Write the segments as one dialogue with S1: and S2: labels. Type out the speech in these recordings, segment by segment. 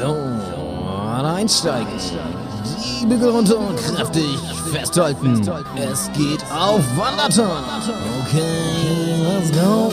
S1: So, einsteigen. Die Bügel runter und kräftig festhalten. Es geht auf Wanderton. Okay, let's go.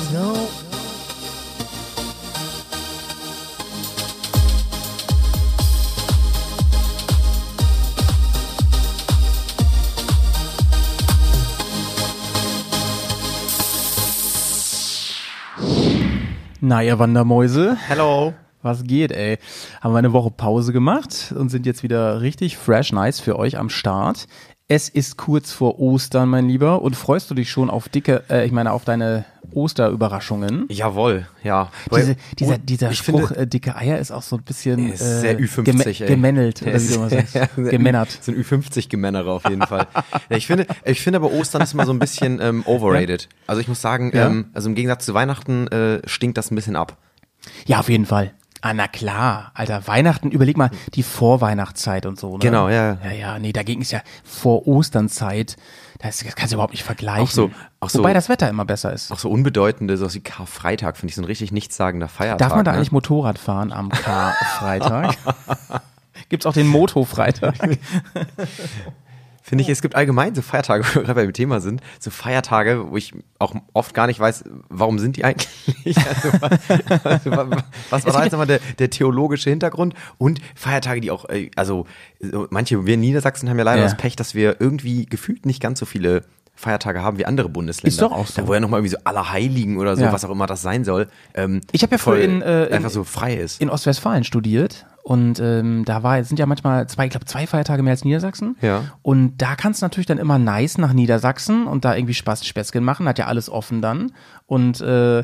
S2: Na, ihr Wandermäuse,
S3: Hello.
S2: Was geht, ey? Haben wir eine Woche Pause gemacht und sind jetzt wieder richtig fresh nice für euch am Start. Es ist kurz vor Ostern, mein Lieber, und freust du dich schon auf dicke, äh, ich meine, auf deine Osterüberraschungen?
S3: Jawohl, ja.
S2: Diese, dieser,
S3: Und
S2: dieser
S3: ich
S2: Spruch,
S3: finde,
S2: äh, dicke Eier, ist auch so ein bisschen
S3: ist sehr
S2: äh,
S3: Ü50,
S2: geme-
S3: ey.
S2: gemännelt,
S3: Der
S2: oder wie du immer sagst.
S3: Ja,
S2: Gemännert.
S3: Ein Ü50-Gemännerer auf jeden Fall. ich finde, ich finde aber Ostern ist immer so ein bisschen ähm, overrated. Also ich muss sagen,
S2: Ja.
S3: ähm, also im Gegensatz zu Weihnachten äh, stinkt das ein bisschen ab.
S2: Ja, auf jeden Fall. Ah, na klar, Alter, Weihnachten, überleg mal, die Vorweihnachtszeit und so, ne?
S3: Genau, ja.
S2: Ja, ja, nee, dagegen ist ja vor Osternzeit, das, das kannst du überhaupt nicht vergleichen.
S3: Auch so- auch so-
S2: Wobei das Wetter immer besser ist.
S3: Auch so unbedeutende, so wie Karfreitag, finde ich so ein richtig nichtssagender Feiertag.
S2: Darf man da
S3: ne?
S2: eigentlich Motorrad fahren am Karfreitag? Gibt's auch den Moto-Freitag?
S3: Finde ich, es gibt allgemein so Feiertage, wo wir gerade beim Thema sind, so Feiertage, wo ich auch oft gar nicht weiß, warum sind die eigentlich? Also, also, was war da jetzt nochmal der, der theologische Hintergrund? Und Feiertage, die auch, äh, also so manche, wir in Niedersachsen haben ja leider
S2: Ja.
S3: das Pech, dass wir irgendwie gefühlt nicht ganz so viele Feiertage haben wie andere Bundesländer.
S2: Ist doch auch so.
S3: Da wo ja nochmal irgendwie so Allerheiligen oder so,
S2: Ja.
S3: was auch immer das sein soll. Ähm,
S2: Ich habe ja
S3: voll
S2: früher in, äh, in-
S3: einfach so frei ist.
S2: In Ostwestfalen studiert und ähm, da war, sind ja manchmal zwei, ich glaube zwei Feiertage mehr als Niedersachsen.
S3: Ja.
S2: Und da kannst du natürlich dann immer nice nach Niedersachsen und da irgendwie Spaß Späßchen machen, hat ja alles offen dann. Und äh,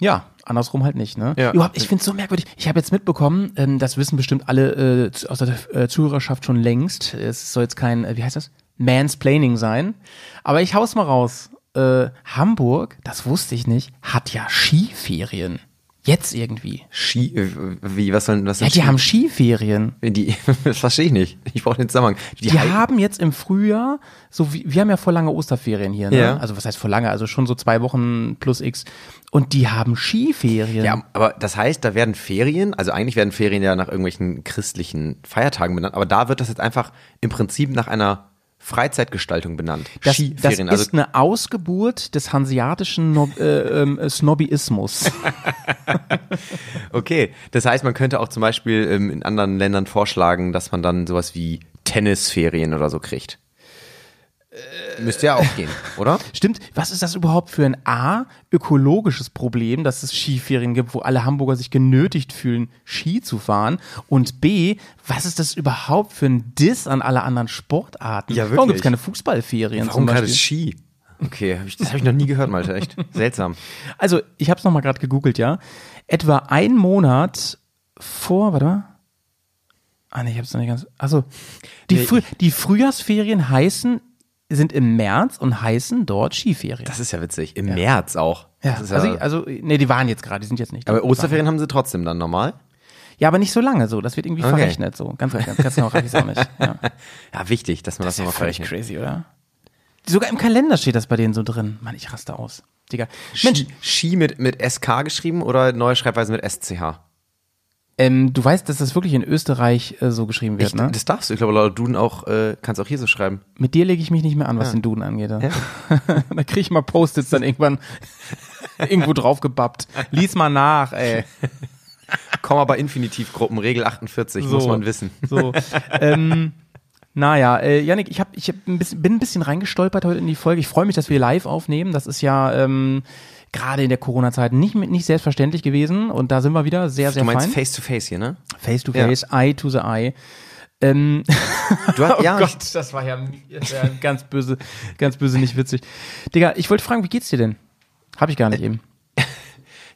S2: ja, andersrum halt nicht, ne?
S3: Ja.
S2: Überhaupt, ich finde es so merkwürdig. Ich habe jetzt mitbekommen, ähm, das wissen bestimmt alle äh, aus der äh, Zuhörerschaft schon längst. Es soll jetzt kein, äh, wie heißt das? Mansplaining sein. Aber ich hau's mal raus. Äh, Hamburg, das wusste ich nicht, hat ja Skiferien. Jetzt irgendwie.
S3: Ski, äh, wie, was soll, was
S2: Ja, die
S3: Ski-
S2: haben Skiferien.
S3: die, das verstehe ich nicht. Ich brauche den Zusammenhang.
S2: Die,
S3: Hei-
S2: haben jetzt im Frühjahr, so wie, wir haben ja vor lange Osterferien hier, ne?
S3: Ja.
S2: Also was heißt vor lange? Also schon so zwei Wochen plus X. Und die haben Skiferien.
S3: Ja, aber das heißt, da werden Ferien, also eigentlich werden Ferien ja nach irgendwelchen christlichen Feiertagen benannt, aber da wird das jetzt einfach im Prinzip nach einer Freizeitgestaltung benannt.
S2: Das, das
S3: also
S2: ist eine Ausgeburt des hanseatischen no äh, ähm, äh, Snobbyismus.
S3: okay. Das heißt, man könnte auch zum Beispiel ähm, in anderen Ländern vorschlagen, dass man dann sowas wie Tennisferien oder so kriegt. Müsste ja auch gehen, oder?
S2: Stimmt, was ist das überhaupt für ein A, ökologisches Problem, dass es Skiferien gibt, wo alle Hamburger sich genötigt fühlen, Ski zu fahren? Und B, was ist das überhaupt für ein Diss an alle anderen Sportarten?
S3: Ja,
S2: Warum
S3: wirklich.
S2: gibt es keine Fußballferien
S3: Warum gerade? Ski? Okay, hab ich, das habe ich noch nie gehört, Malte, echt seltsam.
S2: Also, ich habe es nochmal gerade gegoogelt, ja. Etwa ein Monat vor, warte mal. Ah, nee, ich hab's noch nicht ganz. Also, die,
S3: Nee,
S2: Früh, die Frühjahrsferien heißen, sind im März und heißen dort Skiferien.
S3: Das ist ja witzig. Im März auch.
S2: ja,
S3: ist
S2: also, also, nee, die waren jetzt gerade, die sind jetzt nicht.
S3: aber Osterferien haben sie trotzdem dann normal?
S2: Ja, aber nicht so lange so. Das wird irgendwie
S3: Okay.
S2: verrechnet so. Ganz, ganz, ganz genau reicht es auch nicht. Ja.
S3: Ja, wichtig, dass man das,
S2: Das ja
S3: nochmal
S2: völlig
S3: verrechnet.
S2: crazy, oder? Sogar im Kalender steht das bei denen so drin. Mann, ich raste aus. Digga. Mensch,
S3: Ski, Ski mit, mit SK geschrieben oder neue Schreibweise mit SCH?
S2: Ähm, du weißt, dass das wirklich in Österreich äh, so geschrieben wird,
S3: Ich,
S2: ne?
S3: Das darfst du. Ich glaube, laut Duden auch, äh, kannst auch hier so schreiben.
S2: Mit dir lege ich mich nicht mehr an, was den Duden angeht. Ja. da krieg ich mal Post-its dann irgendwann irgendwo draufgebappt. Lies mal nach, ey.
S3: Komma bei Infinitivgruppen, Regel 48,
S2: So.
S3: muss man wissen.
S2: So. ähm, naja, äh, Janik, ich, hab, ich hab ein bisschen, bin ein bisschen reingestolpert heute in die Folge. Ich freue mich, dass wir live aufnehmen. Das ist ja ähm, gerade in der Corona-Zeit nicht, nicht selbstverständlich gewesen. Und da sind wir wieder sehr, sehr
S3: Du meinst
S2: fein.
S3: Face hier, ne?
S2: Face to face, eye to the eye. Ähm,
S3: Du hast,
S2: oh
S3: ja,
S2: Gott, das war ja, das war ja ganz böse, ganz böse, nicht witzig. Digga, ich wollte fragen, wie geht's dir denn? Hab ich gar nicht eben.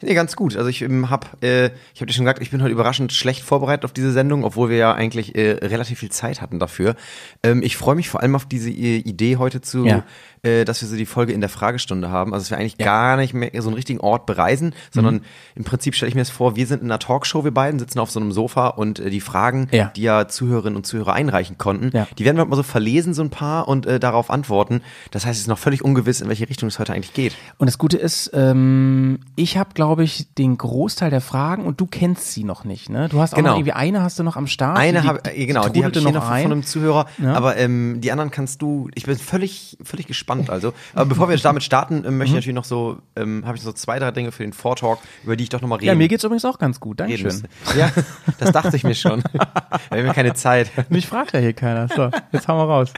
S3: nee, ganz gut. Also ich ähm, hab, äh, ich habe dir schon gesagt, ich bin heute überraschend schlecht vorbereitet auf diese Sendung, obwohl wir ja eigentlich äh, relativ viel Zeit hatten dafür. Ähm, ich freue mich vor allem auf diese äh, Idee heute zu
S2: Ja.
S3: Äh, dass wir so die Folge in der Fragestunde haben. Also dass wir eigentlich gar nicht mehr so einen richtigen Ort bereisen, sondern
S2: Mhm.
S3: im Prinzip stelle ich mir das vor, wir sind in einer Talkshow, wir beiden sitzen auf so einem Sofa und äh, die Fragen,
S2: Ja.
S3: die ja Zuhörerinnen und Zuhörer einreichen konnten,
S2: Ja.
S3: die werden wir mal so verlesen, so ein paar, und äh, darauf antworten. Das heißt, es ist noch völlig ungewiss, in welche Richtung es heute eigentlich geht.
S2: Und das Gute ist, ähm, ich habe, glaube ich, den Großteil der Fragen und du kennst sie noch nicht. Ne? Du hast auch
S3: Genau.
S2: noch irgendwie eine hast du noch am Start.
S3: Eine habe äh, genau, die habe ich hier noch
S2: ein.
S3: von einem Zuhörer,
S2: Ja.
S3: aber ähm, die anderen kannst du. Ich bin völlig völlig gespannt. Also, aber bevor wir damit starten,
S2: Mhm.
S3: möchte ich natürlich noch so, ähm, habe ich so zwei drei Dinge für den Vortalk, über die ich doch noch mal reden.
S2: Ja, mir geht's übrigens auch ganz gut. Dankeschön.
S3: Ja, das dachte ich mir schon. wir haben ja keine Zeit.
S2: Mich fragt ja hier keiner. So, jetzt hauen wir raus.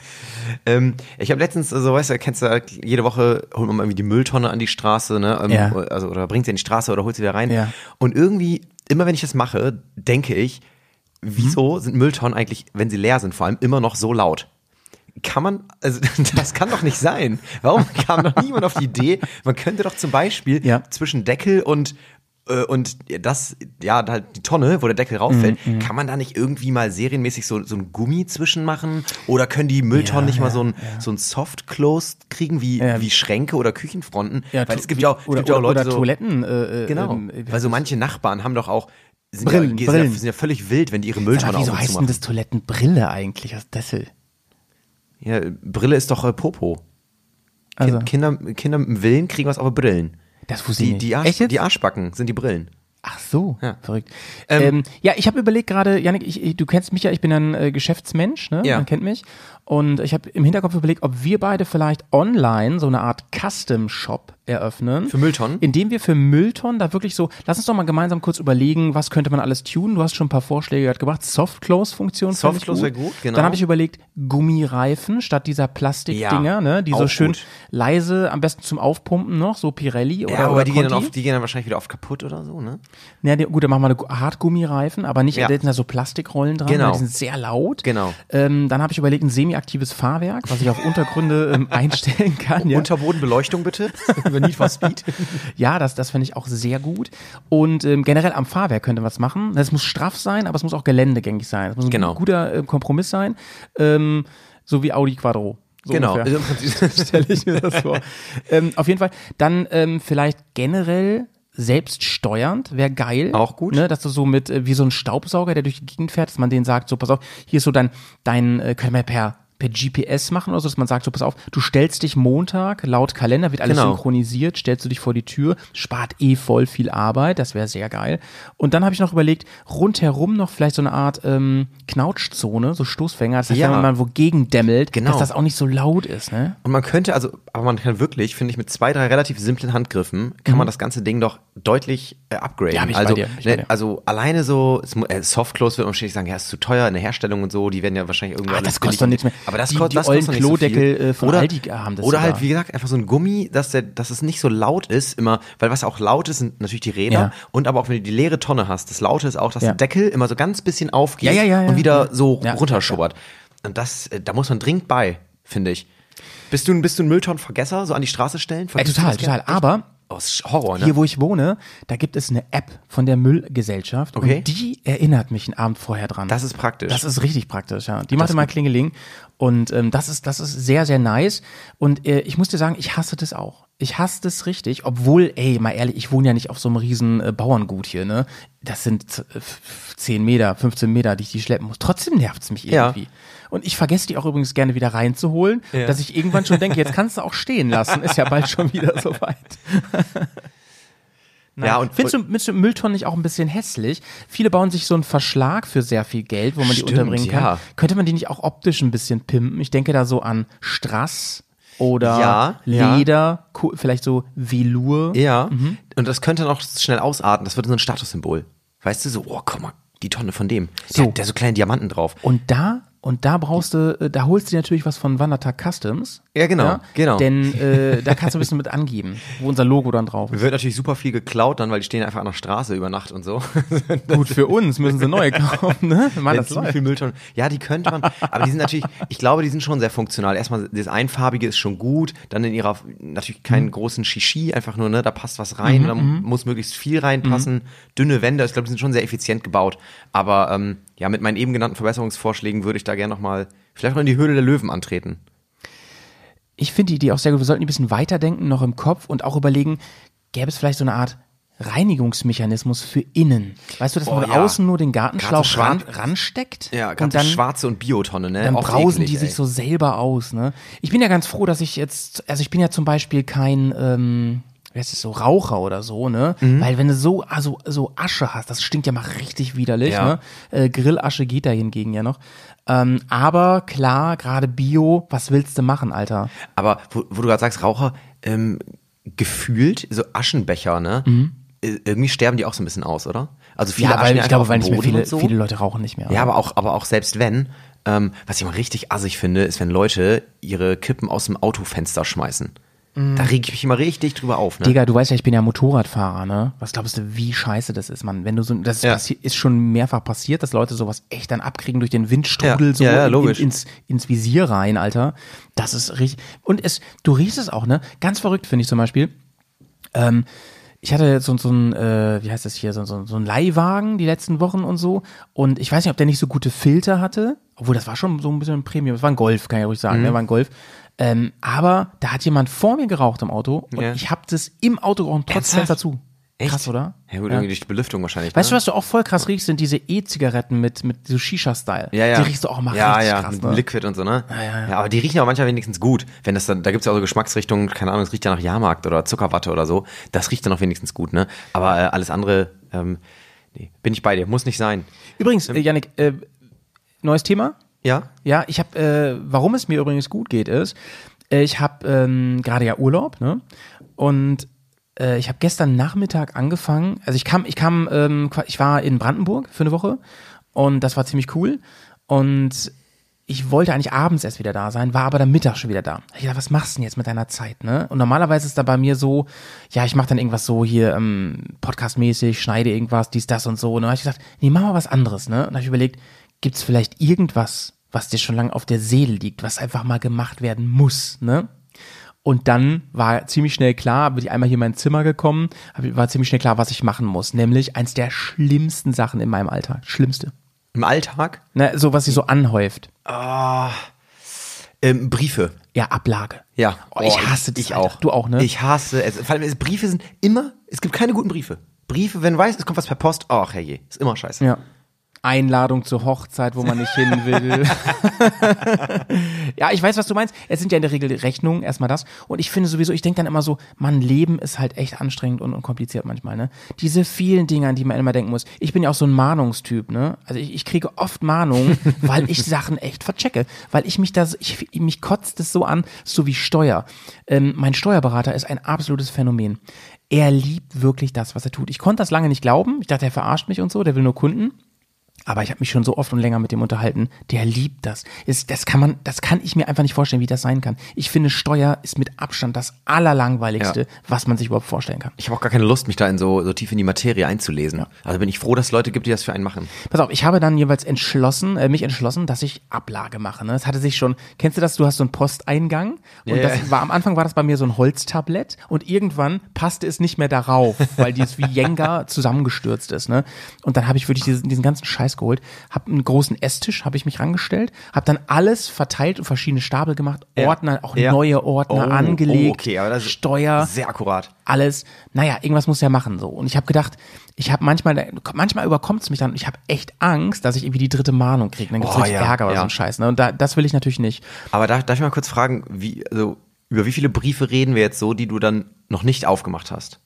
S3: Ähm, ich habe letztens, so weißt du, kennst du, jede Woche holt man irgendwie die Mülltonne an die Straße, ne? Ähm,
S2: Ja.
S3: Also oder bringt sie in die Straße oder holt sie wieder rein.
S2: Ja.
S3: Und irgendwie, immer wenn ich das mache, denke ich, wieso sind Mülltonnen eigentlich, wenn sie leer sind, vor allem immer noch so laut? Kann man, also das kann doch nicht sein. Warum kam noch niemand auf die Idee? Man könnte doch zum Beispiel
S2: Ja.
S3: zwischen Deckel und äh, und das, ja, halt die Tonne, wo der Deckel rauffällt,
S2: Mhm,
S3: kann man da nicht irgendwie mal serienmäßig so, so ein Gummi zwischen machen? Oder können die Mülltonnen
S2: Ja,
S3: nicht mal
S2: ja,
S3: so ein, so ein Soft-Close kriegen wie,
S2: Ja.
S3: wie Schränke oder Küchenfronten? Weil es gibt ja auch, es
S2: oder,
S3: gibt ja auch
S2: oder,
S3: Leute
S2: oder
S3: so,
S2: Toiletten. Äh, äh,
S3: Genau.
S2: ähm,
S3: Weil so manche Nachbarn haben doch auch, sind,
S2: Brillen,
S3: ja, sind,
S2: Brillen.
S3: Ja, sind ja völlig wild, wenn die ihre? Mülltonne
S2: Aber wieso heißt denn das Toilettenbrille eigentlich? Was Dessel?
S3: Ja, Brille ist doch äh, Popo.
S2: Also,
S3: Kind, Kinder, Kinder mit dem Willen kriegen was auf Brillen.
S2: das wusste ich
S3: Die,
S2: nicht.
S3: die, Arsch, die Arschbacken sind die Brillen.
S2: Ach so,
S3: Ja.
S2: verrückt.
S3: Ähm,
S2: Ähm, ja, ich habe überlegt gerade, Janik, ich, ich, du kennst mich ja, ich bin ein äh, Geschäftsmensch, ne?
S3: Ja.
S2: Man kennt mich. Und ich habe im Hinterkopf überlegt, ob wir beide vielleicht online so eine Art Custom-Shop eröffnen.
S3: Für Mülltonnen?
S2: Indem wir für Mülltonnen da wirklich so, lass uns doch mal gemeinsam kurz überlegen, was könnte man alles tunen. Du hast schon ein paar Vorschläge gerade gebracht. Soft-Close-Funktion.
S3: Soft-Close
S2: gut.
S3: wär gut, genau.
S2: Dann habe ich überlegt, Gummireifen statt dieser Plastikdinger,
S3: Ja,
S2: ne? Die so schön
S3: gut.
S2: leise, am besten zum Aufpumpen noch, so Pirelli oder,
S3: Ja, aber
S2: oder
S3: die gehen, dann
S2: Conti.
S3: oft, die gehen dann wahrscheinlich wieder oft kaputt oder so, ne?
S2: Ja, die, gut, dann machen wir eine Gu- Hartgummireifen, aber nicht,
S3: Ja.
S2: da sind da so Plastikrollen dran,
S3: Genau.
S2: weil die sind sehr laut.
S3: Genau.
S2: Ähm, dann habe ich überlegt, ein semi-aktives Fahrwerk, was ich auf Untergründe ähm, einstellen kann. Ja,
S3: Unterbodenbeleuchtung bitte. Über Need for Speed.
S2: ja das, das finde ich auch sehr gut. Und ähm, generell am Fahrwerk könnte man was machen. Es muss straff sein, aber es muss auch geländegängig sein. Es muss ein
S3: Genau.
S2: guter äh, Kompromiss sein, ähm, so wie Audi Quattro. So
S3: Genau. Also
S2: stelle ich mir das vor. ähm, auf jeden Fall. Dann ähm, vielleicht generell selbststeuernd, wäre geil.
S3: Auch gut.
S2: Ne, dass du so mit, äh, wie so ein Staubsauger, der durch die Gegend fährt, dass man denen sagt, so pass auf, hier ist so dein, dein, äh, können wir per per GPS machen oder so, dass man sagt, so pass auf, du stellst dich Montag, laut Kalender wird alles
S3: Genau.
S2: synchronisiert, stellst du dich vor die Tür, spart eh voll viel Arbeit, das wäre sehr geil. Und dann habe ich noch überlegt, rundherum noch vielleicht so eine Art ähm, Knautschzone, so Stoßfänger, das heißt,
S3: Ja.
S2: wenn man wogegen dämmelt,
S3: Genau.
S2: dass das auch nicht so laut ist, ne?
S3: Und man könnte, also, aber man kann wirklich, finde ich, mit zwei, drei relativ simplen Handgriffen kann man das ganze Ding doch deutlich äh, upgraden.
S2: Mhm. Ja,
S3: also, ne, also alleine so, äh, Softclose wird man wahrscheinlich sagen, ja, ist zu teuer in der Herstellung und so, die werden ja wahrscheinlich irgendwann.
S2: Ah, das kostet doch nichts mehr.
S3: Aber das,
S2: Die-
S3: kostet
S2: die
S3: das kostet nicht so viel.
S2: Klodeckel, äh, von
S3: oder,
S2: Aldi haben das
S3: Oder
S2: sogar.
S3: halt, wie gesagt, einfach so ein Gummi, dass der, dass es nicht so laut ist, immer, weil was auch laut ist, sind natürlich die Räder
S2: Ja.
S3: und aber auch wenn du die leere Tonne hast, das Laute ist auch, dass
S2: Ja.
S3: der Deckel immer so ganz bisschen aufgeht
S2: Ja, ja, ja,
S3: und wieder so runterschubbert. Und das, äh, da muss man dringend bei, finde ich. Bist du, ein- bist du ein Mülltonnenvergesser, so an die Straße stellen?
S2: Ey, total, total. Aber
S3: Oh, ist Horror, ne?
S2: hier, wo ich wohne, da gibt es eine App von der Müllgesellschaft
S3: Okay.
S2: und die erinnert mich einen Abend vorher dran.
S3: das ist praktisch.
S2: Das ist richtig praktisch, ja. Die macht immer Klingeling und ähm, das ist das ist sehr sehr nice und äh, ich muss dir sagen, ich hasse das auch. Ich hasse das richtig, obwohl, ey, mal ehrlich, ich wohne ja nicht auf so einem riesen äh, Bauerngut hier, ne? Das sind äh, f- 10 Meter, 15 Meter, die ich die schleppen muss. Trotzdem nervt's mich
S3: Ja.
S2: Und ich vergesse die auch übrigens gerne wieder reinzuholen,
S3: Ja.
S2: dass ich irgendwann schon denke, jetzt kannst du auch stehen lassen, ist ja bald schon wieder soweit. Nein.
S3: Ja, und-
S2: findest du, findest du Mülltonnen nicht auch ein bisschen hässlich? Viele bauen sich so einen Verschlag für sehr viel Geld, wo man
S3: Stimmt,
S2: die unterbringen kann.
S3: ja.
S2: Könnte man die nicht auch optisch ein bisschen pimpen? Ich denke da so an Strass oder
S3: Ja, ja.
S2: Leder, Ku- vielleicht so Velour.
S3: Ja,
S2: Mhm.
S3: und das könnte noch schnell ausarten. Das wird so ein Statussymbol. Weißt du, so, oh, guck mal, die Tonne von dem.
S2: So.
S3: Der, der so kleine Diamanten drauf.
S2: Und da, und da brauchst du, äh, da holst du natürlich was von Wandertag Customs.
S3: Ja, genau, genau.
S2: Denn äh, da kannst du ein bisschen mit angeben, wo unser Logo dann drauf ist.
S3: Wird natürlich super viel geklaut dann, weil die stehen einfach an der Straße über Nacht und so.
S2: Gut für uns, müssen sie neue kaufen, ne? Mann,
S3: Ja,
S2: das läuft.
S3: viel Mülltonnen. Ja, die könnte man, aber die sind natürlich, ich glaube, die sind schon sehr funktional. Erstmal, das Einfarbige ist schon gut, dann in ihrer, natürlich keinen
S2: Mhm.
S3: großen Shishi, einfach nur, ne, da passt was rein, da muss möglichst viel reinpassen,
S2: Mhm.
S3: dünne Wände, ich glaube, die sind schon sehr effizient gebaut. Aber, ähm, ja, mit meinen eben genannten Verbesserungsvorschlägen würde ich da gerne nochmal, vielleicht noch in die Höhle der Löwen antreten.
S2: Ich finde die Idee auch sehr gut. Wir sollten ein bisschen weiterdenken, noch im Kopf und auch überlegen, gäbe es vielleicht so eine Art Reinigungsmechanismus für innen. Weißt du, dass
S3: Oh,
S2: man
S3: ja.
S2: außen nur den Gartenschlauch
S3: so
S2: ran, ransteckt
S3: Ja,
S2: und
S3: ganz
S2: dann,
S3: schwarze und Biotonne, ne?
S2: dann
S3: Oft
S2: brausen
S3: eklig,
S2: die
S3: ey.
S2: sich so selber aus. Ne? Ich bin ja ganz froh, dass ich jetzt, also ich bin ja zum Beispiel kein, ähm, wie heißt es so, Raucher oder so, ne?
S3: Mhm.
S2: Weil wenn du so, also so Asche hast, das stinkt ja mal richtig widerlich,
S3: Ja.
S2: ne? Äh, Grillasche geht da hingegen ja noch. Ähm, aber klar, gerade Bio, was willst du machen, Alter?
S3: Aber wo, wo du gerade sagst, Raucher, ähm, gefühlt, so Aschenbecher, ne? Äh, Irgendwie sterben die auch so ein bisschen aus, oder? Also viele
S2: Mhm. Ja, weil ich glaube, weil nicht mehr viele,
S3: so.
S2: viele Leute rauchen nicht mehr.
S3: Ja, aber auch, aber auch selbst wenn, ähm, was ich mal richtig assig finde, ist, wenn Leute ihre Kippen aus dem Autofenster schmeißen. Da reg ich mich immer richtig drüber auf, ne?
S2: Mhm. Digga, du weißt ja, ich bin ja Motorradfahrer, ne? Was glaubst du, wie scheiße das ist, Mann? Wenn du so, das ist,
S3: Ja.
S2: ist schon mehrfach passiert, dass Leute sowas echt dann abkriegen durch den Windstrudel
S3: Ja,
S2: so
S3: ja,
S2: in, in, ins, ins Visier rein, Alter. Das ist richtig. Und es, du riechst es auch, ne? Ganz verrückt finde ich zum Beispiel. Ähm, ich hatte so, so ein, äh, wie heißt das hier, so, so, so ein Leihwagen die letzten Wochen und so. Und ich weiß nicht, ob der nicht so gute Filter hatte. Obwohl, das war schon so ein bisschen ein Premium. Es war ein Golf, kann ich ruhig sagen,
S3: Mhm.
S2: ne? War ein Golf. Ähm, aber da hat jemand vor mir geraucht im Auto und
S3: Ja.
S2: ich hab das im Auto geraucht, trotz
S3: Ernsthaft?
S2: Fenster zu.
S3: Echt?
S2: Krass, oder?
S3: Ja gut, irgendwie durch die Belüftung wahrscheinlich.
S2: Weißt du,
S3: ne?
S2: was du auch voll krass riechst, sind diese E-Zigaretten mit, mit so Shisha-Style.
S3: Ja, ja.
S2: Die riechst du auch immer
S3: ja,
S2: richtig
S3: ja,
S2: krass,
S3: mit
S2: ne?
S3: Liquid und so, ne?
S2: Ja, ja, ja.
S3: aber die riechen ja manchmal wenigstens gut. Wenn das dann, da gibt's ja auch so Geschmacksrichtungen, keine Ahnung, es riecht ja nach Jahrmarkt oder Zuckerwatte oder so. Das riecht dann auch wenigstens gut, ne? Aber äh, alles andere, ähm, nee, bin ich bei dir, muss nicht sein.
S2: Übrigens, äh, Janik, äh, neues Thema?
S3: Ja?
S2: Ja, ich habe, äh, warum es mir übrigens gut geht, ist, ich habe ähm, gerade ja Urlaub, ne? Und äh, ich habe gestern Nachmittag angefangen. Also ich kam, ich kam, ähm, ich war in Brandenburg für eine Woche und das war ziemlich cool. Und ich wollte eigentlich abends erst wieder da sein, war aber dann Mittag schon wieder da. Ich dachte, was machst du denn jetzt mit deiner Zeit, ne? Und normalerweise ist da bei mir so, ja, ich mache dann irgendwas so hier ähm, podcastmäßig, schneide irgendwas, dies, das und so. Und dann habe ich gesagt, nee, mach mal was anderes, ne? Und habe ich überlegt, gibt's vielleicht irgendwas, was dir schon lange auf der Seele liegt, was einfach mal gemacht werden muss, ne? Und dann war ziemlich schnell klar, bin ich einmal hier in mein Zimmer gekommen, war ziemlich schnell klar, was ich machen muss. Nämlich eins der schlimmsten Sachen in meinem Alltag. Schlimmste.
S3: Im Alltag?
S2: Ne, so was sich so anhäuft.
S3: Ähm, Briefe.
S2: Ja, Ablage.
S3: Ja.
S2: Oh, ich hasse das,
S3: Ich
S2: Alter.
S3: auch.
S2: Du auch, ne?
S3: Ich hasse es. Vor allem, es- Briefe sind immer, es gibt keine guten Briefe. Briefe, wenn du weißt, es kommt was per Post, ach herrje, ist immer scheiße.
S2: Ja. Einladung zur Hochzeit, wo man nicht hin will. ja, ich weiß, was du meinst. Es sind ja in der Regel Rechnungen, erstmal das. Und ich finde sowieso, ich denke dann immer so, Mann, Leben ist halt echt anstrengend und, und kompliziert manchmal, ne? Diese vielen Dinge, an die man immer denken muss. Ich bin ja auch so ein Mahnungstyp, ne? Also ich, ich kriege oft Mahnungen, weil ich Sachen echt verchecke. Weil ich mich da, so- ich, mich kotzt es so an, so wie Steuer. Ähm, mein Steuerberater ist ein absolutes Phänomen. Er liebt wirklich das, was er tut. Ich konnte das lange nicht glauben. Ich dachte, er verarscht mich und so, der will nur Kunden. Aber ich habe mich schon so oft und länger mit dem unterhalten. Der liebt das. Ist, das kann man, das kann ich mir einfach nicht vorstellen, wie das sein kann. Ich finde, Steuer ist mit Abstand das allerlangweiligste,
S3: Ja.
S2: was man sich überhaupt vorstellen kann.
S3: Ich habe auch gar keine Lust, mich da in so, so tief in die Materie einzulesen. Also bin ich froh, dass es Leute gibt, die das für einen machen.
S2: Pass auf, ich habe dann jeweils entschlossen, äh, mich entschlossen, dass ich Ablage mache. Ne? Es hatte sich schon, kennst du das? Du hast so einen Posteingang und
S3: Ja,
S2: das
S3: ja.
S2: war am Anfang war das bei mir so ein Holztablett und irgendwann passte es nicht mehr darauf, weil dieses wie Jenga zusammengestürzt ist. Ne? Und dann habe ich wirklich diesen, diesen ganzen Scheiß geholt, habe einen großen Esstisch, habe ich mich rangestellt, habe dann alles verteilt und verschiedene Stapel gemacht,
S3: Ja.
S2: Ordner, auch
S3: Ja.
S2: neue Ordner
S3: Oh,
S2: angelegt,
S3: oh, okay, aber das ist
S2: Steuer
S3: Sehr akkurat.
S2: alles, naja, irgendwas muss er machen so. Und ich habe gedacht, ich habe manchmal, manchmal überkommt es mich dann und ich habe echt Angst, dass ich irgendwie die dritte Mahnung kriege. Dann gibt's
S3: Oh, ja,
S2: Ärger oder
S3: ja.
S2: so ein Scheiß. Ne? Und da, das will ich natürlich nicht.
S3: Aber darf, darf ich mal kurz fragen, wie, also, über wie viele Briefe reden wir jetzt so, die du dann noch nicht aufgemacht hast?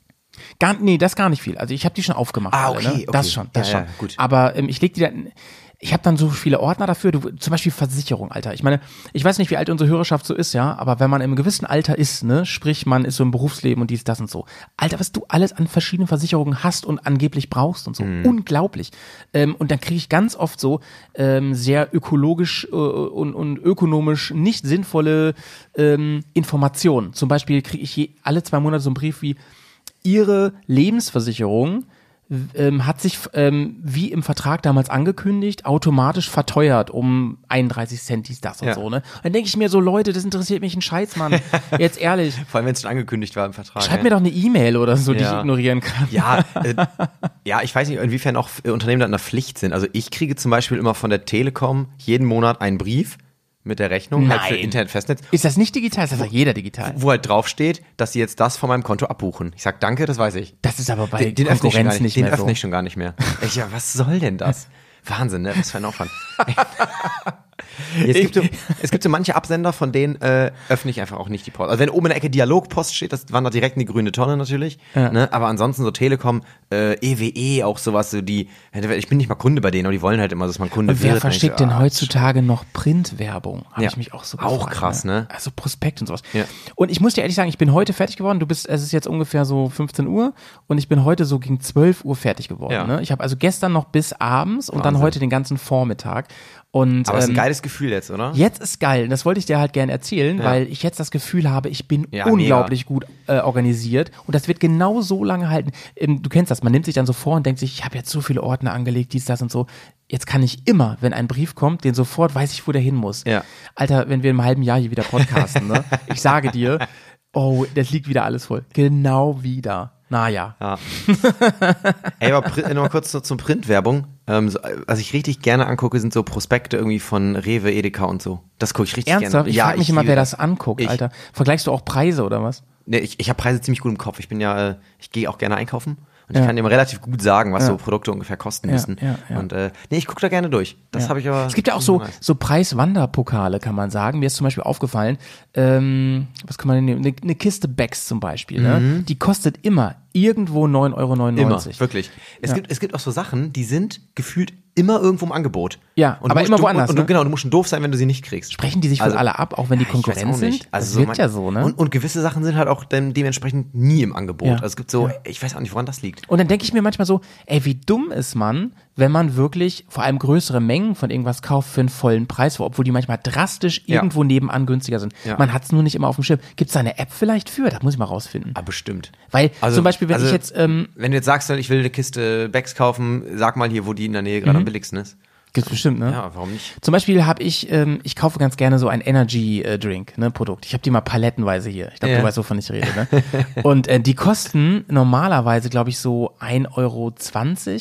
S2: Gar, nee, das gar nicht viel. Also ich habe die schon aufgemacht.
S3: Ah,
S2: alle,
S3: okay,
S2: ne?
S3: okay.
S2: Das schon, das
S3: Ja,
S2: schon.
S3: ja, gut.
S2: Aber ähm, ich leg die dann. Ich habe dann so viele Ordner dafür, du, zum Beispiel Versicherung, Alter. Ich meine, ich weiß nicht, wie alt unsere Hörerschaft so ist, ja, aber wenn man im gewissen Alter ist, ne, sprich, man ist so im Berufsleben und dies, das und so. Alter, was du alles an verschiedenen Versicherungen hast und angeblich brauchst und so.
S3: Mhm.
S2: Unglaublich. Ähm, und dann kriege ich ganz oft so ähm, sehr ökologisch äh, und, und ökonomisch nicht sinnvolle ähm, Informationen. Zum Beispiel kriege ich je, alle zwei Monate so einen Brief wie, ihre Lebensversicherung ähm, hat sich ähm, wie im Vertrag damals angekündigt, automatisch verteuert um 31 Cent, dies, das und
S3: Ja.
S2: so, ne? Dann denke ich mir so, Leute, das interessiert mich ein Scheiß, Mann. Jetzt ehrlich.
S3: Vor allem, wenn es schon angekündigt war im Vertrag.
S2: Schreib
S3: ja.
S2: mir doch eine E-Mail oder so, die ich
S3: Ja.
S2: ignorieren kann.
S3: Ja, äh, ja, ich weiß nicht, inwiefern auch äh, Unternehmen da in der Pflicht sind. Also ich kriege zum Beispiel immer von der Telekom jeden Monat einen Brief mit der Rechnung halt für
S2: Nein.
S3: Internetfestnetz,
S2: Ist das nicht digital? Ist das doch jeder digital?
S3: wo halt draufsteht, dass sie jetzt das von meinem Konto abbuchen. Ich sag danke, das weiß ich.
S2: Das ist aber bei
S3: Den, den öffne ich schon gar
S2: Konkurrenz
S3: nicht,
S2: nicht
S3: den
S2: mehr
S3: öffne
S2: so.
S3: ich schon gar nicht mehr. Ich, ja, was soll denn das? Wahnsinn, ne? Was für ein Aufwand. es, gibt so, es gibt so manche Absender, von denen äh, öffne ich einfach auch nicht die Post. Also wenn oben in der Ecke Dialogpost steht, das wandert direkt in die grüne Tonne natürlich. Ne? Aber ansonsten so Telekom, äh, EWE, auch sowas, so die, ich bin nicht mal Kunde bei denen, aber die wollen halt immer, dass man Kunde
S2: Und wer
S3: wird.
S2: Verschickt
S3: so,
S2: denn
S3: ah,
S2: heutzutage noch Printwerbung? Habe
S3: Ja.
S2: ich mich auch so
S3: Auch
S2: gefragt,
S3: krass, ne?
S2: Also Prospekt und sowas.
S3: Ja.
S2: Und ich muss dir ehrlich sagen, ich bin heute fertig geworden. Du bist, es ist jetzt ungefähr so 15 Uhr und ich bin heute so gegen 12 Uhr fertig geworden.
S3: Ja.
S2: Ne? Ich habe also gestern noch bis abends und dann
S3: Wahnsinn.
S2: heute den ganzen Vormittag. Und
S3: Aber es ist ein
S2: ähm,
S3: geiles Gefühl jetzt, oder?
S2: Jetzt ist geil, das wollte ich dir halt gerne erzählen,
S3: Ja.
S2: weil ich jetzt das Gefühl habe, ich bin
S3: Ja,
S2: unglaublich gut äh, organisiert und das wird genau so lange halten. Ähm, du kennst das, man nimmt sich dann so vor und denkt sich, ich habe jetzt so viele Ordner angelegt, dies, das und so. Jetzt kann ich immer, wenn ein Brief kommt, den sofort weiß ich, wo der hin muss.
S3: Ja.
S2: Alter, wenn wir im halben Jahr hier wieder podcasten, ne? Ich sage dir, oh, das liegt wieder alles voll. Genau wieder. Naja.
S3: Ja. Ey, aber Pri- noch mal kurz zum Printwerbung. Ähm, so, was ich richtig gerne angucke, sind so Prospekte irgendwie von Rewe, Edeka und so. Das gucke ich richtig
S2: Ernsthaft?
S3: gerne.
S2: Ich
S3: Ja,
S2: frage mich immer, wer das anguckt,
S3: Ich-
S2: Alter. Vergleichst du auch Preise oder was?
S3: Nee, ich, ich habe Preise ziemlich gut im Kopf. Ich bin ja, äh, ich gehe auch gerne einkaufen und
S2: Ja.
S3: ich kann immer relativ gut sagen, was
S2: Ja.
S3: so Produkte ungefähr kosten müssen.
S2: ja, ja.
S3: Und äh, nee, ich gucke da gerne durch. Das habe ich aber.
S2: Es gibt ja auch so, so Preiswanderpokale, kann man sagen. Mir ist zum Beispiel aufgefallen, ähm, was kann man denn nehmen? Eine, eine Kiste Becks zum Beispiel, ne? Die kostet immer irgendwo 9,99 Euro.
S3: Mhm. Immer, wirklich. Es, gibt, es gibt auch so Sachen, die sind gefühlt immer irgendwo im Angebot.
S2: Ja,
S3: und
S2: aber
S3: musst,
S2: immer
S3: du,
S2: woanders,
S3: Und,
S2: ne?
S3: genau, du musst schon doof sein, wenn du sie nicht kriegst.
S2: Sprechen die sich
S3: Also-
S2: alle ab, auch wenn die Konkurrenz sind?
S3: Also
S2: das
S3: so man-
S2: ja so, ne?
S3: Und, und gewisse Sachen sind halt auch dann dementsprechend nie im Angebot.
S2: Ja.
S3: Also es gibt so,
S2: Ja.
S3: ich weiß auch nicht, woran das liegt.
S2: Und dann denke ich mir manchmal so, ey, wie dumm ist man, wenn man wirklich vor allem größere Mengen von irgendwas kauft für einen vollen Preis, obwohl die manchmal drastisch
S3: Ja.
S2: irgendwo nebenan günstiger sind.
S3: Ja.
S2: Man hat es nur nicht immer auf dem Schirm. Gibt es da eine App vielleicht für? Das muss ich mal rausfinden.
S3: Ah, bestimmt.
S2: Weil
S3: Also-
S2: zum Beispiel, wenn
S3: also-
S2: ich jetzt, ähm,
S3: Wenn du jetzt sagst, ich will eine Kiste Becks kaufen, sag mal hier, wo die in der Nähe gerade am billigsten ist.
S2: Gibt's bestimmt, ne?
S3: Ja, warum nicht?
S2: Zum Beispiel habe ich, ähm, ich kaufe ganz gerne so ein Energy-Drink, ne, Produkt. Ich habe die mal palettenweise hier. Ich glaube,
S3: Ja.
S2: du weißt, wovon ich rede, ne? Und äh, die kosten normalerweise, glaube ich, so 1,20 Euro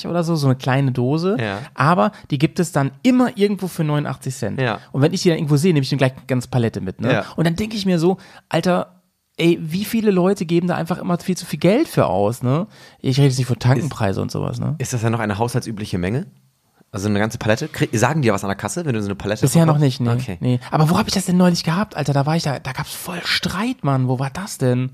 S2: oder so, so eine kleine Dose.
S3: Ja.
S2: Aber die gibt es dann immer irgendwo für 89 Cent.
S3: Ja.
S2: Und wenn ich die dann irgendwo sehe, nehme ich dann gleich eine ganze Palette mit, ne?
S3: Ja.
S2: Und dann denke ich mir so, Alter, Ey, wie viele Leute geben da einfach immer viel zu viel Geld für aus, ne? Ich rede jetzt nicht von Tankenpreise und sowas, ne?
S3: Ist das ja noch eine haushaltsübliche Menge? Also eine ganze Palette? Sagen die ja was an der Kasse, wenn du so eine Palette
S2: Bisher noch nicht, nee.
S3: Okay.
S2: nee. Aber wo habe ich das denn neulich gehabt, Alter? Da war ich da, da gab's voll Streit, Mann. Wo war das denn?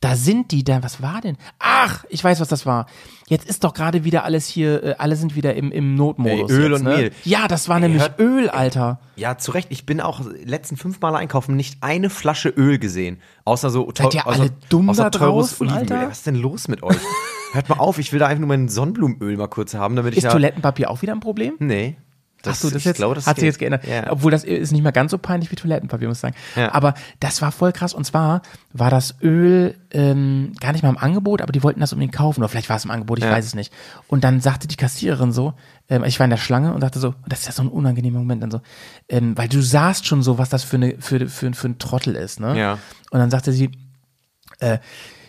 S2: Da sind die da, was war denn? Ach, ich weiß, was das war. Jetzt ist doch gerade wieder alles hier, äh, alle sind wieder im, im Notmodus.
S3: Ey, Öl
S2: jetzt,
S3: und
S2: ne?
S3: Mehl.
S2: Ja, das war
S3: Ey,
S2: nämlich
S3: hört-
S2: Öl, Alter.
S3: Ja, zu Recht. Ich bin auch letzten fünf Mal einkaufen nicht eine Flasche Öl gesehen. Außer so
S2: Seid ihr
S3: außer,
S2: alle dumm
S3: außer
S2: da
S3: teures
S2: draußen,
S3: Olivenöl.
S2: Alter?
S3: Was ist denn los mit euch? Hört mal auf, ich will da einfach nur mein Sonnenblumenöl mal kurz haben, damit ich
S2: Ist. Toilettenpapier auch wieder ein Problem?
S3: Nee.
S2: Ach so, das
S3: ich
S2: jetzt,
S3: glaube, das
S2: hat sich jetzt geändert.
S3: Ja.
S2: Obwohl das ist nicht mehr ganz so peinlich wie Toilettenpapier, muss ich sagen.
S3: Ja.
S2: Aber das war voll krass. Und zwar war das Öl ähm, gar nicht mal im Angebot, aber die wollten das unbedingt kaufen. Oder vielleicht war es im Angebot, ich
S3: Ja.
S2: weiß es nicht. Und dann sagte die Kassiererin so, ähm, ich war in der Schlange und dachte so, das ist ja so ein unangenehmer Moment dann so, ähm, weil du sahst schon so, was das für, eine, für, für, für ein Trottel ist. Ne?
S3: Ja.
S2: Und dann sagte sie, äh,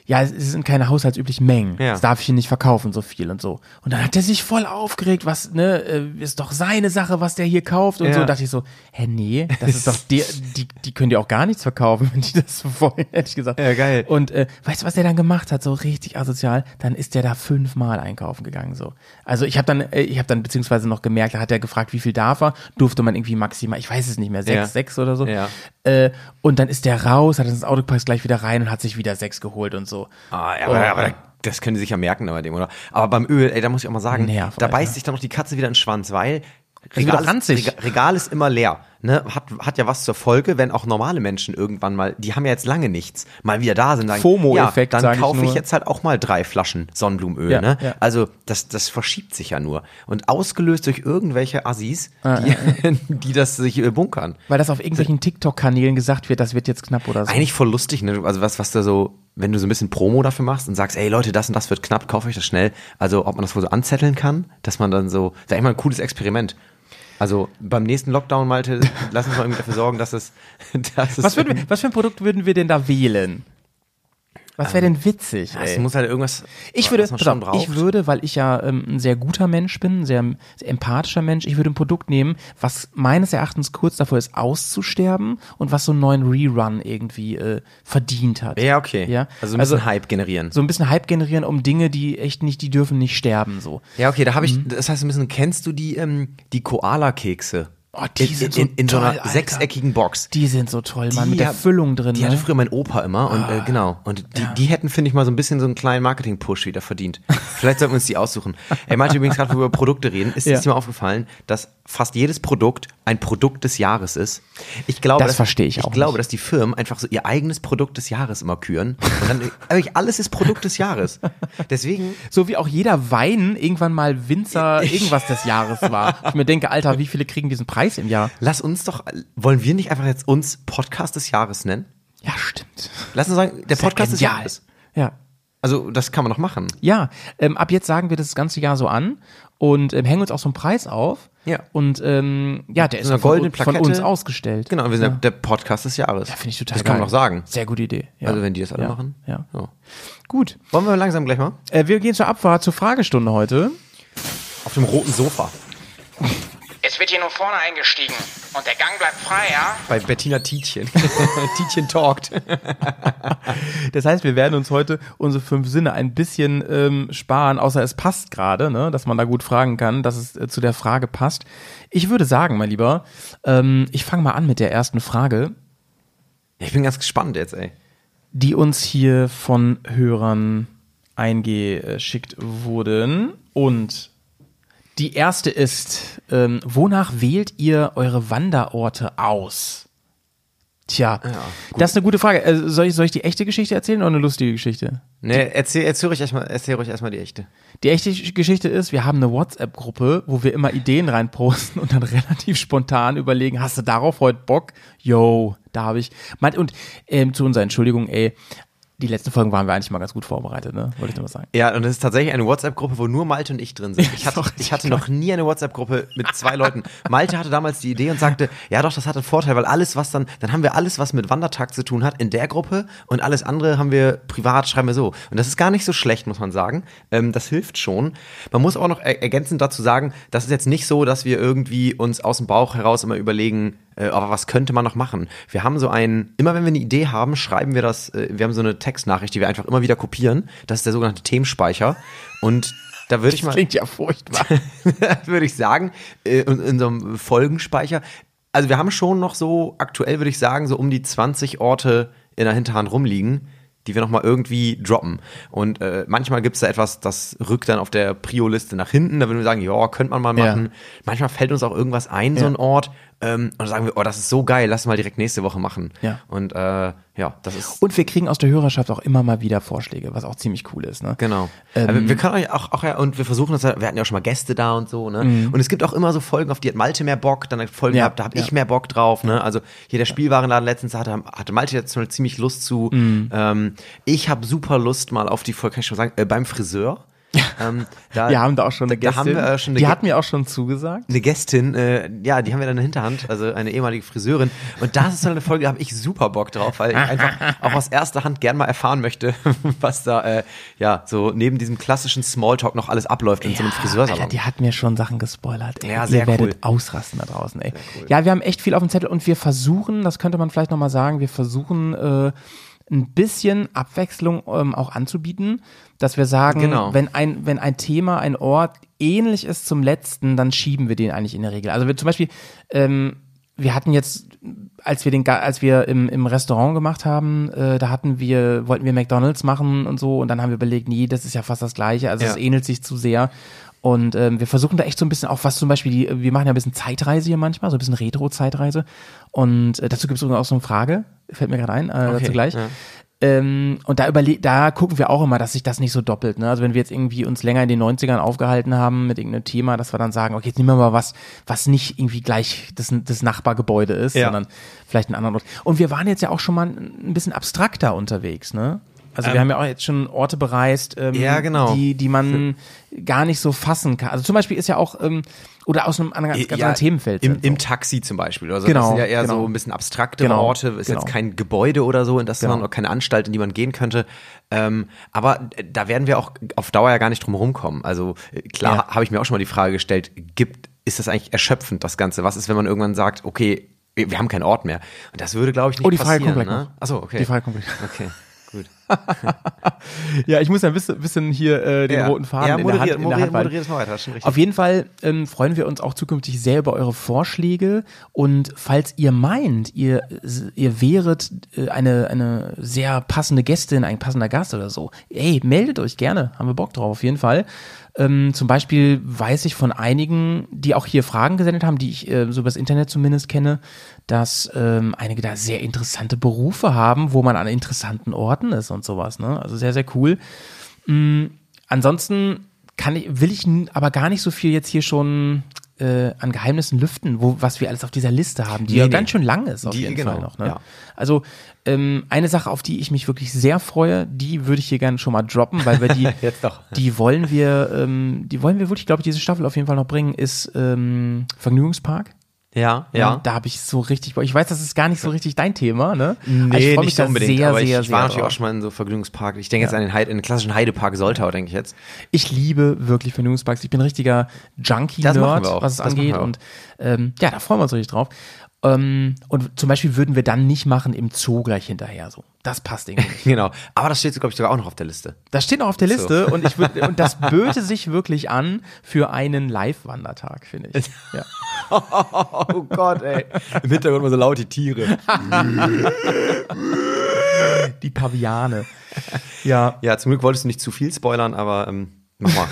S2: ja, es sind keine haushaltsüblichen Mengen.
S3: Ja.
S2: Das darf ich hier nicht verkaufen, so viel und so. Und dann hat er sich voll aufgeregt, was, ne, äh, ist doch seine Sache, was der hier kauft und
S3: Ja.
S2: so. Und dachte ich so, hä, nee, das ist doch der, die, die können dir auch gar nichts verkaufen, wenn die das so wollen, hätte ich gesagt.
S3: Ja, geil.
S2: Und äh, weißt du, was der dann gemacht hat, so richtig asozial? Dann ist der da fünfmal einkaufen gegangen, so. Also ich habe dann, äh, ich habe dann beziehungsweise noch gemerkt, da hat er gefragt, wie viel darf er? Durfte man irgendwie maximal, ich weiß es nicht mehr, sechs,
S3: Ja.
S2: sechs oder so.
S3: Ja.
S2: Äh, und dann ist der raus, hat ins Auto gepackt, gleich wieder rein und hat sich wieder sechs geholt und so.
S3: Ah, ja, aber, aber das können sie sich ja merken bei dem, oder? Aber beim Öl, ey, da muss ich auch mal sagen,
S2: Nerv,
S3: da beißt sich dann noch die Katze wieder in den Schwanz, weil Regal ist. Regal, ist immer leer. Ne? Hat, hat ja was zur Folge, wenn auch normale Menschen irgendwann mal, die haben ja jetzt lange nichts, mal wieder da sind,
S2: FOMO-Effekt,
S3: ja, dann
S2: ich
S3: kaufe ich,
S2: nur.
S3: jetzt halt auch mal drei Flaschen Sonnenblumenöl.
S2: Ja,
S3: ne?
S2: ja.
S3: Also das, das verschiebt sich ja nur. Und ausgelöst durch irgendwelche Assis, die, die das sich äh, bunkern.
S2: Weil das auf irgendwelchen TikTok-Kanälen gesagt wird, das wird jetzt knapp oder so.
S3: Eigentlich voll lustig, ne? Also was, was da so, wenn du so ein bisschen Promo dafür machst und sagst, ey Leute, das und das wird knapp, kauft euch das schnell. Also ob man das wohl so anzetteln kann, dass man dann so, ist eigentlich mal ein cooles Experiment. Also beim nächsten Lockdown, Malte, lass uns mal irgendwie dafür sorgen, dass es, dass es
S2: was, würden wir, was für ein Produkt würden wir denn da wählen? Was wäre denn witzig?
S3: Es
S2: ey?
S3: muss halt irgendwas.
S2: Ich würde, auf, ich würde, weil ich ja ähm, ein sehr guter Mensch bin, ein sehr, sehr empathischer Mensch, ich würde ein Produkt nehmen, was meines Erachtens kurz davor ist, auszusterben und was so einen neuen Rerun irgendwie äh, verdient hat.
S3: Ja, okay.
S2: Ja?
S3: Also ein bisschen Hype generieren.
S2: So ein bisschen Hype generieren um Dinge, die echt nicht, die dürfen nicht sterben. So.
S3: Ja, okay, da habe
S2: Mhm.
S3: ich, das heißt ein bisschen, kennst du die, ähm, die Koala-Kekse?
S2: Oh, die
S3: in,
S2: sind
S3: in,
S2: so
S3: in so einer
S2: toll, Alter.
S3: sechseckigen Box.
S2: Die sind so toll, Mann, mit der
S3: hab-
S2: Füllung drin.
S3: Die
S2: ne? Ah,
S3: hatte früher mein Opa immer und äh, genau. Und die, die hätten, finde ich, mal so ein bisschen so einen kleinen Marketing-Push wieder verdient. Vielleicht sollten wir uns die aussuchen. Er meinte übrigens gerade, wo wir über Produkte reden, ist
S2: Ja.
S3: dir mal aufgefallen, dass fast jedes Produkt ein Produkt des Jahres ist. Ich glaube,
S2: Das
S3: dass-
S2: verstehe ich
S3: Ich
S2: auch
S3: glaube,
S2: nicht.
S3: dass die Firmen einfach so ihr eigenes Produkt des Jahres immer küren. Und dann, eigentlich alles ist Produkt des Jahres. Deswegen
S2: So wie auch jeder Wein irgendwann mal Winzer irgendwas des Jahres war. Ich mir denke, Alter, wie viele kriegen diesen Preis im Jahr?
S3: Lass uns doch, wollen wir nicht einfach jetzt uns Podcast des Jahres nennen?
S2: Ja, stimmt.
S3: Lass uns sagen, der
S2: Sehr
S3: Podcast des. Jahres.
S2: Ja.
S3: Also, das kann man noch machen.
S2: Ja, ähm, ab jetzt sagen wir das ganze Jahr so an und ähm, hängen uns auch so einen Preis auf.
S3: Ja.
S2: Und ähm, ja, der ist
S3: So eine
S2: von,
S3: goldene
S2: von uns ausgestellt.
S3: Genau, wir sind der- der Podcast des Jahres.
S2: Ja, finde ich total
S3: Das
S2: geil.
S3: kann man noch sagen.
S2: Sehr gute Idee. Ja.
S3: Also, wenn die das alle
S2: ja.
S3: machen.
S2: Ja.
S3: Ja.
S2: Gut.
S3: Wollen wir langsam gleich mal?
S2: Äh, wir gehen zur Abfahrt, zur Fragestunde heute.
S3: Auf dem roten Sofa.
S4: Es wird hier nur vorne eingestiegen. Und der Gang bleibt frei, ja?
S3: Bei Bettina Tietjen. Tietjen talkt.
S2: Das heißt, wir werden uns heute unsere fünf Sinne ein bisschen ähm, sparen, außer es passt gerade, ne, dass man da gut fragen kann, dass es äh, zu der Frage passt. Ich würde sagen, mein Lieber, ähm, ich fange mal an mit der ersten Frage,
S3: Ich bin ganz gespannt jetzt, ey.
S2: die uns hier von Hörern eingeschickt wurden. Und die erste ist, ähm, wonach wählt ihr eure Wanderorte aus? Tja, das ist eine gute Frage. Äh, soll, ich, soll ich die echte Geschichte erzählen oder eine lustige Geschichte?
S3: Nee, erzähl, erzähl ruhig erstmal, erzähl ruhig erstmal die echte.
S2: Die echte Geschichte ist, wir haben eine WhatsApp-Gruppe, wo wir immer Ideen reinposten und dann relativ spontan überlegen, hast du darauf heute Bock? Yo, da habe ich. Und ähm, zu unserer Entschuldigung, ey, die letzten Folgen waren wir eigentlich mal ganz gut vorbereitet, ne? Wollte ich nur mal sagen.
S3: Ja, und es ist tatsächlich eine WhatsApp-Gruppe, wo nur Malte und ich drin sind. Ich hatte, ich hatte noch nie eine WhatsApp-Gruppe mit zwei Leuten. Malte hatte damals die Idee und sagte, ja doch, das hat einen Vorteil, weil alles, was dann, dann haben wir alles, was mit Wandertag zu tun hat, in der Gruppe und alles andere haben wir privat, schreiben wir so. Und das ist gar nicht so schlecht, muss man sagen. Ähm, das hilft schon. Man muss auch noch er ergänzend dazu sagen, das ist jetzt nicht so, dass wir irgendwie uns aus dem Bauch heraus immer überlegen, äh, aber was könnte man noch machen? Wir haben so ein, immer wenn wir eine Idee haben, schreiben wir das, äh, wir haben so eine Textnachricht, die wir einfach immer wieder kopieren. Das ist der sogenannte Themenspeicher. Und da würde ich mal,
S2: Klingt ja furchtbar.
S3: würde ich sagen, äh, in, in so einem Folgenspeicher. Also wir haben schon noch so, aktuell würde ich sagen, so um die 20 Orte in der Hinterhand rumliegen, die wir nochmal irgendwie droppen. Und äh, manchmal gibt es da etwas, das rückt dann auf der Prio-Liste nach hinten. Da würden wir sagen, ja, könnte man mal
S2: Ja.
S3: machen. Manchmal fällt uns auch irgendwas ein, so
S2: Ja.
S3: ein Ort. Ähm, und dann sagen wir, oh, das ist so geil, lass mal direkt nächste Woche machen.
S2: Ja.
S3: Und äh, ja, das ist
S2: Und wir kriegen aus der Hörerschaft auch immer mal wieder Vorschläge, was auch ziemlich cool ist, ne?
S3: Genau.
S2: Ähm,
S3: Aber wir können euch auch, auch ja, und wir versuchen das, wir hatten ja auch schon mal Gäste da und so, ne? Und es gibt auch immer so Folgen, auf die hat Malte mehr Bock, dann Folgen
S2: Mhm. Ja,
S3: gehabt, da habe
S2: ja.
S3: ich mehr Bock drauf, ne? Also hier der Spielwarenladen letztens hatte, hatte Malte jetzt schon ziemlich Lust zu.
S2: Mhm.
S3: Ähm, ich habe super Lust mal auf die Folge, kann ich schon sagen, äh, beim Friseur. Ähm, da,
S2: Wir haben da auch schon eine
S3: da
S2: Gästin.
S3: haben wir äh, schon eine
S2: die
S3: Gä-
S2: hat mir auch schon zugesagt.
S3: eine Gästin, äh, ja, die haben wir dann in der Hinterhand, also eine ehemalige Friseurin. Und das ist so eine Folge, da habe ich super Bock drauf, weil ich einfach auch aus erster Hand gern mal erfahren möchte, was da, äh, ja, so neben diesem klassischen Smalltalk noch alles abläuft in so einem Friseursalon.
S2: Alter, die hat mir schon Sachen gespoilert. Ey.
S3: Ja,
S2: Ihr
S3: sehr
S2: werdet
S3: cool.
S2: ausrasten da draußen, ey. Ja, wir haben echt viel auf dem Zettel und wir versuchen, das könnte man vielleicht nochmal sagen, wir versuchen äh, ein bisschen Abwechslung ähm, auch anzubieten, dass wir sagen,
S3: Genau.
S2: wenn ein, wenn ein Thema, ein Ort ähnlich ist zum letzten, dann schieben wir den eigentlich in der Regel. Also wir zum Beispiel, ähm, wir hatten jetzt, als wir den, als wir im, im Restaurant gemacht haben, äh, da hatten wir, wollten wir McDonalds machen und so und dann haben wir überlegt, nee, das ist ja fast das Gleiche, also es
S3: Ja.
S2: ähnelt sich zu sehr. Und ähm, wir versuchen da echt so ein bisschen auch was zum Beispiel, die, wir machen ja ein bisschen Zeitreise hier manchmal, so ein bisschen Retro-Zeitreise. Und äh, dazu gibt es auch so eine Frage, fällt mir gerade ein, äh, dazu gleich.
S3: ja.
S2: Ähm, und da überle da gucken wir auch immer, dass sich das nicht so doppelt. Ne? Also wenn wir jetzt irgendwie uns länger in den 90ern aufgehalten haben mit irgendeinem Thema, dass wir dann sagen, okay, jetzt nehmen wir mal was, was nicht irgendwie gleich das, das Nachbargebäude ist,
S3: Ja.
S2: sondern vielleicht einen anderen Ort. Und wir waren jetzt ja auch schon mal ein bisschen abstrakter unterwegs, ne? Also wir haben ja auch jetzt schon Orte bereist, ähm,
S3: Ja, genau.
S2: die, die man gar nicht so fassen kann. Also zum Beispiel ist ja auch, ähm, oder aus einem anderen, ganz,
S3: Ja,
S2: anderen Themenfeld.
S3: Im,
S2: sind
S3: Im
S2: so.
S3: Taxi zum Beispiel. Oder so.
S2: Genau,
S3: das sind ja eher
S2: genau.
S3: so ein bisschen abstraktere
S2: Genau,
S3: Orte. Ist
S2: genau.
S3: jetzt kein Gebäude oder so, in das
S2: Genau.
S3: man auch keine Anstalt, in die man gehen könnte. Ähm, aber äh, da werden wir auch auf Dauer ja gar nicht drum rumkommen. Also äh, klar
S2: Ja.
S3: habe ich mir auch schon mal die Frage gestellt, gibt, ist das eigentlich erschöpfend, das Ganze? Was ist, wenn man irgendwann sagt, okay, wir haben keinen Ort mehr? Und das würde, glaube ich, nicht
S2: Oh, die Frage
S3: passieren.
S2: kommt gleich
S3: ne? Achso, okay.
S2: Die Frage kommt gleich.
S3: Okay, gut.
S2: Ja, ich muss ja ein bisschen, bisschen hier äh, den
S3: Ja.
S2: roten Faden
S3: Ja,
S2: in der Hand, in der Hand halten.
S3: moderier das mal weiter, schon richtig.
S2: Auf jeden Fall ähm, freuen wir uns auch zukünftig sehr über eure Vorschläge und falls ihr meint, ihr, ihr wäret äh, eine, eine sehr passende Gästin, ein passender Gast oder so, ey, meldet euch gerne, haben wir Bock drauf, auf jeden Fall. Ähm, zum Beispiel weiß ich von einigen, die auch hier Fragen gesendet haben, die ich äh, so übers Internet zumindest kenne, dass ähm, einige da sehr interessante Berufe haben, wo man an interessanten Orten ist und sowas. Ne? Also sehr, sehr cool. Mm, ansonsten kann ich, will ich aber gar nicht so viel jetzt hier schon äh, an Geheimnissen lüften, wo, was wir alles auf dieser Liste haben, die
S3: Nee,
S2: ja
S3: nee.
S2: ganz schön lang ist auf
S3: Die-
S2: jeden
S3: genau,
S2: Fall noch. Ne?
S3: ja.
S2: Also ähm, eine Sache, auf die ich mich wirklich sehr freue, die würde ich hier gerne schon mal droppen, weil wir die, die wollen wir, ähm, die wollen wir wirklich, glaube ich, diese Staffel auf jeden Fall noch bringen, ist ähm, Vergnügungspark.
S3: Ja, ja.
S2: Da habe ich so richtig, ich weiß, das ist gar nicht so richtig dein Thema, ne?
S3: Nee,
S2: Aber ich mich
S3: nicht so
S2: da
S3: unbedingt,
S2: sehr,
S3: aber ich,
S2: sehr,
S3: ich war natürlich auch schon mal in so Vergnügungspark. Ich denke jetzt an den, Heide, in den klassischen Heidepark Soltau, denke ich jetzt.
S2: Ich liebe wirklich Vergnügungsparks. Ich bin ein richtiger Junkie-Nerd, was es
S3: Das
S2: angeht. Und ähm, ja, da freuen wir uns richtig drauf. Ähm, und zum Beispiel würden wir dann nicht machen im Zoo gleich hinterher so. Das passt irgendwie.
S3: Genau. Aber das steht, glaube ich, sogar auch noch auf der Liste.
S2: Das steht noch auf der Liste und ich würd, und das böte sich wirklich an für einen Live-Wandertag, finde ich. Ja.
S3: Oh Gott, ey. Im Hintergrund immer so laute Tiere.
S2: Die Paviane. Ja.
S3: Ja, zum Glück wolltest du nicht zu viel spoilern, aber ähm, mach mal.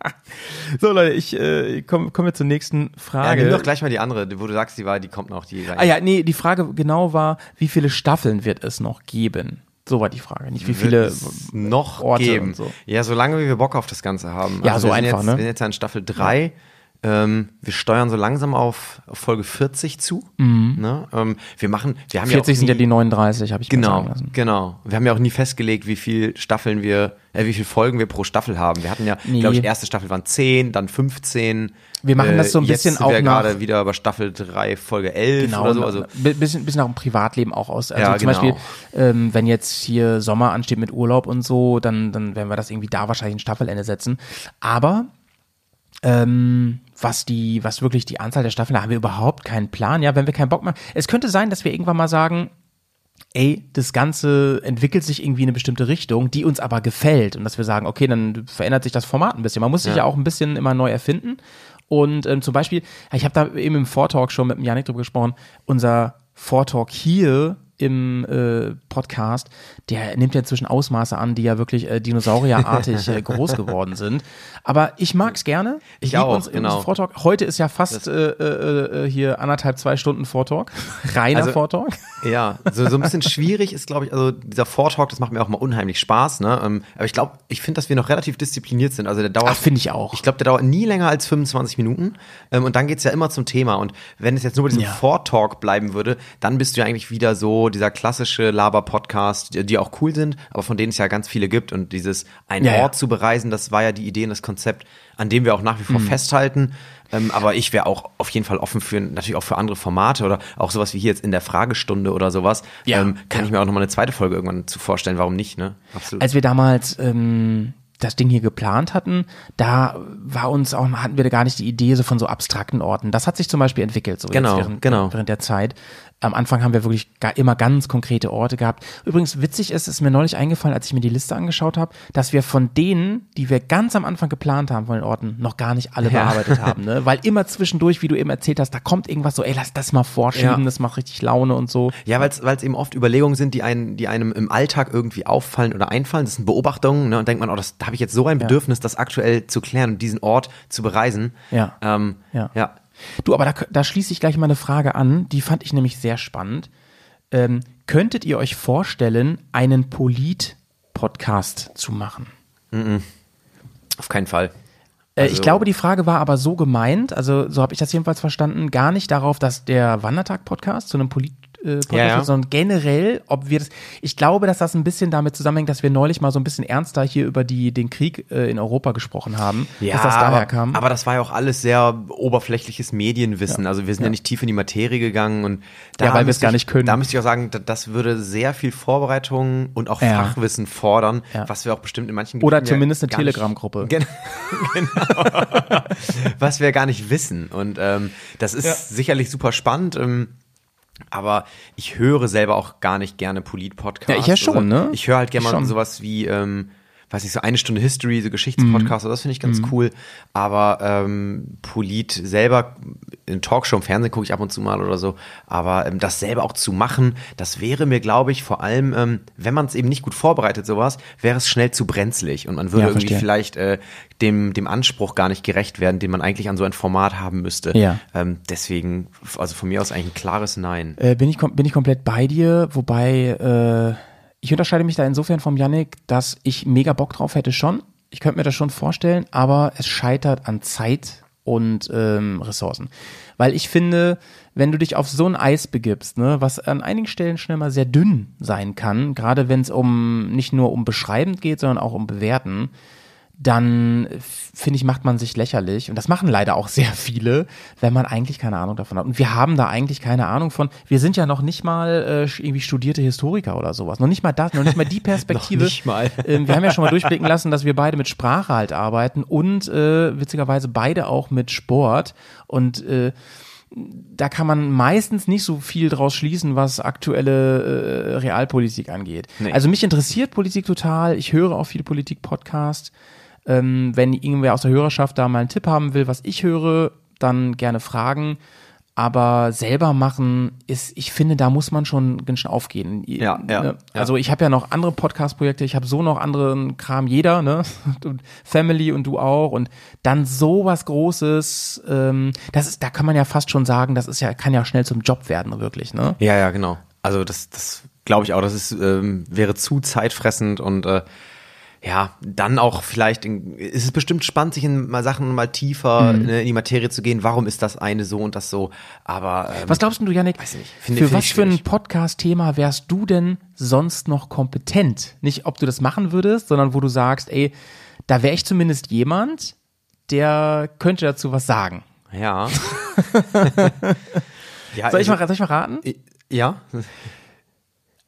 S2: So Leute, ich äh, komme komm jetzt zur nächsten
S3: Ja,
S2: Frage.
S3: nimm doch gleich mal die andere, wo du sagst, die war, die kommt noch. Die
S2: ah ja, nee, die Frage genau war, wie viele Staffeln wird es noch geben? So war die Frage, nicht wie viele
S3: noch
S2: Orte
S3: geben.
S2: so.
S3: Ja, solange wie wir Bock auf das Ganze haben.
S2: Ja, so
S3: wir sind
S2: einfach,
S3: jetzt,
S2: ne?
S3: Wir sind jetzt ja in Staffel 3. Ähm, wir steuern so langsam auf, auf Folge 40 zu. Ne? Ähm, wir machen, wir haben
S2: 40
S3: ja auch
S2: Mhm. sind ja
S3: nie-
S2: die 39, habe ich
S3: Genau,
S2: sagen lassen.
S3: genau. Wir haben ja auch nie festgelegt, wie viel Staffeln wir, äh, wie viele Folgen wir pro Staffel haben. Wir hatten ja,
S2: Nee.
S3: glaube ich, erste Staffel waren 10, dann 15.
S2: Wir machen das so ein
S3: jetzt
S2: bisschen
S3: sind
S2: auch
S3: wir
S2: nach-
S3: gerade wieder bei Staffel 3, Folge 11
S2: Genau,
S3: oder so. Also,
S2: bi- bisschen, bisschen nach dem Privatleben auch aus. Also
S3: Ja,
S2: zum
S3: genau.
S2: Beispiel, ähm, wenn jetzt hier Sommer ansteht mit Urlaub und so, dann, dann werden wir das irgendwie da wahrscheinlich ein Staffelende setzen. Aber ähm, was die, was wirklich die Anzahl der Staffeln, da haben wir überhaupt keinen Plan. Ja, wenn wir keinen Bock machen. Es könnte sein, dass wir irgendwann mal sagen, ey, das Ganze entwickelt sich irgendwie in eine bestimmte Richtung, die uns aber gefällt. Und dass wir sagen, okay, dann verändert sich das Format ein bisschen. Man muss sich ja,
S3: Ja.
S2: auch ein bisschen immer neu erfinden. Und ähm, zum Beispiel, ich habe da eben im Vortalk schon mit dem Janik drüber gesprochen, unser Vortalk hier im äh, Podcast, der nimmt ja inzwischen Ausmaße an, die ja wirklich äh, dinosaurierartig äh, groß geworden sind. Aber ich mag's gerne.
S3: Ich
S2: lieb
S3: auch,
S2: uns,
S3: genau.
S2: unseren Vortalk. Heute ist ja fast äh, äh, äh, hier anderthalb, zwei Stunden Vortalk. Reiner
S3: Also-
S2: Vortalk.
S3: Ja, so, so ein bisschen schwierig ist, glaube ich, also dieser Vortalk, das macht mir auch mal unheimlich Spaß, ne? Ähm, Aber ich glaube, ich finde, dass wir noch relativ diszipliniert sind. Also der dauert.
S2: Finde ich auch.
S3: Ich glaube, der dauert nie länger als 25 Minuten. Ähm, Und dann geht's ja immer zum Thema. Und wenn es jetzt nur bei diesem
S2: Ja.
S3: Vortalk bleiben würde, dann bist du ja eigentlich wieder so dieser klassische Laber-Podcast, die, die auch cool sind, aber von denen es ja ganz viele gibt. Und dieses einen
S2: Ja, ja.
S3: Ort zu bereisen, das war ja die Idee und das Konzept, an dem wir auch nach wie
S2: Mhm.
S3: vor festhalten. Ähm, aber ich wäre auch auf jeden Fall offen für natürlich auch für andere Formate oder auch sowas wie hier jetzt in der Fragestunde oder sowas.
S2: Ja,
S3: ähm, kann
S2: ja.
S3: ich mir auch nochmal eine zweite Folge irgendwann zu vorstellen. Warum nicht, ne? Absolut.
S2: Als wir damals ähm, das Ding hier geplant hatten, da war uns auch, hatten wir da gar nicht die Idee so von so abstrakten Orten. Das hat sich zum Beispiel entwickelt, so
S3: Genau,
S2: während,
S3: genau.
S2: während der Zeit. Am Anfang haben wir wirklich immer ganz konkrete Orte gehabt. Übrigens, witzig ist, ist mir neulich eingefallen, als ich mir die Liste angeschaut habe, dass wir von denen, die wir ganz am Anfang geplant haben von den Orten, noch gar nicht alle
S3: Ja.
S2: bearbeitet haben. Ne? Weil immer zwischendurch, wie du eben erzählt hast, da kommt irgendwas so, ey, lass das mal vorschieben,
S3: Ja.
S2: das macht richtig Laune und so.
S3: Ja, weil es eben oft Überlegungen sind, die, einen, die einem im Alltag irgendwie auffallen oder einfallen. Das sind Beobachtungen, ne? Und denkt man, oh, das, da habe ich jetzt so ein Bedürfnis, das aktuell zu klären und diesen Ort zu bereisen.
S2: Ja.
S3: Ähm,
S2: Ja.
S3: ja.
S2: Du, aber da, da schließe ich gleich mal eine Frage an, die fand ich nämlich sehr spannend. Ähm, könntet ihr euch vorstellen, einen Polit-Podcast zu machen?
S3: Auf keinen Fall.
S2: Äh, ich
S3: Also-
S2: glaube, die Frage war aber so gemeint, also so habe ich das jedenfalls verstanden, gar nicht darauf, dass der Wandertag-Podcast zu einem Polit Podcast,
S3: Ja, ja.
S2: sondern generell, ob wir das, ich glaube, dass das ein bisschen damit zusammenhängt, dass wir neulich mal so ein bisschen ernster hier über die, den Krieg äh, in Europa gesprochen haben, dass das daher
S3: aber,
S2: kam.
S3: aber das war ja auch alles sehr oberflächliches Medienwissen. Also wir sind ja. nicht tief in die Materie gegangen und da
S2: Ja, weil wir es
S3: müsste
S2: gar
S3: ich-
S2: nicht können.
S3: Da müsste ich auch sagen, da- das würde sehr viel Vorbereitung und auch
S2: Ja.
S3: Fachwissen fordern,
S2: Ja.
S3: was wir auch bestimmt in manchen
S2: Oder
S3: Gebieten ja
S2: zumindest eine Telegram-Gruppe.
S3: Gen genau. was wir gar nicht wissen. Und ähm, das ist sicherlich super spannend. Ähm, aber ich höre selber auch gar nicht gerne Polit-Podcasts.
S2: Ja, ich ja schon, ne?
S3: Ich höre halt gerne mal sowas wie, ähm, weiß ich, so eine Stunde History, so Geschichtspodcasts, das finde ich ganz cool. Aber ähm, Polit selber, in Talkshow, im Fernsehen gucke ich ab und zu mal oder so. Aber ähm, das selber auch zu machen, das wäre mir, glaube ich, vor allem, ähm, wenn man es eben nicht gut vorbereitet, sowas, wäre es schnell zu brenzlig. Und man würde
S2: Ja,
S3: irgendwie vielleicht äh, dem, dem Anspruch gar nicht gerecht werden, den man eigentlich an so ein Format haben müsste.
S2: Ja.
S3: Ähm, deswegen, also von mir aus eigentlich ein klares Nein.
S2: Äh, bin, ich, bin ich komplett bei dir, wobei äh, ich unterscheide mich da insofern vom Yannick, dass ich mega Bock drauf hätte schon. Ich könnte mir das schon vorstellen, aber es scheitert an Zeit und ähm, Ressourcen. Weil ich finde, wenn du dich auf so ein Eis begibst, ne, was an einigen Stellen schnell mal sehr dünn sein kann, gerade wenn es um nicht nur um beschreibend geht, sondern auch um bewerten, dann finde ich, macht man sich lächerlich. Und das machen leider auch sehr viele, wenn man eigentlich keine Ahnung davon hat. Und wir haben da eigentlich keine Ahnung von. Wir sind ja noch nicht mal äh, irgendwie studierte Historiker oder sowas. Noch nicht mal das, noch nicht mal die Perspektive.
S3: nicht mal.
S2: Ähm, wir haben ja schon mal durchblicken lassen, dass wir beide mit Sprache halt arbeiten und äh, witzigerweise beide auch mit Sport. Und äh, da kann man meistens nicht so viel draus schließen, was aktuelle äh, Realpolitik angeht.
S3: Nee.
S2: Also mich interessiert Politik total. Ich höre auch viele Politik-Podcasts. Ähm, wenn irgendwer aus der Hörerschaft da mal einen Tipp haben will, was ich höre, dann gerne fragen. Aber selber machen ist, ich finde, da muss man schon ganz schön aufgehen.
S3: Ja, ja,
S2: Ne? Also ich habe ja noch andere Podcast-Projekte, ich habe so noch anderen Kram, jeder, ne? Family und du auch. Und dann so was Großes, ähm, das ist, da kann man ja fast schon sagen, das ist ja, kann ja schnell zum Job werden, wirklich, ne?
S3: Ja, ja, genau. Also das, das glaube ich auch. Das ist, ähm, wäre zu zeitfressend und äh, ja, dann auch vielleicht, in, ist es bestimmt spannend, sich in mal Sachen mal tiefer ne, in die Materie zu gehen. Warum ist das eine so und das so? Aber ähm,
S2: Was glaubst du, Janik?
S3: Weiß nicht. Finde-
S2: für
S3: finde
S2: was
S3: ich
S2: für ein. Podcast-Thema wärst du denn sonst noch kompetent? Nicht, ob du das machen würdest, sondern wo du sagst, ey, da wäre ich zumindest jemand, der könnte dazu was sagen.
S3: ja. ja,
S2: Soll ich, mal,
S3: also-
S2: soll ich mal raten?
S3: Ja.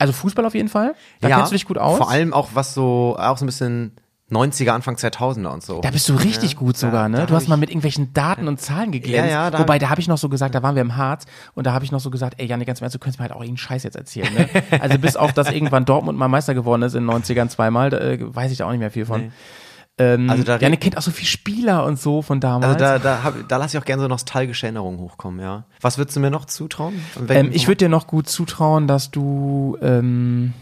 S2: Also Fußball auf jeden Fall. Da
S3: ja,
S2: kennst du dich gut aus.
S3: Vor allem auch was so, auch so ein bisschen 90er, Anfang 2000er und so.
S2: Da bist du richtig gut sogar, ne? du hast mal mit irgendwelchen Daten und Zahlen geglänzt.
S3: Ja, ja, da
S2: Wobei, da habe ich noch so gesagt, da waren wir im Harz und da habe ich noch so gesagt, ey Janik, ganz im Ernst, du könntest mir halt auch irgendeinen Scheiß jetzt erzählen, ne? Also bis auf, dass irgendwann Dortmund mal Meister geworden ist in den 90ern zweimal, da äh, weiß ich da auch nicht mehr viel von. Ähm,
S3: Also da-
S2: Janik kennt auch so viel Spieler und so von damals.
S3: also da, da, hab, da lasse ich auch gerne so nostalgische Erinnerungen hochkommen, ja. Was würdest du mir noch zutrauen?
S2: Ähm, ich würde dir noch gut zutrauen, dass du ähm,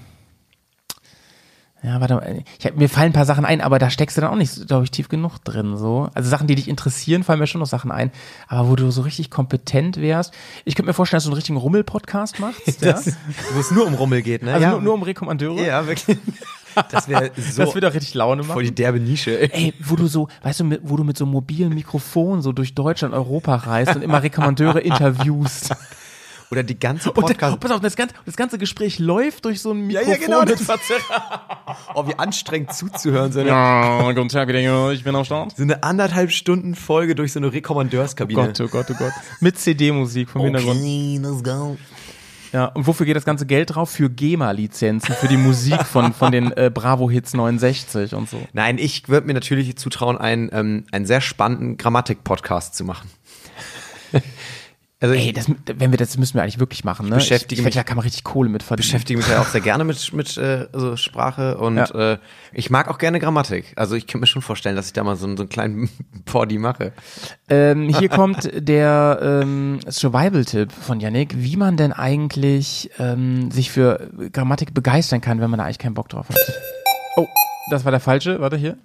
S2: ja, warte mal, hab, mir fallen ein paar Sachen ein, aber da steckst du dann auch nicht, glaube ich, tief genug drin. So. Also Sachen, die dich interessieren, fallen mir schon noch Sachen ein, aber wo du so richtig kompetent wärst. Ich könnte mir vorstellen, dass du einen richtigen Rummel-Podcast machst. ja?
S3: Wo es nur um Rummel geht, ne?
S2: Also
S3: ja.
S2: nur, nur um Rekommandeure.
S3: Ja, wirklich. Das wäre so
S2: Das würde auch richtig Laune machen.
S3: voll die derbe Nische. Ey.
S2: Ey, wo du so, weißt du, mit, wo du mit so einem mobilen Mikrofon so durch Deutschland, Europa reist und immer Rekommandeure interviewst.
S3: Oder die ganze
S2: Und
S3: Podcast.
S2: pass auf, das ganze, das ganze Gespräch läuft durch so ein
S3: Ja,
S2: Mikrofon.
S3: ja, genau.
S2: mit
S3: Das oh, wie anstrengend zuzuhören. So eine,
S2: Ja, guten Tag, wieder, ich bin am Start.
S3: so eine anderthalb Stunden Folge durch so eine Rekommandörskabine.
S2: Gott, oh Gott, oh Gott. Mit CD-Musik vom Hintergrund.
S1: let's go.
S2: Ja, und wofür geht das ganze Geld drauf? Für GEMA-Lizenzen, für die Musik von, von den äh, Bravo-Hits 69 und so.
S3: Nein, ich würde mir natürlich zutrauen, einen, ähm, einen sehr spannenden Grammatik-Podcast zu machen. Also ich
S2: Ey, das, wenn wir das müssen wir eigentlich wirklich machen, ne?
S3: beschäftige
S2: ich, ich
S3: mich-
S2: Da kann man richtig Kohle mit verdienen.
S3: beschäftige mich ja auch sehr gerne mit, mit äh, so Sprache und
S2: Ja.
S3: äh, ich mag auch gerne Grammatik. Also ich könnte mir schon vorstellen, dass ich da mal so, einen- so einen kleinen Poddy mache.
S2: Ähm, hier kommt der ähm, Survival-Tipp von Yannick, wie man denn eigentlich ähm, sich für Grammatik begeistern kann, wenn man da eigentlich keinen Bock drauf hat. Oh, das war der falsche. Warte hier.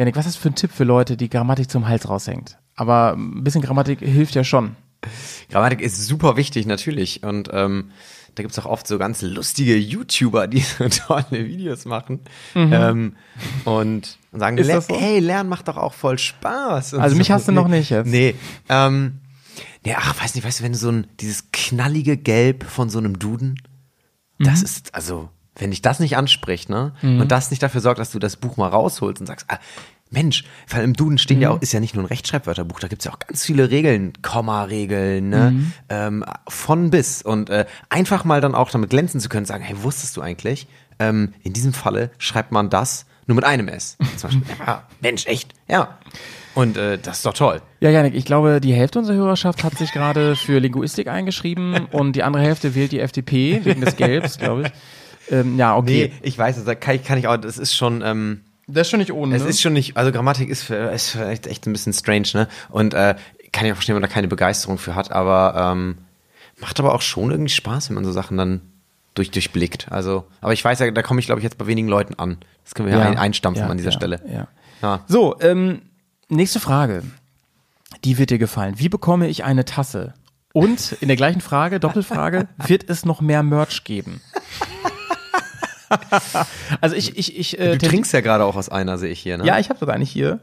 S2: Yannick, was ist das für ein Tipp für Leute, die Grammatik zum Hals raushängt? Aber ein bisschen Grammatik hilft ja schon.
S3: Grammatik ist super wichtig, natürlich. Und ähm, da gibt's auch oft so ganz lustige YouTuber, die so tolle Videos machen. Ähm, und, sagen,
S2: Mhm.
S3: "Le-
S2: so?
S3: hey, Lernen macht doch auch voll Spaß.
S2: Also mich
S3: so.
S2: hast du noch nicht jetzt.
S3: Nee. Ähm, Ja, ach, weiß nicht, weißt du, wenn du so ein, dieses knallige Gelb von so einem Duden, das ist, also, wenn dich das nicht anspricht, ne, und das nicht dafür sorgt, dass du das Buch mal rausholst und sagst, ah, Mensch, weil im Duden stehen ja auch, ist ja nicht nur ein Rechtschreibwörterbuch, da gibt's ja auch ganz viele Regeln, Komma-Regeln, ne, ähm, von bis. Und äh, einfach mal dann auch damit glänzen zu können, sagen, hey, wusstest du eigentlich, ähm, in diesem Falle schreibt man das nur mit einem S. Zum Beispiel, ja, Mensch, echt, ja. Und äh, das ist doch toll.
S2: Ja, Janik, ich glaube, die Hälfte unserer Hörerschaft hat sich gerade für Linguistik eingeschrieben und die andere Hälfte wählt die FDP wegen des Gelbs, glaube ich. Ähm, ja, okay.
S3: Nee, ich weiß, da kann ich, kann ich auch, das ist schon, ähm,
S2: Das ist schon nicht ohne.
S3: Es ist schon nicht, also Grammatik ist, für, ist vielleicht echt ein bisschen strange, ne? Und äh, kann ich auch verstehen, wenn man da keine Begeisterung für hat, aber ähm, macht aber auch schon irgendwie Spaß, wenn man so Sachen dann durch, durchblickt. Also, aber ich weiß ja, da komme ich, glaube ich, jetzt bei wenigen Leuten an. Das können wir ja, ein, einstampfen
S2: ja,
S3: an dieser
S2: ja,
S3: Stelle.
S2: Ja.
S3: Ja.
S2: So, ähm, nächste Frage. Die wird dir gefallen. Wie bekomme ich eine Tasse? Und in der gleichen Frage, Doppelfrage, wird es noch mehr Merch geben? also ich, ich, ich, äh,
S3: Du trinkst ja gerade auch aus einer, sehe ich hier, ne?
S2: Ja, ich habe sogar nicht hier.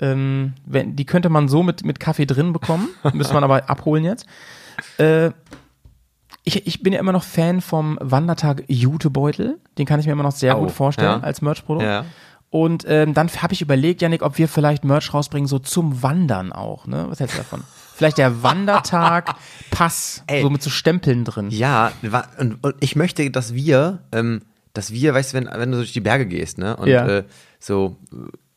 S2: Ähm, wenn, die könnte man so mit, mit Kaffee drin bekommen. Müssen wir aber abholen jetzt. Äh, ich, ich bin ja immer noch Fan vom Wandertag Jutebeutel. Den kann ich mir immer noch sehr
S3: Oh,
S2: gut vorstellen
S3: ja.
S2: als Merchprodukt.
S3: Ja.
S2: Und ähm, dann habe ich überlegt, Janik, ob wir vielleicht Merch rausbringen, so zum Wandern auch. Ne? Was hältst du davon? Vielleicht der Wandertag Pass,
S3: Ey.
S2: so mit so Stempeln drin.
S3: Ja, und, und ich möchte, dass wir, ähm, dass wir, weißt du, wenn, wenn du durch die Berge gehst, ne? Und
S2: Ja.
S3: äh, so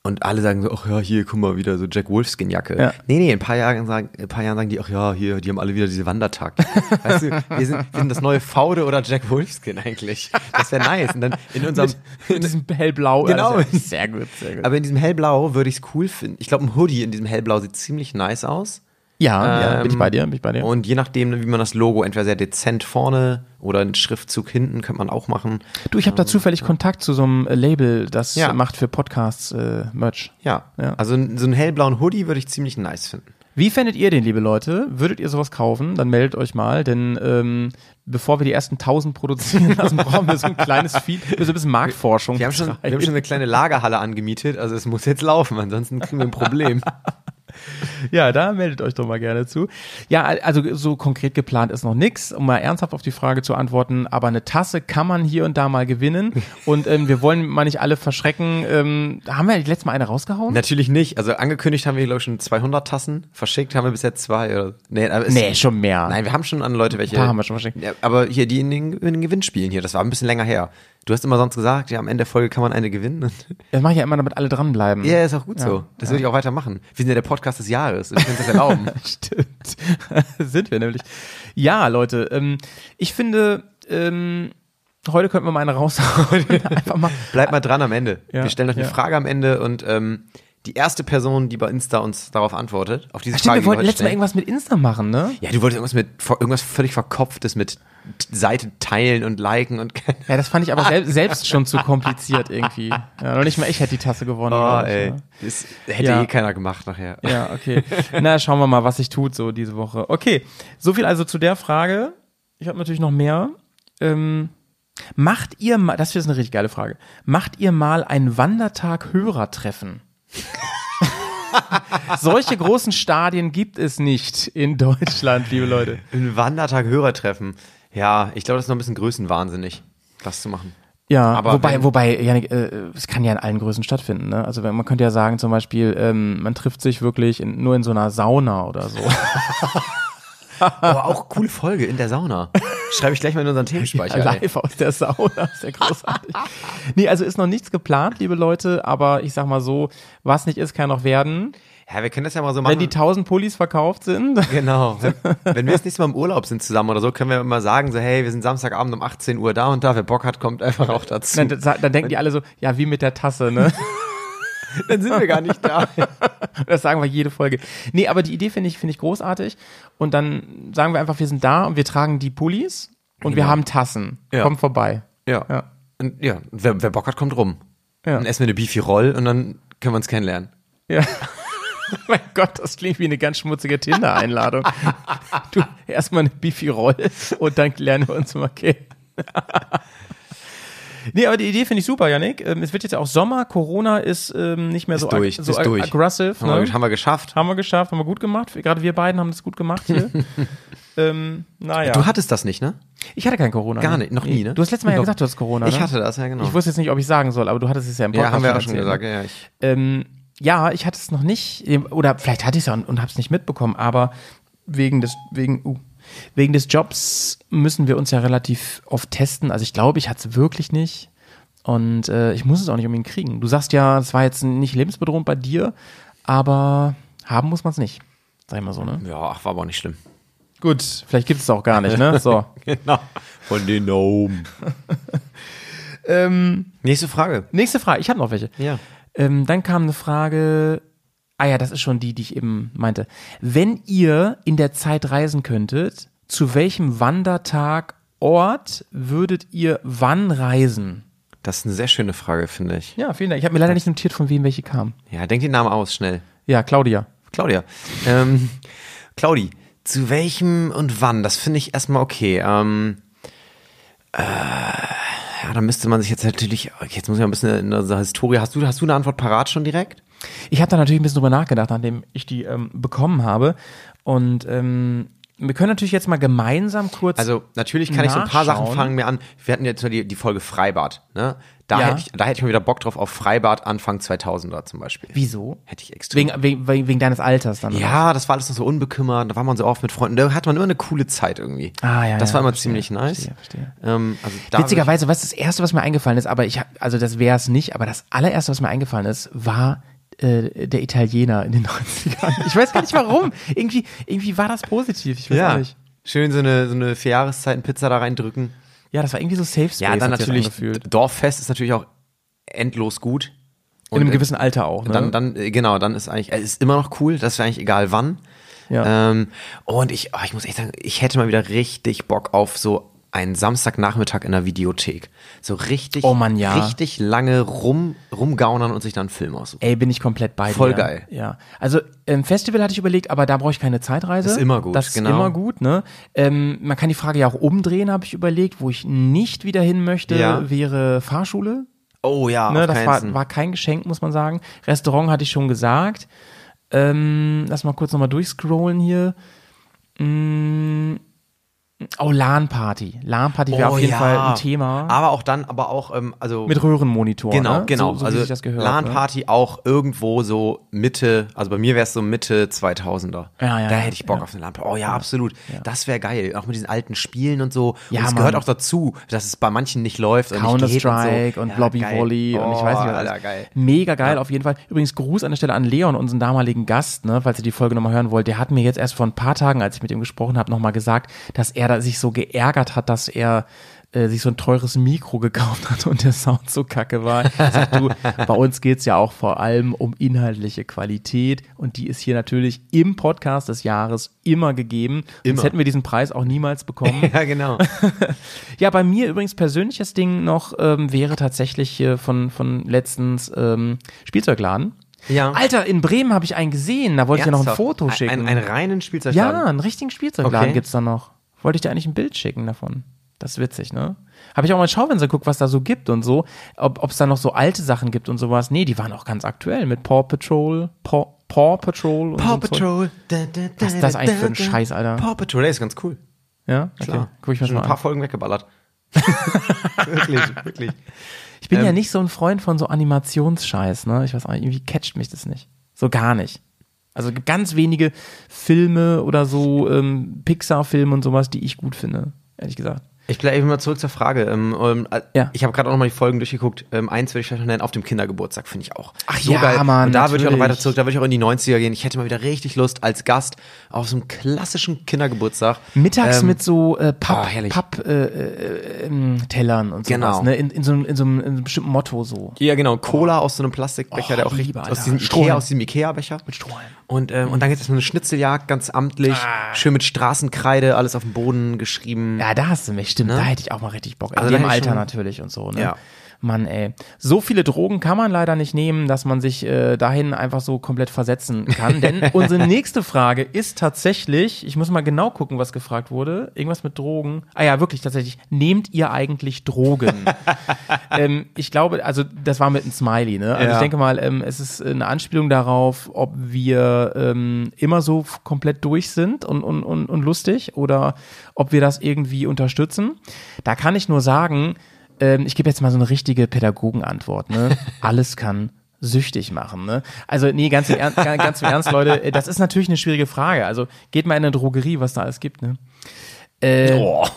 S3: und alle sagen so, ach ja, hier, guck mal, wieder so Jack Wolfskin Jacke.
S2: Ja.
S3: Nee, nee, in ein paar Jahren sagen, ein paar Jahren sagen die, ach ja, hier, die haben alle wieder diese Wandertag. weißt du, wir sind, wir sind das neue Faude oder Jack Wolfskin eigentlich. Das wäre nice. Und dann in unserem,
S2: Mit diesem hellblau.
S3: Genau.
S2: Also, sehr gut, sehr gut.
S3: aber in diesem hellblau würde ich es cool finden. Ich glaube, ein Hoodie in diesem hellblau sieht ziemlich nice aus.
S2: Ja, ja, bin ich
S3: Ähm,
S2: bei dir, bin ich bei dir.
S3: Und je nachdem, wie man das Logo entweder sehr dezent vorne oder einen Schriftzug hinten könnte man auch machen.
S2: Du, ich habe da zufällig Kontakt zu so einem äh, Label, das
S3: Ja.
S2: macht für Podcasts äh, Merch.
S3: Ja.
S2: Ja.
S3: Also so einen hellblauen Hoodie würde ich ziemlich nice finden.
S2: Wie fändet ihr den, liebe Leute? Würdet ihr sowas kaufen? Dann meldet euch mal, denn ähm, bevor wir die ersten 1000 produzieren lassen, brauchen wir so ein kleines Feed, so ein bisschen Marktforschung.
S3: Wir haben, schon, wir haben schon eine kleine Lagerhalle angemietet, also es muss jetzt laufen, ansonsten kriegen wir ein Problem.
S2: Ja, da meldet euch doch mal gerne zu. Ja, also so konkret geplant ist noch nix, um mal ernsthaft auf die Frage zu antworten. Aber eine Tasse kann man hier und da mal gewinnen. Und ähm, wir wollen mal nicht alle verschrecken. Ähm, haben wir letztes Mal eine rausgehauen?
S3: Natürlich nicht. Also angekündigt haben wir, glaube ich, schon 200 Tassen. Verschickt haben wir bisher zwei. Oder, nee, aber es,
S2: Nee, schon mehr.
S3: Nein, wir haben schon an Leute welche.
S2: Paar haben wir schon verschickt.
S3: Ja, aber hier, die in den, in den Gewinnspielen hier, das war ein bisschen länger her. Du hast immer sonst gesagt, ja, am Ende der Folge kann man eine gewinnen.
S2: Das mache ich ja immer, damit alle dranbleiben.
S3: Ja, ist auch gut so. Das würde ich auch weitermachen. Wir sind ja der Podcast des Jahres. Wir können das erlauben.
S2: Stimmt. Sind wir nämlich. Ja, Leute, ähm, ich finde, ähm, heute könnten wir mal eine raushauen. Einfach mal.
S3: Bleibt mal dran am Ende.
S2: Ja,
S3: wir stellen euch eine
S2: ja.
S3: Frage am Ende und ähm, die erste Person, die bei Insta uns darauf antwortet, auf diese
S2: Stimmt,
S3: Frage,
S2: wir wollten letztes Mal irgendwas mit Insta machen, ne?
S3: Ja, du wolltest irgendwas mit irgendwas völlig verkopftes mit Seite teilen und liken und
S2: Ja, das fand ich aber sel selbst schon zu kompliziert irgendwie. Ja, noch nicht mal ich hätte die Tasse gewonnen.
S3: Oh,
S2: ich,
S3: ey.
S2: ja.
S3: Das hätte
S2: Ja.
S3: eh keiner gemacht nachher.
S2: Ja, okay. Na, schauen wir mal, was sich tut so diese Woche. Okay, so viel also zu der Frage. Ich habe natürlich noch mehr. Ähm, macht ihr mal, das ist eine richtig geile Frage, macht ihr mal ein Wandertag-Hörertreffen? Solche großen Stadien gibt es nicht in Deutschland, liebe Leute.
S3: Ein Wandertag Hörertreffen. Ja, ich glaube, das ist noch ein bisschen größenwahnsinnig, das zu machen.
S2: Ja,
S3: Aber
S2: wobei,
S3: wenn-
S2: wobei, Janik, äh, es kann ja in allen Größen stattfinden. Ne? Also man könnte ja sagen, zum Beispiel, ähm, man trifft sich wirklich in, nur in so einer Sauna oder so.
S3: Aber auch coole Folge in der Sauna. Schreibe ich gleich mal in unseren Themenspeicher. ey.
S2: Live aus der Sauna, ist ja großartig. nee, also ist noch nichts geplant, liebe Leute, aber ich sag mal so, was nicht ist, kann noch werden.
S3: Ja, wir können das ja mal so machen.
S2: Wenn die 1000 Pullis verkauft sind,
S3: Genau. Wenn, wenn wir das nächste Mal im Urlaub sind zusammen oder so, können wir immer sagen, so, hey, wir sind Samstagabend um 18 Uhr da und da. Wer Bock hat, kommt einfach auch dazu.
S2: dann, dann denken die alle so, ja, wie mit der Tasse, ne?
S3: Dann sind wir gar nicht da.
S2: Das sagen wir jede Folge. Nee, aber die Idee finde ich, finde ich großartig. Und dann sagen wir einfach, wir sind da und wir tragen die Pullis und wir haben Tassen.
S3: Ja.
S2: Kommt vorbei.
S3: Ja.
S2: Ja.
S3: Und, ja. Wer, wer Bock hat, kommt rum.
S2: Ja.
S3: Dann essen wir eine Beefy Roll und dann können wir uns kennenlernen.
S2: Ja. mein Gott, das klingt wie eine ganz schmutzige Tinder-Einladung. du, erstmal eine Beefy Roll und dann lernen wir uns mal kennen. Nee, aber die Idee finde ich super, Janik. Ähm, es wird jetzt auch Sommer, Corona ist ähm, nicht mehr so, ag-
S3: durch,
S2: so
S3: ist
S2: ag-
S3: durch.
S2: aggressive.
S3: Haben,
S2: Ne?
S3: wir, haben wir geschafft.
S2: Haben wir geschafft, haben wir gut gemacht. Gerade wir beiden haben das gut gemacht hier. ähm, naja.
S3: Du hattest das nicht, ne?
S2: ich hatte kein Corona.
S3: Gar
S2: ne?
S3: nicht, noch nie, ne?
S2: Du hast letztes Mal ja gesagt, du hast Corona.
S3: Ich
S2: ne?
S3: hatte das, ja genau.
S2: Ich wusste jetzt nicht, ob ich sagen soll, aber du hattest es ja im Podcast
S3: ja, haben wir auch schon
S2: erzählt,
S3: gesagt.
S2: ne?
S3: Ja, ja, ich,
S2: Ähm, ja, ich hatte es noch nicht, oder vielleicht hatte ich es ja und, und habe es nicht mitbekommen, aber wegen des, wegen, uh, wegen des Jobs müssen wir uns ja relativ oft testen. Also ich glaube, ich hatte es wirklich nicht. Und äh, ich muss es auch nicht unbedingt kriegen. Du sagst ja, es war jetzt nicht lebensbedrohend bei dir, aber haben muss man es nicht. Sag ich mal so, ne?
S3: ja, ach, war aber auch nicht schlimm.
S2: Gut, vielleicht gibt es es auch gar nicht, ne? So.
S3: Genau. Von den Oben. Nächste Frage.
S2: Nächste Frage, ich habe noch welche.
S3: Ja.
S2: Ähm, dann kam eine Frage. Ah ja, das ist schon die, die ich eben meinte. Wenn ihr in der Zeit reisen könntet, zu welchem Wandertag, Ort würdet ihr wann reisen?
S3: Das ist eine sehr schöne Frage, finde ich.
S2: Ja, vielen Dank. Ich habe mir leider nicht notiert, von wem welche kam.
S3: Ja, denk den Namen aus, schnell.
S2: Ja, Claudia.
S3: Claudia. Ähm, Claudi, zu welchem und wann? Das finde ich erstmal okay. Ähm, äh, ja, da müsste man sich jetzt natürlich, jetzt muss ich mal ein bisschen in unserer Historie, hast du, hast du eine Antwort parat schon direkt?
S2: Ich habe da natürlich ein bisschen drüber nachgedacht, nachdem ich die ähm, bekommen habe. Und ähm, wir können natürlich jetzt mal gemeinsam kurz.
S3: Also natürlich kann ich so ein paar Sachen fangen mir an. Wir hatten jetzt nur die, die Folge Freibad, ne? Da,
S2: Ja.
S3: hätte ich, da hätte ich mal wieder Bock drauf auf Freibad Anfang 2000er zum Beispiel.
S2: wieso?
S3: Hätte ich extrem.
S2: Wegen, wegen, wegen deines Alters dann. oder?
S3: ja, das war alles noch so unbekümmert, da war man so oft mit Freunden, da hat man immer eine coole Zeit irgendwie.
S2: Ah, ja,
S3: das
S2: ja,
S3: war immer
S2: verstehe,
S3: ziemlich nice.
S2: verstehe, verstehe.
S3: Ähm, also
S2: Witzigerweise, was das erste, was mir eingefallen ist, aber ich also das wäre es nicht, aber das allererste, was mir eingefallen ist, war äh, der Italiener in den 90ern. Ich weiß gar nicht warum. irgendwie, irgendwie war das positiv. Ich weiß
S3: ja,
S2: nicht.
S3: schön so eine, so eine Vierjahreszeiten-Pizza da reindrücken.
S2: Ja, das war irgendwie so Safe Space.
S3: Ja, dann natürlich. Dorffest ist natürlich auch endlos gut.
S2: In einem
S3: äh,
S2: gewissen Alter auch. Ne?
S3: Dann, dann, äh, genau, dann ist eigentlich, es ist immer noch cool, das ist eigentlich egal wann.
S2: Ja.
S3: Ähm, und ich, oh, ich muss echt sagen, ich hätte mal wieder richtig Bock auf so einen Samstagnachmittag in der Videothek. So richtig,
S2: Oh Mann, ja.
S3: richtig lange rum, rumgaunern und sich dann einen Film aussuchen.
S2: Ey, bin ich komplett bei dir.
S3: Voll geil.
S2: Ja. Also ähm, Festival hatte ich überlegt, aber da brauche ich keine Zeitreise.
S3: Ist immer gut,
S2: Das ist
S3: genau.
S2: immer gut, ne? Ähm, man kann die Frage ja auch umdrehen, habe ich überlegt. Wo ich nicht wieder hin möchte,
S3: Ja.
S2: wäre Fahrschule.
S3: Oh ja,
S2: Ne, das war, war kein Geschenk, muss man sagen. Restaurant hatte ich schon gesagt. Ähm, lass mal kurz nochmal durchscrollen hier. Mm, oh, LAN-Party. LAN-Party wäre
S3: Oh
S2: auf jeden
S3: ja.
S2: Fall ein Thema.
S3: Aber auch dann, aber auch, ähm, also.
S2: Mit Röhrenmonitor.
S3: Genau,
S2: ne?
S3: genau.
S2: So, so
S3: also
S2: gehört. ne?
S3: LAN-Party auch irgendwo so Mitte, also bei mir wäre es so Mitte 2000er.
S2: Ja, ja,
S3: da
S2: ja,
S3: hätte ich Bock
S2: ja.
S3: auf eine LAN-Party. Oh ja, absolut. Das wäre geil. Auch mit diesen alten Spielen und so.
S2: Ja,
S3: und es gehört auch dazu, dass es bei manchen nicht läuft und
S2: Counter-Strike und,
S3: so.
S2: Lobby
S3: geil.
S2: Volley und ich
S3: Oh,
S2: weiß nicht was.
S3: Alter, geil.
S2: Mega geil auf jeden Fall. Übrigens Gruß an der Stelle an Leon, unseren damaligen Gast, ne, falls ihr die Folge nochmal hören wollt. Der hat mir jetzt erst vor ein paar Tagen, als ich mit ihm gesprochen habe, nochmal gesagt, dass er da sich so geärgert hat, dass er äh, sich so ein teures Mikro gekauft hat und der Sound so kacke war. Sag, du, bei uns geht's ja auch vor allem um inhaltliche Qualität und die ist hier natürlich im Podcast des Jahres immer gegeben. Sonst
S3: Immer.
S2: hätten wir diesen Preis auch niemals bekommen.
S3: Ja, genau.
S2: Ja, bei mir übrigens persönliches Ding noch ähm, wäre tatsächlich hier von, von letztens ähm, Spielzeugladen.
S3: Ja.
S2: Alter, in Bremen habe ich einen gesehen, da wollte ich dir noch ein
S3: Ernsthaft?
S2: Foto schicken.
S3: Ein, einen reinen Spielzeugladen.
S2: ja, einen richtigen Spielzeugladen
S3: Okay.
S2: gibt's da noch. Wollte ich dir eigentlich ein Bild schicken davon. Das ist witzig, ne? Habe ich auch mal Schauwänzer geguckt, was da so gibt und so. Ob es da noch so alte Sachen gibt und sowas. Nee, die waren auch ganz aktuell mit Paw Patrol, Paw, Paw Patrol und so
S3: Paw
S2: Zeug.
S3: Patrol. Da, da, da,
S2: Was ist das
S3: da,
S2: eigentlich für ein. Scheiß, Alter?
S3: Paw Patrol, der ist ganz cool.
S2: Ja, okay.
S3: Klar.
S2: Guck ich mir
S3: Schon
S2: mal
S3: ein paar
S2: an.
S3: Folgen weggeballert. wirklich, wirklich.
S2: Ich bin ja
S3: Ähm,
S2: nicht so ein Freund von so Animationsscheiß, ne? Ich weiß auch irgendwie catcht mich das nicht. So gar nicht. Also es gibt ganz wenige Filme oder so ähm, Pixar-Filme und sowas, die ich gut finde, ehrlich gesagt.
S3: Ich bleibe mal zurück zur Frage. Ähm, ähm, äh,
S2: Ja.
S3: Ich habe gerade auch nochmal die Folgen durchgeguckt. Ähm, eins würde ich vielleicht noch nennen, auf dem Kindergeburtstag, finde ich auch.
S2: Ach ja, Mann,
S3: Und da würde ich auch noch weiter zurück, da würde ich auch in die 90er gehen. Ich hätte mal wieder richtig Lust als Gast auf so einem klassischen Kindergeburtstag.
S2: Mittags
S3: Ähm,
S2: mit so äh, Papp,
S3: oh, herrlich.
S2: Papp äh, äh, ähm, und sowas,
S3: Genau.
S2: ne? In, in, so, einem- in, so einem, in einem bestimmten Motto so.
S3: Ja, genau. Cola aus so einem Plastikbecher,
S2: Oh,
S3: der auch richtig, aus diesem. Ikea, aus diesem Ikea-Becher.
S2: Mit Strohhalm.
S3: Und, ähm, und dann geht es mit einer Schnitzeljagd, ganz amtlich. Schön mit Straßenkreide, alles auf dem Boden geschrieben.
S2: Ja, da hast du mich, stimmt.
S3: Ne?
S2: Da hätte ich auch mal richtig Bock.
S3: Also
S2: in dem Alter
S3: schon-
S2: natürlich und so, ne?
S3: Ja.
S2: Mann, ey. So viele Drogen kann man leider nicht nehmen, dass man sich äh, dahin einfach so komplett versetzen kann. Denn unsere nächste Frage ist tatsächlich, ich muss mal genau gucken, was gefragt wurde. Irgendwas mit Drogen. Ah ja, wirklich tatsächlich. Nehmt ihr eigentlich Drogen? ähm, ich glaube, also das war mit einem Smiley, ne? Also
S3: Ja.
S2: ich denke mal, ähm, es ist eine Anspielung darauf, ob wir ähm, immer so komplett durch sind und, und, und, und lustig oder ob wir das irgendwie unterstützen. Da kann ich nur sagen, ähm, ich gebe jetzt mal so eine richtige Pädagogenantwort. Ne? Alles kann süchtig machen. Ne? Also nee, ganz im, Ernst, ganz im Ernst, Leute, äh, das ist natürlich eine schwierige Frage. Also geht mal in eine Drogerie, was da alles gibt. Ne? Äh,
S3: Oh,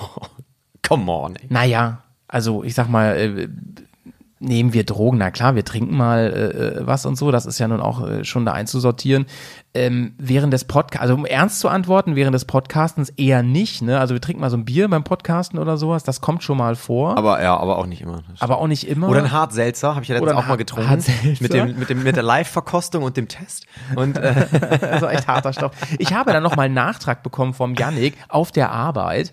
S3: come on. Ey.
S2: naja, also ich sag mal, äh, nehmen wir Drogen, na klar, wir trinken mal äh, äh, was und so, das ist ja nun auch äh, schon da einzusortieren. Ähm, während des Podcasts, also um ernst zu antworten, während des Podcastens eher nicht, ne? Also wir trinken mal so ein Bier beim Podcasten oder sowas, das kommt schon mal vor, aber,
S3: Aber ja, aber auch nicht immer.
S2: auch nicht immer.
S3: Oder ein Hartselzer, habe ich ja letztens auch mal getrunken.
S2: Hartselzer?
S3: Mit, dem, mit, dem, mit der Live-Verkostung und dem Test. Und äh,
S2: also echt harter Stoff. Ich habe dann noch mal einen Nachtrag bekommen vom Yannick auf der Arbeit,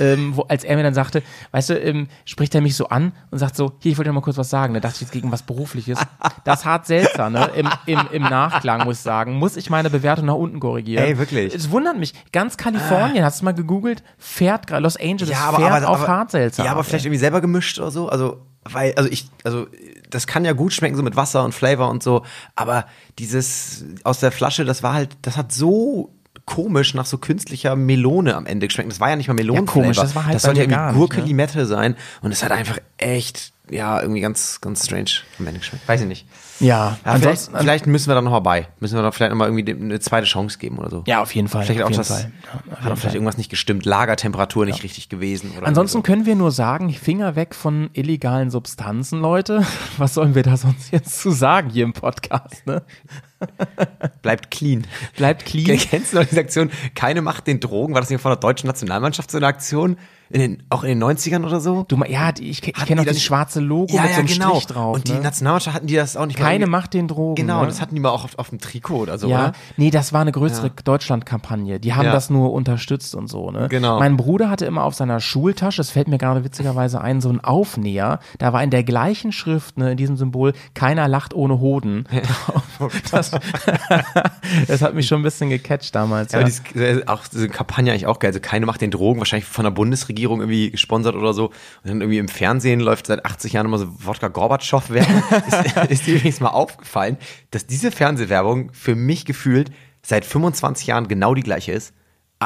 S2: ähm, wo, als er mir dann sagte, weißt du, ähm, spricht er mich so an und sagt so, hier, ich wollte dir mal kurz was sagen. Da dachte ich jetzt gegen was Berufliches. Das hart seltsam, ne? Im, im, Im Nachklang muss ich sagen, muss ich meine Bewertung nach unten korrigieren.
S3: Ey, wirklich?
S2: Es wundert mich. Ganz Kalifornien, hast du mal gegoogelt, fährt gerade Los Angeles
S3: ja, aber,
S2: fährt
S3: aber,
S2: auf
S3: aber,
S2: hart seltsam.
S3: Ja, aber vielleicht irgendwie selber gemischt oder so. Also, weil, also ich, also das kann ja gut schmecken, so mit Wasser und Flavor und so. Aber dieses aus der Flasche, das war halt, das hat so komisch nach so künstlicher Melone am Ende geschmeckt. Das war ja nicht mal Melonenflavor.
S2: komisch, das war halt
S3: das sollte
S2: mir
S3: irgendwie
S2: nicht,
S3: Gurke
S2: ne?
S3: Limette sein. Und es hat einfach echt, ja, irgendwie ganz, ganz strange am Ende geschmeckt. Weiß ich nicht.
S2: Ja,
S3: Ja, vielleicht,
S2: ansonsten,
S3: vielleicht müssen wir da noch mal bei. Müssen wir da vielleicht noch mal irgendwie eine zweite Chance geben oder so.
S2: ja, auf jeden Fall.
S3: Vielleicht
S2: auf
S3: auch das,
S2: Fall. Ja, auf
S3: hat
S2: jeden
S3: auch vielleicht irgendwas nicht gestimmt. Lagertemperatur nicht richtig gewesen.
S2: Ansonsten
S3: irgendwie
S2: können wir nur sagen, Finger weg von illegalen Substanzen, Leute. Was sollen wir da sonst jetzt zu sagen hier im Podcast, ne?
S3: so. bleibt clean.
S2: Bleibt clean.
S3: Kennst du noch diese Aktion? Keine macht den Drogen. War das nicht von der deutschen Nationalmannschaft so eine Aktion? In den, auch in den 90ern oder so?
S2: Du, ja, die- ich, ich kenne noch
S3: die das-
S2: schwarze Logo mit so einem Strich drauf.
S3: Und die
S2: ne?
S3: Nationalmannschaft hatten die das auch nicht
S2: Keine macht den Drogen.
S3: Genau,
S2: ne?
S3: das hatten die mal auch auf, auf dem Trikot oder so,
S2: ja,
S3: oder?
S2: nee, das war eine größere Deutschland-Kampagne. Die haben
S3: Ja.
S2: das nur unterstützt und so, ne?
S3: Genau.
S2: Mein Bruder hatte immer auf seiner Schultasche, das fällt mir gerade witzigerweise ein, so ein Aufnäher. Da war in der gleichen Schrift, ne, in diesem Symbol, keiner lacht ohne Hoden. Das, das hat mich schon ein bisschen gecatcht damals.
S3: Ja,
S2: Ja,
S3: aber dieses, äh, auch diese Kampagne eigentlich auch geil. Also keine macht den Drogen, wahrscheinlich von der Bundesregierung irgendwie gesponsert oder so. Und dann irgendwie im Fernsehen läuft seit 80 Jahren immer so Wodka Gorbatschow Werbung. ist, ist dir übrigens mal aufgefallen, dass diese Fernsehwerbung für mich gefühlt seit 25 Jahren genau die gleiche ist.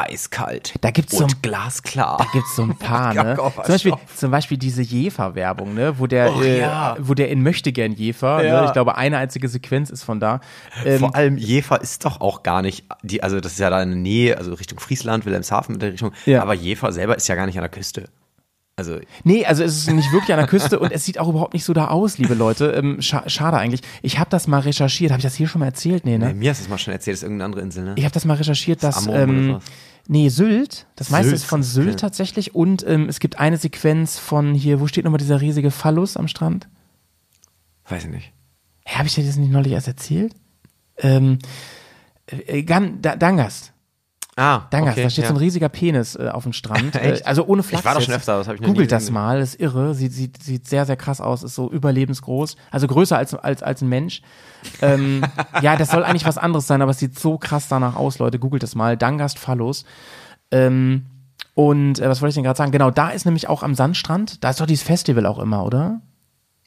S3: Eiskalt.
S2: Da gibt's so
S3: und
S2: ein-
S3: glasklar.
S2: Da gibt's so ein paar, ne? Zum Beispiel, zum Beispiel diese Jefer-Werbung, ne? Wo der,
S3: Och,
S2: äh,
S3: ja.
S2: wo der in Möchtegern Jefer,
S3: Ja.
S2: ne? ich glaube, eine einzige Sequenz ist von da. Ähm,
S3: Vor allem Jever ist doch auch gar nicht, die, also das ist ja da in der Nähe, also Richtung Friesland, Wilhelmshaven in der Richtung.
S2: Ja.
S3: Aber Jever selber ist ja gar nicht an der Küste. Also
S2: Nee, also es ist nicht wirklich an der Küste und es sieht auch überhaupt nicht so da aus, liebe Leute. Ähm, scha schade eigentlich. Ich habe das mal recherchiert. Habe ich das hier schon mal erzählt? Nee, ne?
S3: äh, mir hast du es mal schon erzählt, das ist irgendeine andere Insel, ne?
S2: Ich habe das mal recherchiert, dass
S3: Amrum oder
S2: ähm, nee Sylt, das meiste
S3: Sylt,
S2: ist von Sylt
S3: okay.
S2: tatsächlich und ähm, es gibt eine Sequenz von hier, wo steht nochmal dieser riesige Phallus am Strand?
S3: Weiß ich nicht.
S2: Hä, habe ich dir das nicht neulich erst erzählt? Ähm, äh, Gan da Dangast.
S3: Ah,
S2: Dangas,
S3: okay,
S2: da steht
S3: ja.
S2: so ein riesiger Penis äh, auf dem Strand. äh,
S3: Echt?
S2: also ohne Flachs
S3: Ich war da schon öfter, das hab ich noch
S2: Googelt das
S3: gesehen.
S2: mal, ist irre. Sieht, sieht, sieht sehr, sehr krass aus, ist so überlebensgroß. Also größer als, als, als ein Mensch. Ähm, ja, das soll eigentlich was anderes sein, aber es sieht so krass danach aus, Leute. Googelt das mal. Dangast Phallus. Ähm, und äh, was wollte ich denn gerade sagen? Genau, da ist nämlich auch am Sandstrand, da ist doch dieses Festival auch immer, oder?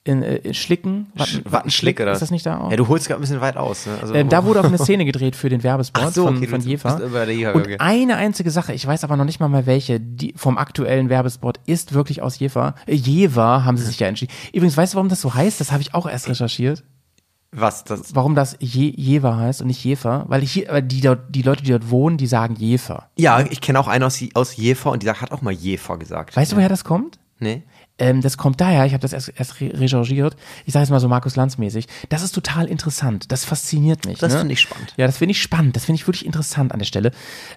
S2: In, äh, in Schlicken? Watten,
S3: Wattenschlick, oder?
S2: Ist das nicht da auch?
S3: Ja, du holst gerade ein bisschen weit aus. Ne? Also,
S2: Ähm, da wurde auch eine Szene gedreht für den Werbespot
S3: so,
S2: von,
S3: okay,
S2: von Jefer, und
S3: okay.
S2: eine einzige Sache, ich weiß aber noch nicht mal mal welche, die vom aktuellen Werbespot ist wirklich aus Jefer. Äh, Jever haben sie sich ja entschieden. Übrigens, weißt du, warum das so heißt? Das habe ich auch erst recherchiert.
S3: was? Das,
S2: Warum das Je Jever heißt und nicht Jefer? Weil ich hier, weil die, dort, die Leute, die dort wohnen, die sagen Jefer.
S3: ja, ich kenne auch einen aus, aus Jefer und die sagt, hat auch mal Jefer gesagt.
S2: Weißt du, woher das kommt?
S3: Nee?
S2: Ähm, das kommt daher, ich habe das erst, erst re recherchiert, ich sage jetzt mal so Markus Lanz mäßig, das ist total interessant, das fasziniert mich.
S3: Das
S2: ne?
S3: finde ich spannend.
S2: Ja, das finde ich spannend, das finde ich wirklich interessant an der Stelle.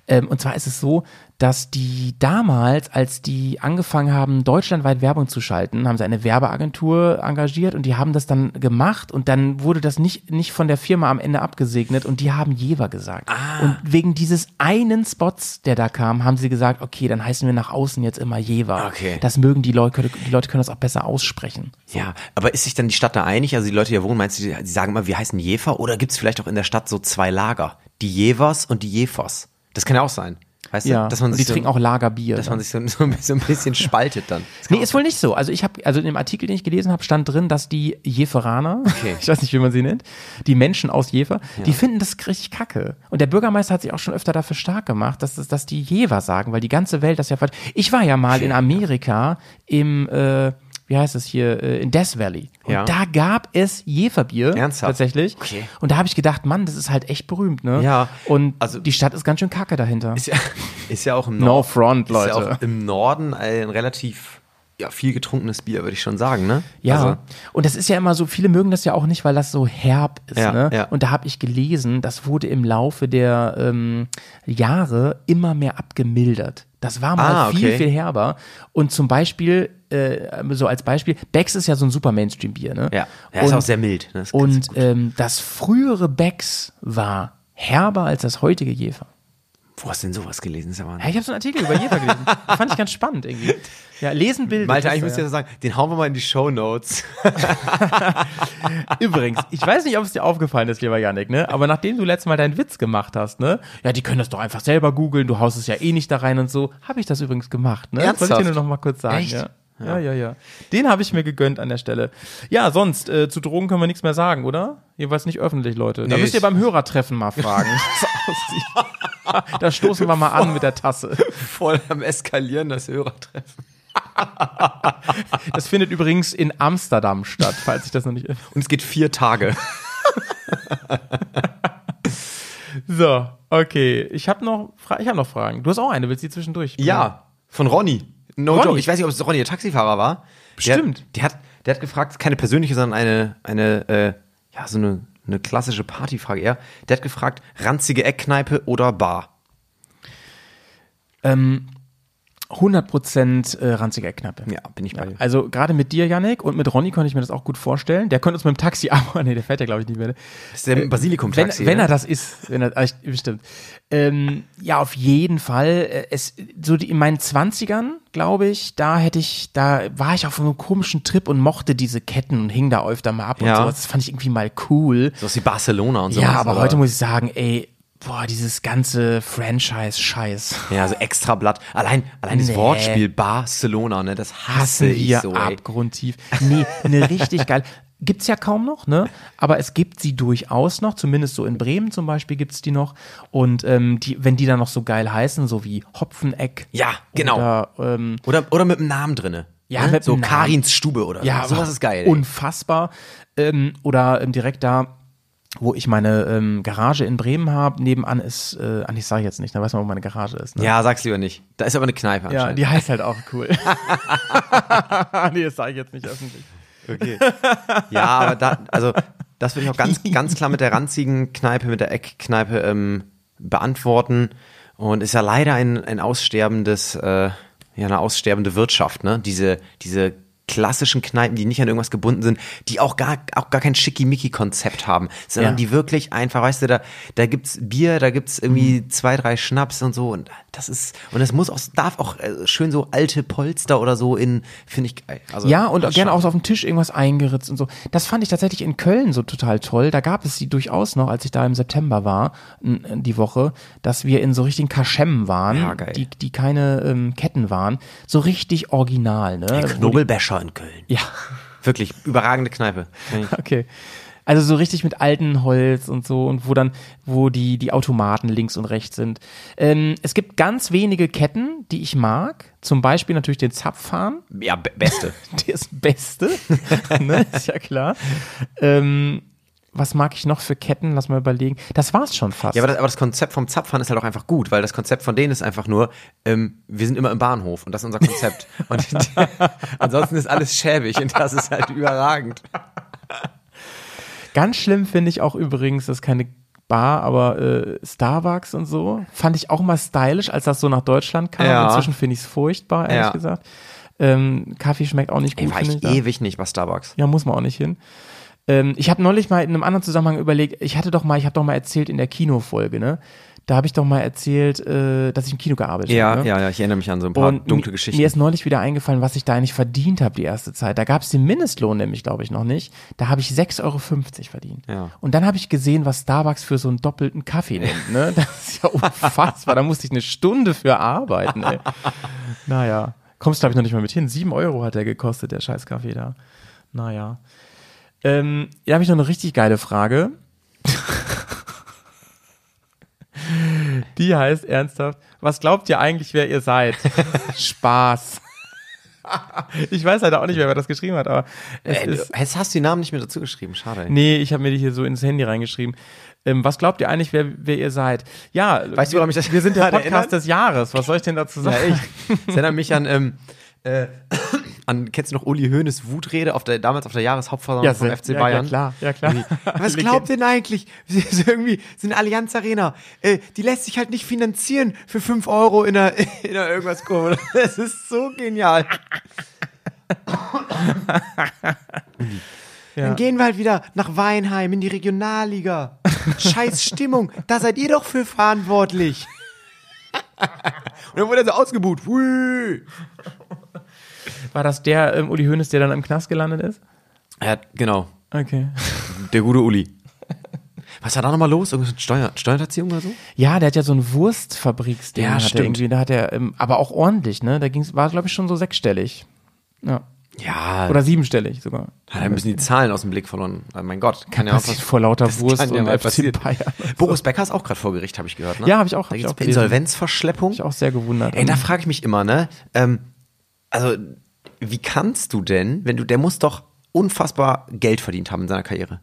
S2: Ähm, und zwar ist es so, dass die damals, als die angefangen haben, deutschlandweit Werbung zu schalten, haben sie eine Werbeagentur engagiert und die haben das dann gemacht und dann wurde das nicht, nicht von der Firma am Ende abgesegnet und die haben Jever gesagt. Und wegen dieses einen Spots, der da kam, haben sie gesagt, okay, dann heißen wir nach außen jetzt immer Jever.
S3: Okay.
S2: Das mögen die Leute, die Leute können das auch besser aussprechen.
S3: Ja, aber ist sich dann die Stadt da einig? Also die Leute, die hier wohnen, meinst du, die sagen immer, wir heißen Jever? Oder gibt es vielleicht auch in der Stadt so zwei Lager? Die Jevers und die Jefers. Das kann ja auch sein. Weißt
S2: Ja,
S3: du? Dass man
S2: und
S3: sich
S2: die trinken
S3: so,
S2: auch Lagerbier.
S3: Dass
S2: dann.
S3: man sich so, so, ein bisschen- so ein bisschen spaltet dann.
S2: Nee, ist wohl nicht so. Also ich habe, also in dem Artikel, den ich gelesen habe, stand drin, dass die Jeferaner,
S3: Okay.
S2: ich weiß nicht, wie man sie nennt, die Menschen aus Jever, die finden das richtig kacke. Und der Bürgermeister hat sich auch schon öfter dafür stark gemacht, dass, das- dass die Jever sagen, weil die ganze Welt das ja. Ich war ja mal in Amerika im, äh, wie heißt es hier, äh, in Death Valley. Und
S3: Ja.
S2: da gab es Jeferbier.
S3: Ernsthaft?
S2: Tatsächlich.
S3: Okay.
S2: Und da habe ich gedacht, Mann, das ist halt echt berühmt, ne?
S3: Ja.
S2: Und
S3: Also-
S2: die Stadt ist ganz schön kacke dahinter.
S3: Ist ja, ist ja auch im
S2: No
S3: Norden.
S2: front,
S3: Ist ja
S2: Leute.
S3: auch im Norden ein relativ ja, viel getrunkenes Bier, würde ich schon sagen, ne?
S2: Ja,
S3: Also,
S2: und das ist ja immer so, viele mögen das ja auch nicht, weil das so herb ist.
S3: Ja,
S2: ne?
S3: ja.
S2: Und da habe ich gelesen, das wurde im Laufe der ähm, Jahre immer mehr abgemildert. Das war mal
S3: Ah,
S2: viel,
S3: okay.
S2: viel herber. Und zum Beispiel, äh, so als Beispiel, Becks ist ja so ein super Mainstream-Bier. Ne?
S3: ja, ja
S2: und,
S3: ist auch sehr mild. Ne?
S2: Und ähm, das frühere Becks war herber als das heutige Jefer.
S3: Wo hast du denn sowas gelesen? Das ist ja Wahnsinn.
S2: Ja, ich habe so einen Artikel über Jefer gelesen. Das fand ich ganz spannend irgendwie. Ja, lesen, bilden.
S3: Malte,
S2: das
S3: eigentlich müsst ihr
S2: ja.
S3: so sagen, den hauen wir mal in die Show Notes.
S2: Übrigens, ich weiß nicht, ob es dir aufgefallen ist, lieber Yannick, ne? Aber nachdem du letztes Mal deinen Witz gemacht hast, ne? Ja, die können das doch einfach selber googeln, du haust es ja eh nicht da rein und so. Habe ich das übrigens gemacht, ne?
S3: Ernsthaft?
S2: Soll ich dir nur noch mal kurz sagen,
S3: Echt?
S2: ja? Ja, ja, ja. Den habe ich mir gegönnt an der Stelle. Ja, sonst, äh, zu Drogen können wir nichts mehr sagen, oder? Jedenfalls nicht öffentlich, Leute. Da
S3: Nee,
S2: müsst ihr beim Hörertreffen mal fragen, wie es aussieht. Da stoßen wir mal an mit der Tasse.
S3: Voll am Eskalieren, das Hörertreffen.
S2: Das findet übrigens in Amsterdam statt, falls ich das noch nicht.
S3: Und es geht vier Tage.
S2: So, okay. Ich habe noch, Fra ich hab noch Fragen. Du hast auch eine, willst du die zwischendurch?
S3: Ja, von Ronny. No
S2: Ronny?
S3: joke. Ich weiß nicht, ob es Ronny der Taxifahrer war.
S2: Bestimmt.
S3: Der, der, hat, der hat gefragt, keine persönliche, sondern eine, eine äh, ja, so eine, eine klassische Partyfrage eher. Der hat gefragt, ranzige Eckkneipe oder Bar?
S2: Ähm, 100% äh, ranzige Eckknappe.
S3: Ja, bin ich bei dir.
S2: Also gerade mit dir, Yannick, und mit Ronny konnte ich mir das auch gut vorstellen. Der könnte uns mit dem Taxi abholen. Nee, der fährt ja, glaube ich, nicht mehr. ne?
S3: Das ist der Basilikum-Taxi.
S2: Wenn, wenn er das ist, wenn er, ah, bestimmt. Ähm, ja, auf jeden Fall. Äh, Es, so die, in meinen Zwanzigern, glaube ich, da hätte ich, da war ich auf einem komischen Trip und mochte diese Ketten und hing da öfter mal ab und
S3: Ja.
S2: sowas. Das fand ich irgendwie mal cool.
S3: So wie Barcelona und so.
S2: ja, aber heute muss ich sagen, ey, boah, dieses ganze Franchise-Scheiß.
S3: Ja, so extra Blatt. Allein, allein das
S2: Nee.
S3: Wortspiel Barcelona, ne, das hasse
S2: hassen
S3: ich so, ey.
S2: abgrundtief. Nee, eine richtig geil. Gibt's ja kaum noch, ne? Aber es gibt sie durchaus noch, zumindest so in Bremen zum Beispiel gibt's die noch. Und ähm, die, wenn die dann noch so geil heißen, so wie Hopfeneck.
S3: Ja, genau.
S2: Oder, ähm,
S3: Oder, oder mit einem Namen drinne.
S2: Ja,
S3: ne?
S2: mit
S3: so. Karins Stube oder
S2: ja,
S3: so. Sowas ist geil. ey.
S2: Unfassbar. Ähm, oder ähm, direkt da, wo ich meine ähm, Garage in Bremen habe, nebenan ist, äh, ah, ich sage jetzt nicht, da weiß man, wo meine Garage ist. Ne?
S3: ja, sag's lieber nicht. Da ist aber eine Kneipe
S2: Ja,
S3: anscheinend.
S2: die heißt halt auch cool. nee, das sage ich jetzt nicht öffentlich.
S3: Okay. Ja, aber da, also das würde ich auch ganz, ganz klar mit der ranzigen Kneipe, mit der Eckkneipe ähm, beantworten. Und ist ja leider ein, ein aussterbendes, äh, ja, eine aussterbende Wirtschaft, ne? Diese, diese klassischen Kneipen, die nicht an irgendwas gebunden sind, die auch gar, auch gar kein Schickimicki-Konzept haben, sondern
S2: Ja.
S3: die wirklich einfach, weißt du, da, da gibt's Bier, da gibt's irgendwie
S2: Mhm.
S3: zwei, drei Schnaps und so und das ist, und es muss auch, darf auch äh, schön so alte Polster oder so in, finde ich geil. Also,
S2: Ja, und
S3: das
S2: gerne auch so auf dem Tisch irgendwas eingeritzt und so. Das fand ich tatsächlich in Köln so total toll. Da gab es sie durchaus noch, als ich da im September war, die Woche, dass wir in so richtigen Kaschemmen waren,
S3: Ja,
S2: die, die keine ähm, Ketten waren. So richtig original, ne?
S3: Der
S2: Wo
S3: Knobelbäscher in Köln.
S2: Ja,
S3: Wirklich, überragende Kneipe.
S2: okay. Also so richtig mit altem Holz und so und wo dann, wo die, die Automaten links und rechts sind. Ähm, es gibt ganz wenige Ketten, die ich mag. Zum Beispiel natürlich den Zapfhahn.
S3: Ja, be beste.
S2: Der ist Beste. ne? Ist ja klar. Ähm, was mag ich noch für Ketten? Lass mal überlegen. Das war's schon fast.
S3: Ja, aber das, aber das Konzept vom Zapfhahn ist halt auch einfach gut, weil das Konzept von denen ist einfach nur, ähm, wir sind immer im Bahnhof und das ist unser Konzept. und ansonsten ist alles schäbig und das ist halt überragend.
S2: Ganz schlimm finde ich auch übrigens, das ist keine Bar, aber äh, Starbucks und so. Fand ich auch mal stylisch, als das so nach Deutschland kam.
S3: Ja.
S2: Inzwischen finde ich es furchtbar, ehrlich
S3: Ja.
S2: gesagt. Ähm, Kaffee schmeckt auch nicht
S3: Ey,
S2: gut,
S3: war
S2: finde
S3: ich
S2: ich. da.
S3: ewig nicht bei Starbucks.
S2: Ja, muss man auch nicht hin. Ähm, ich habe neulich mal in einem anderen Zusammenhang überlegt, ich hatte doch mal, ich habe doch mal erzählt in der Kinofolge, ne? Da habe ich doch mal erzählt, äh, dass ich im Kino gearbeitet
S3: Ja,
S2: habe. Ne?
S3: ja, ja, ich erinnere mich an so ein paar
S2: Und
S3: dunkle Geschichten.
S2: Mir ist neulich wieder eingefallen, was ich da eigentlich verdient habe die erste Zeit. Da gab es den Mindestlohn nämlich, glaube ich, noch nicht. Da habe ich 6,50 Euro verdient.
S3: Ja.
S2: Und dann habe ich gesehen, was Starbucks für so einen doppelten Kaffee nimmt. Ne? Das ist ja unfassbar. da musste ich eine Stunde für arbeiten. Ey. Naja, kommst glaube ich noch nicht mal mit hin. 7 Euro hat der gekostet, der scheiß Kaffee da. Naja. Ähm, hier habe ich noch eine richtig geile Frage. Die heißt ernsthaft, was glaubt ihr eigentlich, wer ihr seid? Spaß. Ich weiß leider auch nicht, wer mir das geschrieben hat, aber es
S3: Äh,
S2: ist.
S3: Jetzt hast du die Namen nicht mehr dazu geschrieben, schade.
S2: Nee, ich habe mir die hier so ins Handy reingeschrieben. Ähm, was glaubt ihr eigentlich, wer, wer ihr seid? Ja,
S3: Weißt du,
S2: wir,
S3: woran mich das
S2: wir sind der Podcast
S3: erinnert?
S2: des Jahres. Was soll ich denn dazu
S3: Ja,
S2: sagen?
S3: echt. Das erinnert mich an, ähm, äh, an, kennst du noch Uli Hoeneß Wutrede auf der, damals auf der Jahreshauptversammlung vom
S2: sehr-
S3: FC
S2: ja,
S3: Bayern?
S2: Ja, klar, ja, klar.
S3: Was glaubt ihr denn eigentlich? Irgendwie, so eine Allianz Arena, äh, die lässt sich halt nicht finanzieren für 5 Euro in der, in der irgendwas Kurve. Das ist so genial.
S2: Ja.
S3: Dann gehen wir halt wieder nach Weinheim in die Regionalliga. Scheiß Stimmung, da seid ihr doch für verantwortlich. Und dann wurde er so ausgebuht. Hui.
S2: War das der ähm, Uli Hoeneß, der dann im Knast gelandet ist?
S3: Ja, genau.
S2: Okay.
S3: Der gute Uli. Was war da nochmal los? Irgendwas mit Steuer, Steuerhinterziehung oder so?
S2: Ja, der hat ja so ein Wurstfabriksding.
S3: Ja, stimmt.
S2: irgendwie, da hat er, ähm, aber auch ordentlich, ne? Da ging's, war, glaube ich, schon so sechsstellig. Ja.
S3: Ja,
S2: Oder siebenstellig sogar.
S3: hat er ein bisschen die Zahlen aus dem Blick verloren. Also mein Gott, kann ja auch
S2: Passiert vor lauter Wurst
S3: ja
S2: und
S3: mal
S2: FC. Bayern.
S3: Boris Becker ist auch gerade vor Gericht, habe ich gehört. Ne?
S2: Ja, hab ich auch-
S3: Da
S2: ich auch.
S3: Insolvenzverschleppung.
S2: Ich auch sehr gewundert.
S3: Ey, da frage ich mich immer, ne? Ähm, also, wie kannst du denn, wenn du, der muss doch unfassbar Geld verdient haben in seiner Karriere.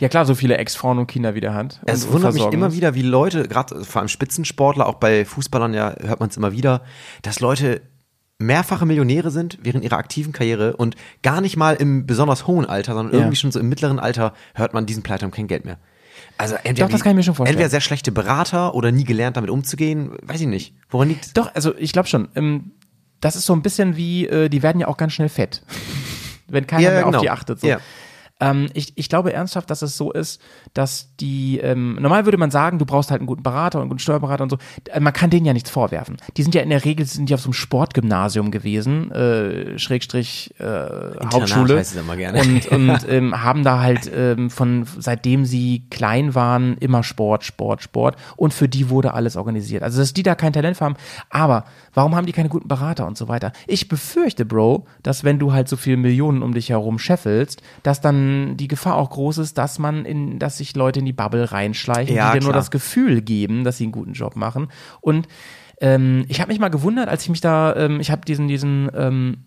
S2: ja klar, so viele Ex-Frauen und Kinder wieder hat.
S3: Es
S2: und
S3: wundert mich immer wieder, wie Leute, gerade vor allem Spitzensportler, auch bei Fußballern ja hört man es immer wieder, dass Leute mehrfache Millionäre sind während ihrer aktiven Karriere und gar nicht mal im besonders hohen Alter, sondern
S2: Ja.
S3: irgendwie schon so im mittleren Alter hört man diesen Pleite haben kein Geld mehr. Also entweder,
S2: Doch, das kann ich mir schon vorstellen.
S3: entweder sehr schlechte Berater oder nie gelernt damit umzugehen, weiß ich nicht. Woran liegt
S2: Doch, also ich glaube schon. Ähm, das ist so ein bisschen wie, äh, die werden ja auch ganz schnell fett. Wenn keiner
S3: Ja,
S2: mehr
S3: genau.
S2: auf die achtet. So.
S3: Ja.
S2: Ähm, ich, ich glaube ernsthaft, dass es so ist, dass die, ähm, normal würde man sagen, du brauchst halt einen guten Berater und einen guten Steuerberater und so. Äh, Man kann denen ja nichts vorwerfen. Die sind ja in der Regel, sind die auf so einem Sportgymnasium gewesen, äh, Schrägstrich äh, Hauptschule.
S3: heißt es immer gerne.
S2: Und, und ähm, haben da halt ähm, von seitdem sie klein waren immer Sport, Sport, Sport. Und für die wurde alles organisiert. Also dass die da kein Talent für haben. Aber warum haben die keine guten Berater und so weiter? Ich befürchte, Bro, dass wenn du halt so viele Millionen um dich herum scheffelst, dass dann die Gefahr auch groß ist, dass man in, dass sich Leute in die Bubble reinschleichen,
S3: Ja,
S2: die dir nur das Gefühl geben, dass sie einen guten Job machen. Und ähm, ich habe mich mal gewundert, als ich mich da, ähm, ich habe diesen, diesen ähm,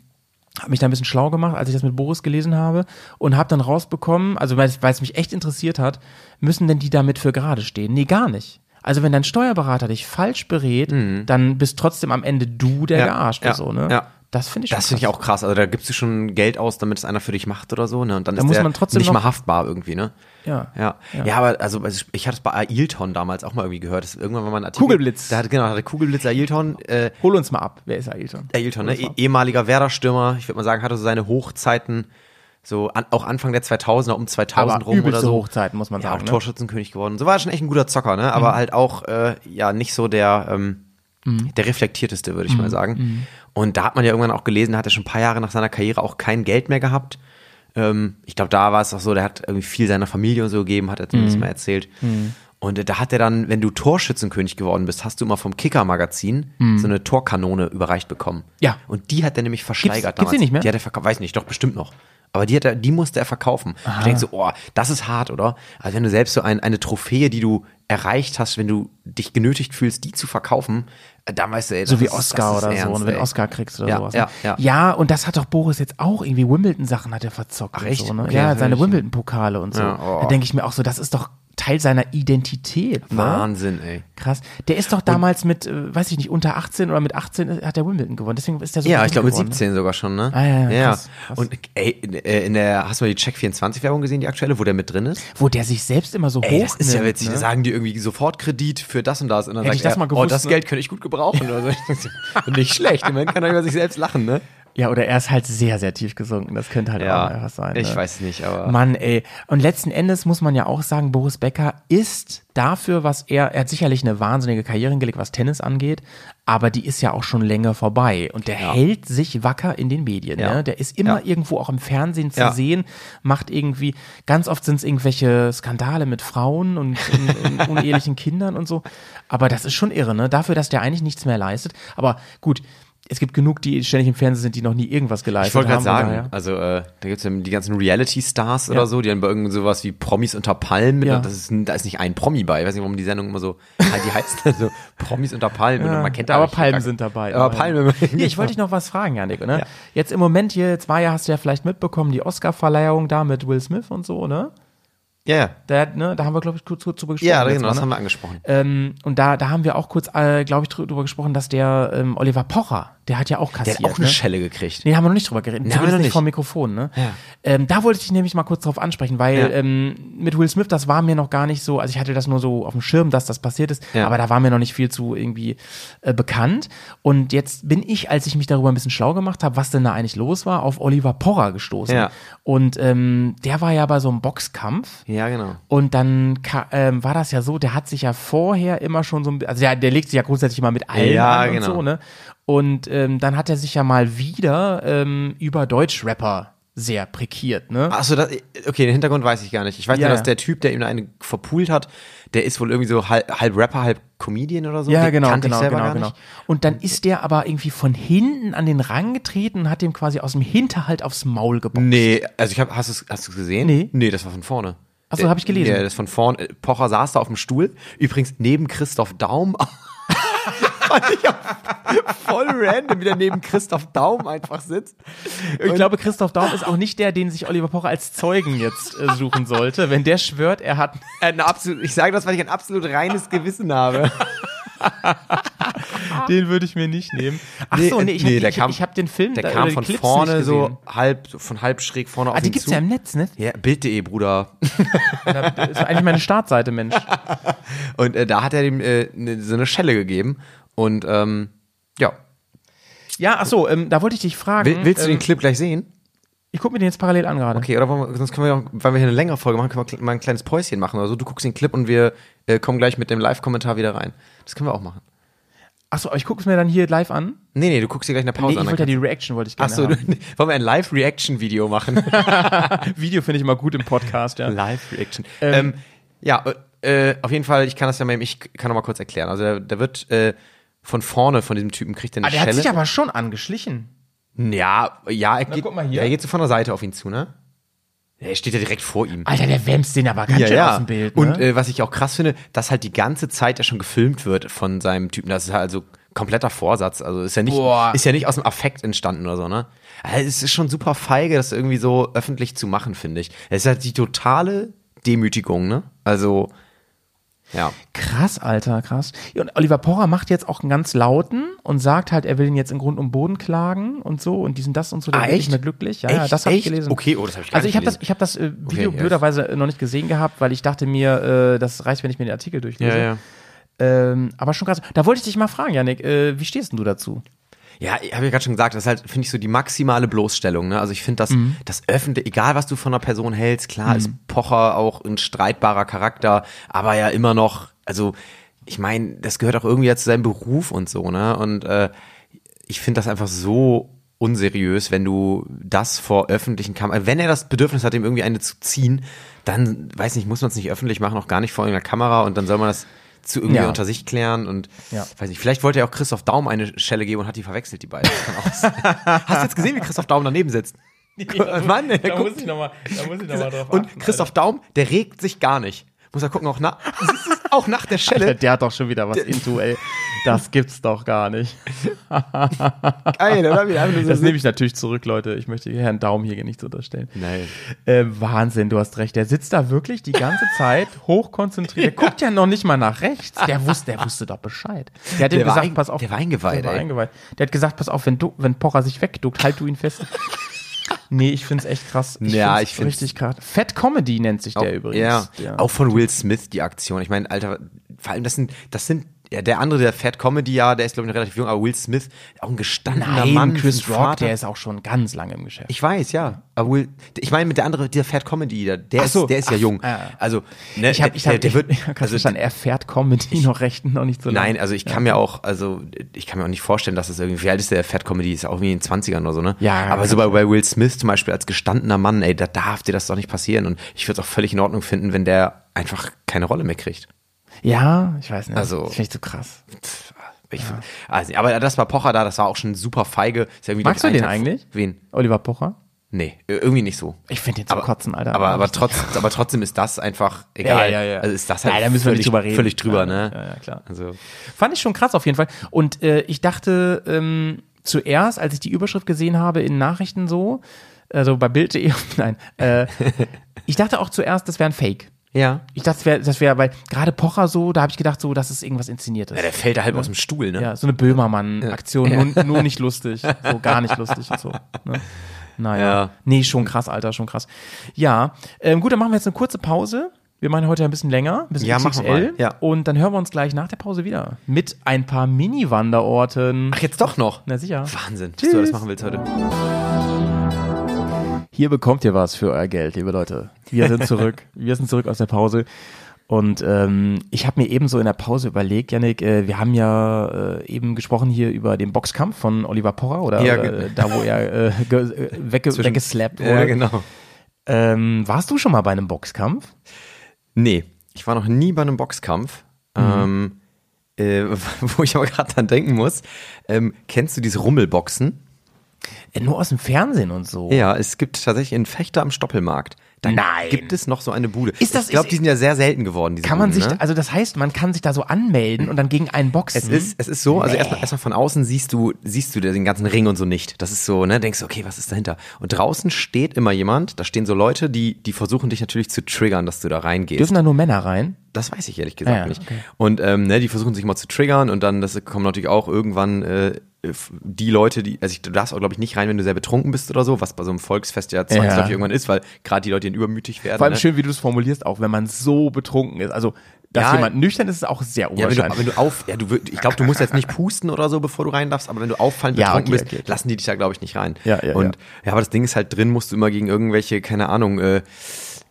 S2: habe mich da ein bisschen schlau gemacht, als ich das mit Boris gelesen habe und habe dann rausbekommen, also weil es mich echt interessiert hat, müssen denn die damit für gerade stehen? Nee, gar nicht. Also wenn dein Steuerberater dich falsch berät, dann bist trotzdem am Ende du der
S3: Mhm. Ja,
S2: Gearschte
S3: ja,
S2: so, ne?
S3: ja.
S2: Das finde ich
S3: Das finde ich auch krass. Also da gibst du schon Geld aus, damit es einer für dich macht oder so, ne? Und dann
S2: Da
S3: ist
S2: muss
S3: der
S2: man trotzdem
S3: nicht
S2: noch-
S3: mal haftbar irgendwie, ne?
S2: Ja.
S3: Ja.
S2: Ja.
S3: ja. aber also also ich hatte es bei Ailton damals auch mal irgendwie gehört. Das, irgendwann war mal ein Artikel.
S2: Kugelblitz.
S3: Da hat, genau, hatte Kugelblitz Ailton, äh,
S2: Hol uns mal ab. Wer ist Ailton?
S3: Ailton, ne?
S2: ab.
S3: ehemaliger Werder-Stürmer. Ich würde mal sagen, hatte so seine Hochzeiten, so an, auch Anfang der 2000er, um 2000
S2: Aber
S3: rum oder so.
S2: Hochzeiten, muss man
S3: ja,
S2: sagen.
S3: auch
S2: ne? Mhm.
S3: Torschützenkönig geworden. So war er schon echt ein guter Zocker, ne? Aber halt auch, äh, ja, nicht so der, ähm, der reflektierteste, würde ich
S2: Mhm.
S3: mal sagen. Und da hat man ja irgendwann auch gelesen, da hat er schon ein paar Jahre nach seiner Karriere auch kein Geld mehr gehabt. Ähm, ich glaube, da war es auch so, der hat irgendwie viel seiner Familie und so gegeben, hat er zumindest
S2: Mhm.
S3: mal erzählt. Und äh, da hat er dann, wenn du Torschützenkönig geworden bist, hast du immer vom Kicker-Magazin so eine Torkanone überreicht bekommen.
S2: Mhm. Ja.
S3: Und die hat er nämlich versteigert
S2: gibt's die nicht mehr?
S3: Die hat er verkauft, weiß nicht, doch bestimmt noch. Aber die, hat er, die musste er verkaufen. Ich denke so, oh, das ist hart, oder? Also wenn du selbst so ein, eine Trophäe, die du erreicht hast, wenn du dich genötigt fühlst, die zu verkaufen, dann weißt du, ey,
S2: So wie Oscar
S3: ist
S2: oder
S3: ernst,
S2: so, und wenn
S3: ey.
S2: Oscar kriegst oder
S3: Ja,
S2: sowas.
S3: ja,
S2: ne?
S3: ja.
S2: ja, und das hat doch Boris jetzt auch irgendwie Wimbledon-Sachen hat er verzockt.
S3: Ach,
S2: und
S3: echt?
S2: So, ne?
S3: Okay,
S2: ja, seine Wimbledon-Pokale und so.
S3: Ja, oh.
S2: Da denke ich mir auch so, das ist doch Teil seiner Identität. Ne?
S3: Wahnsinn, ey.
S2: Krass. Der ist doch damals mit, äh, weiß ich nicht, unter 18 oder mit 18 hat er Wimbledon gewonnen. Deswegen ist der so
S3: Ja, ich glaube mit
S2: geworden, ne?
S3: 17 sogar schon, ne?
S2: Ah, ja, ja, krass, krass.
S3: Und ey, in, äh, in der, hast du mal die Check24-Werbung gesehen, die aktuelle, wo der mit drin ist?
S2: Wo der sich selbst immer so
S3: Ey,
S2: hoch
S3: das ist ja witzig.
S2: ne?
S3: Da sagen die irgendwie Sofortkredit für das und das. Und dann
S2: Hätte
S3: sagt
S2: ich das
S3: er,
S2: mal
S3: oh,
S2: gewusst,
S3: das
S2: ne?
S3: Geld könnte ich gut gebrauchen. Oder so. Nicht schlecht. Immerhin kann er über sich selbst lachen, ne?
S2: Ja, oder er ist halt sehr, sehr tief gesunken. Das könnte halt
S3: Ja,
S2: auch einfach sein.
S3: ich
S2: ne?
S3: weiß nicht, aber-
S2: Mann, ey. Und letzten Endes muss man ja auch sagen, Boris Becker ist dafür, was er, er hat sicherlich eine wahnsinnige Karriere hingelegt, was Tennis angeht, aber die ist ja auch schon länger vorbei. Und der hält sich wacker in den Medien.
S3: Ja.
S2: Ne? Der ist immer
S3: Ja.
S2: irgendwo auch im Fernsehen zu
S3: Ja.
S2: sehen, macht irgendwie, ganz oft sind es irgendwelche Skandale mit Frauen und, und, und unehelichen Kindern und so. Aber das ist schon irre, ne? Dafür, dass der eigentlich nichts mehr leistet. Aber gut, es gibt genug, die ständig im Fernsehen sind, die noch nie irgendwas geleistet
S3: Ich wollte gerade
S2: haben.
S3: sagen, also äh, da gibt's ja die ganzen Reality-Stars
S2: Ja.
S3: oder so, die dann bei irgend sowas wie Promis unter Palmen,
S2: Ja.
S3: das ist, da ist nicht ein Promi bei. Ich weiß nicht, warum die Sendung immer so, halt, die heißt also Promis unter Palmen und man kennt da
S2: aber Palmen
S3: gar-
S2: sind dabei.
S3: Aber Palmen.
S2: Hier, ich wollte dich noch was fragen, Janik, ne?
S3: Ja.
S2: Jetzt im Moment hier, zwei Jahre hast du ja vielleicht mitbekommen, die Oscar-Verleihung da mit Will Smith und so, ne?
S3: Ja, ja.
S2: Da, ne, da haben wir, glaube ich, kurz drüber gesprochen.
S3: Ja, genau, das
S2: ne?
S3: haben wir angesprochen.
S2: Ähm, und da, da haben wir auch kurz, äh, glaube ich, drüber gesprochen, dass der ähm, Oliver Pocher, der hat ja auch
S3: Der
S2: kassiert.
S3: hat auch eine
S2: ne?
S3: Schelle gekriegt.
S2: Nee, haben wir noch nicht drüber geredet.
S3: Nee, haben wir noch
S2: nicht vor dem Mikrofon, ne?
S3: Ja.
S2: Ähm, da wollte ich dich nämlich mal kurz drauf ansprechen, weil
S3: Ja.
S2: ähm, mit Will Smith, das war mir noch gar nicht so, also ich hatte das nur so auf dem Schirm, dass das passiert ist,
S3: Ja.
S2: aber da war mir noch nicht viel zu irgendwie äh, bekannt. Und jetzt bin ich, als ich mich darüber ein bisschen schlau gemacht habe, was denn da eigentlich los war, auf Oliver Pocher gestoßen.
S3: Ja.
S2: Und ähm, der war ja bei so einem Boxkampf.
S3: Ja, genau.
S2: Und dann ähm, war das ja so, der hat sich ja vorher immer schon so ein also der, der legt sich ja grundsätzlich immer mit allen
S3: Ja,
S2: an und
S3: genau.
S2: so, ne? Und ähm, dann hat er sich ja mal wieder ähm, über Deutschrapper sehr prekiert, ne?
S3: Achso, okay, den Hintergrund weiß ich gar nicht. Ich weiß
S2: Ja,
S3: nur, dass der Typ, der ihm eine verpult hat, der ist wohl irgendwie so halb, halb Rapper, halb Comedian oder so.
S2: Ja,
S3: Den
S2: genau,
S3: kannte ich
S2: genau, genau,
S3: gar
S2: genau.
S3: nicht.
S2: Und dann ist der aber irgendwie von hinten an den Rang getreten und hat dem quasi aus dem Hinterhalt aufs Maul geboxt.
S3: Nee, also ich hab, hast du es gesehen?
S2: Nee.
S3: Nee, das war von vorne.
S2: Ach so, hab ich gelesen.
S3: Ja, das von vorne. äh, Pocher saß da auf dem Stuhl. Übrigens neben Christoph Daum. Fand ich auch voll random, wie der neben Christoph Daum einfach sitzt.
S2: Ich glaube, Christoph Daum ist auch nicht der, den sich Oliver Pocher als Zeugen jetzt äh, suchen sollte. Wenn der schwört, er hat
S3: Ein absolut, ich sage das, weil ich ein absolut reines Gewissen habe.
S2: Den würde ich mir nicht nehmen. Ach
S3: Nee,
S2: so, nee, ich,
S3: nee,
S2: hab, ich,
S3: kam-
S2: ich habe den Film
S3: Der
S2: da-
S3: kam
S2: die
S3: von
S2: Clips
S3: vorne so halb, von halb schräg vorne auf
S2: Ah, die
S3: ihn
S2: gibt's
S3: zu.
S2: ja im Netz, ne?
S3: Ja, Bild.de, Bruder.
S2: Das ist eigentlich meine Startseite, Mensch.
S3: Und äh, da hat er ihm äh, ne, so eine Schelle gegeben. Und ähm, ja.
S2: Ja, ach so, ähm, da wollte ich dich fragen.
S3: Will, willst du
S2: ähm,
S3: den Clip gleich sehen?
S2: Ich gucke mir den jetzt parallel an gerade.
S3: Okay, oder wir, sonst können wir auch, weil wir hier eine längere Folge machen, können wir mal ein kleines Päuschen machen oder so. Du guckst den Clip und wir äh, kommen gleich mit dem Live-Kommentar wieder rein. Das können wir auch machen.
S2: Ach so, aber ich gucke es mir dann hier live an.
S3: Nee, nee, du guckst dir gleich eine
S2: Nee,
S3: Pause
S2: ich
S3: an.
S2: wollte ja die Reaction wollte ich gerne
S3: Achso,
S2: haben.
S3: wollen wir ein Live-Reaction-Video machen?
S2: Video finde ich immer gut im Podcast, ja.
S3: Live-Reaction. Ähm, ja, äh, auf jeden Fall, ich kann das ja mal, ich kann noch mal kurz erklären. Also der, der wird äh, von vorne von diesem Typen kriegt er eine
S2: Ah, der hat sich aber schon angeschlichen.
S3: ja, ja, er geht,
S2: mal hier.
S3: er geht so von der Seite auf ihn zu, ne? Er steht ja direkt vor ihm.
S2: Alter, der wämst den aber ganz schön aus dem Bild, ne?
S3: Und äh, was ich auch krass finde, dass halt die ganze Zeit ja schon gefilmt wird von seinem Typen. Das ist halt also kompletter Vorsatz. Also ist ja nicht,
S2: Boah.
S3: ist ja nicht aus dem Affekt entstanden oder so, ne? Also es ist schon super feige, das irgendwie so öffentlich zu machen, finde ich. Es ist halt die totale Demütigung, ne? Also, ja.
S2: Krass, Alter, krass. Ja, Und Oliver Pocher macht jetzt auch einen ganz lauten und sagt halt, er will ihn jetzt in Grund und Boden klagen und so und diesen das und so, der
S3: Ah,
S2: wird nicht
S3: echt?
S2: mehr glücklich. Ja, ja,
S3: Echt?
S2: das habe ich
S3: Echt?
S2: gelesen.
S3: Okay, oh, das hab ich gar
S2: Also ich habe das, ich habe das äh, Video
S3: Okay, ja.
S2: blöderweise noch nicht gesehen gehabt, weil ich dachte mir, äh, das reicht, wenn ich mir den Artikel durchlese.
S3: Ja, ja.
S2: Ähm, aber schon krass. Da wollte ich dich mal fragen, Janik, äh, wie stehst denn du dazu?
S3: Ja, ich habe ja gerade schon gesagt, das ist halt, finde ich, so die maximale Bloßstellung. Ne? Also ich finde, das,
S2: Mhm.
S3: das öffentliche, egal was du von einer Person hältst, klar ist Pocher auch ein streitbarer Charakter, aber ja immer noch, also ich meine, das gehört auch irgendwie ja zu seinem Beruf und so, ne? Und äh, ich finde das einfach so unseriös, wenn du das vor öffentlichen Kameras, wenn er das Bedürfnis hat, ihm irgendwie eine zu ziehen, dann, weiß nicht, muss man es nicht öffentlich machen, auch gar nicht vor irgendeiner Kamera und dann soll man das zu irgendwie
S2: Ja.
S3: unter sich klären und
S2: Ja.
S3: weiß nicht, vielleicht wollte er auch Christoph Daum eine Schelle geben und hat die verwechselt, die beiden. Hast du jetzt gesehen, wie Christoph Daum daneben sitzt? Mann, der guckt-
S2: noch mal, da muss ich noch mal drauf
S3: und Christoph Daum, der regt sich gar nicht. Muss er gucken, auch nach, auch nach der Schelle.
S2: Der, der hat doch schon wieder was into, ey. Das gibt's doch gar nicht.
S3: Geil, oder? Wie einfach so
S2: Das nehme ich natürlich zurück, Leute. Ich möchte Herrn Daumen hier nicht unterstellen.
S3: Nein.
S2: Äh, Wahnsinn, du hast recht. Der sitzt da wirklich die ganze Zeit hochkonzentriert. Der guckt ja noch nicht mal nach rechts. Der wusste, der wusste doch Bescheid. Der hat ihm
S3: Der war
S2: gesagt,
S3: ein-
S2: pass auf.
S3: der war eingeweiht,
S2: Der war eingeweiht. Der hat gesagt, pass auf, wenn, du, wenn Pocher sich wegduckt, halt du ihn fest. Nee, ich find's echt krass.
S3: Ja,
S2: find's
S3: ich find's-
S2: richtig krass. Fat Comedy nennt sich der
S3: Auch-
S2: übrigens.
S3: Ja,
S2: Der-
S3: auch von Will Smith die Aktion. Ich meine, Alter, vor allem das sind, das sind ja, der andere, der Fat Comedy, ja, der ist, glaube ich, noch relativ jung, aber Will Smith, auch ein gestandener
S2: Nein,
S3: Mann.
S2: Chris Rock,
S3: Vater.
S2: der ist auch schon ganz lange im Geschäft.
S3: Ich weiß, ja. Aber Will, ich meine, mit der andere, der Fat Comedy, der, der,
S2: so.
S3: ist, der ist ja
S2: Ach,
S3: jung.
S2: ah.
S3: Also, ne,
S2: ich habe, ich
S3: der,
S2: habe,
S3: der wird,
S2: ich,
S3: also,
S2: verstanden, er fährt Comedy noch recht, noch nicht so lange.
S3: Nein, also ich kann mir auch, also ich kann mir auch nicht vorstellen, dass es irgendwie, wie alt ist der Fat Comedy, ist ja auch irgendwie in den 20ern oder so, ne?
S2: Ja,
S3: Aber so bei, bei Will Smith zum Beispiel als gestandener Mann, ey, da darf dir das doch nicht passieren. Und ich würde es auch völlig in Ordnung finden, wenn der einfach keine Rolle mehr kriegt.
S2: Ja, ich weiß nicht.
S3: Also-
S2: das finde ich so krass.
S3: Ich, also, aber das war Pocher da, das war auch schon super feige. Ja
S2: Magst du den eigentlich?
S3: Wen?
S2: Oliver Pocher?
S3: Nee, irgendwie nicht so.
S2: Ich finde den zum
S3: aber,
S2: Kotzen, Alter.
S3: Aber, aber, trotz, aber trotzdem ist das einfach egal.
S2: Ja, ja, ja.
S3: Also ist das halt
S2: Nein, da müssen wir
S3: völlig,
S2: nicht drüber reden.
S3: völlig drüber,
S2: Ja,
S3: ne?
S2: ja, ja, klar.
S3: Also,
S2: Fand ich schon krass auf jeden Fall. Und äh, ich dachte ähm, zuerst, als ich die Überschrift gesehen habe in Nachrichten so, also bei Bild.de, nein, äh, ich dachte auch zuerst, das wäre ein Fake.
S3: Ja.
S2: Ich dachte, das wäre, das wär, weil gerade Pocher so, da habe ich gedacht, so, das ist irgendwas Inszeniertes.
S3: ja. Der fällt da halb aus dem Stuhl, ne?
S2: Ja, so eine Böhmermann-Aktion, nur, nur nicht lustig. So gar nicht lustig und so. Ne? Naja.
S3: Ja.
S2: Nee, schon krass, Alter, schon krass. Ja, ähm, gut, dann machen wir jetzt eine kurze Pause. Wir machen heute ein bisschen länger, ein bisschen
S3: Ja, machen wir
S2: XXL.
S3: mal, ja.
S2: Und dann hören wir uns gleich nach der Pause wieder. Mit ein paar Mini-Wanderorten.
S3: Ach, jetzt doch noch?
S2: Na sicher.
S3: Wahnsinn, dass du das machen willst heute.
S2: Hier bekommt ihr was für euer Geld, liebe Leute. Wir sind zurück. wir sind zurück aus der Pause. Und ähm, ich habe mir eben so in der Pause überlegt, Yannick, äh, wir haben ja äh, eben gesprochen hier über den Boxkampf von Oliver Porra oder
S3: Ja,
S2: äh, da, wo er äh, äh, wegge,
S3: Zwischen-
S2: weggeslappt wurde.
S3: Ja, genau.
S2: ähm, warst du schon mal bei einem Boxkampf?
S3: Nee, ich war noch nie bei einem Boxkampf. Ähm, äh, wo ich aber gerade dran denken muss, ähm, kennst du diese Rummelboxen?
S2: Äh, nur aus dem Fernsehen und so.
S3: Ja, es gibt tatsächlich einen Fechter am Stoppelmarkt. Da
S2: Nein.
S3: gibt es noch so eine Bude.
S2: Ist das-
S3: ich glaube, die sind ja sehr selten geworden, diese
S2: Kann man
S3: Buden,
S2: sich,
S3: ne?
S2: also das heißt, man kann sich da so anmelden und dann gegen einen boxen.
S3: Es ist, es ist so, also erstmal, erstmal von außen siehst du, siehst du den ganzen Ring und so nicht. Das ist so, ne, denkst du, okay, was ist dahinter? Und draußen steht immer jemand, da stehen so Leute, die, die versuchen dich natürlich zu triggern, dass du da reingehst.
S2: Dürfen da nur Männer rein?
S3: Das weiß ich ehrlich gesagt
S2: Ah ja,
S3: nicht.
S2: okay.
S3: Und ähm, ne, die versuchen sich mal zu triggern und dann, das kommen natürlich auch irgendwann äh, die Leute, die, also ich, du darfst auch, glaube ich, nicht rein, wenn du sehr betrunken bist oder so, was bei so einem Volksfest ja zwangsläufig
S2: Ja.
S3: irgendwann ist, weil gerade die Leute, die übermütig werden.
S2: Vor allem
S3: ne?
S2: schön, wie du es formulierst, auch wenn man so betrunken ist. Also, dass
S3: Ja.
S2: jemand nüchtern ist, ist auch sehr
S3: Ja, wenn du,
S2: unwahrscheinlich.
S3: wenn du auf, ja, du, ich glaube, du musst jetzt nicht pusten oder so, bevor du rein darfst, aber wenn du auffallend
S2: Ja,
S3: betrunken
S2: okay,
S3: bist,
S2: okay,
S3: lassen die dich da, glaube ich, nicht rein.
S2: Ja, ja,
S3: Und ja. aber das Ding ist halt drin, musst du immer gegen irgendwelche, keine Ahnung, äh,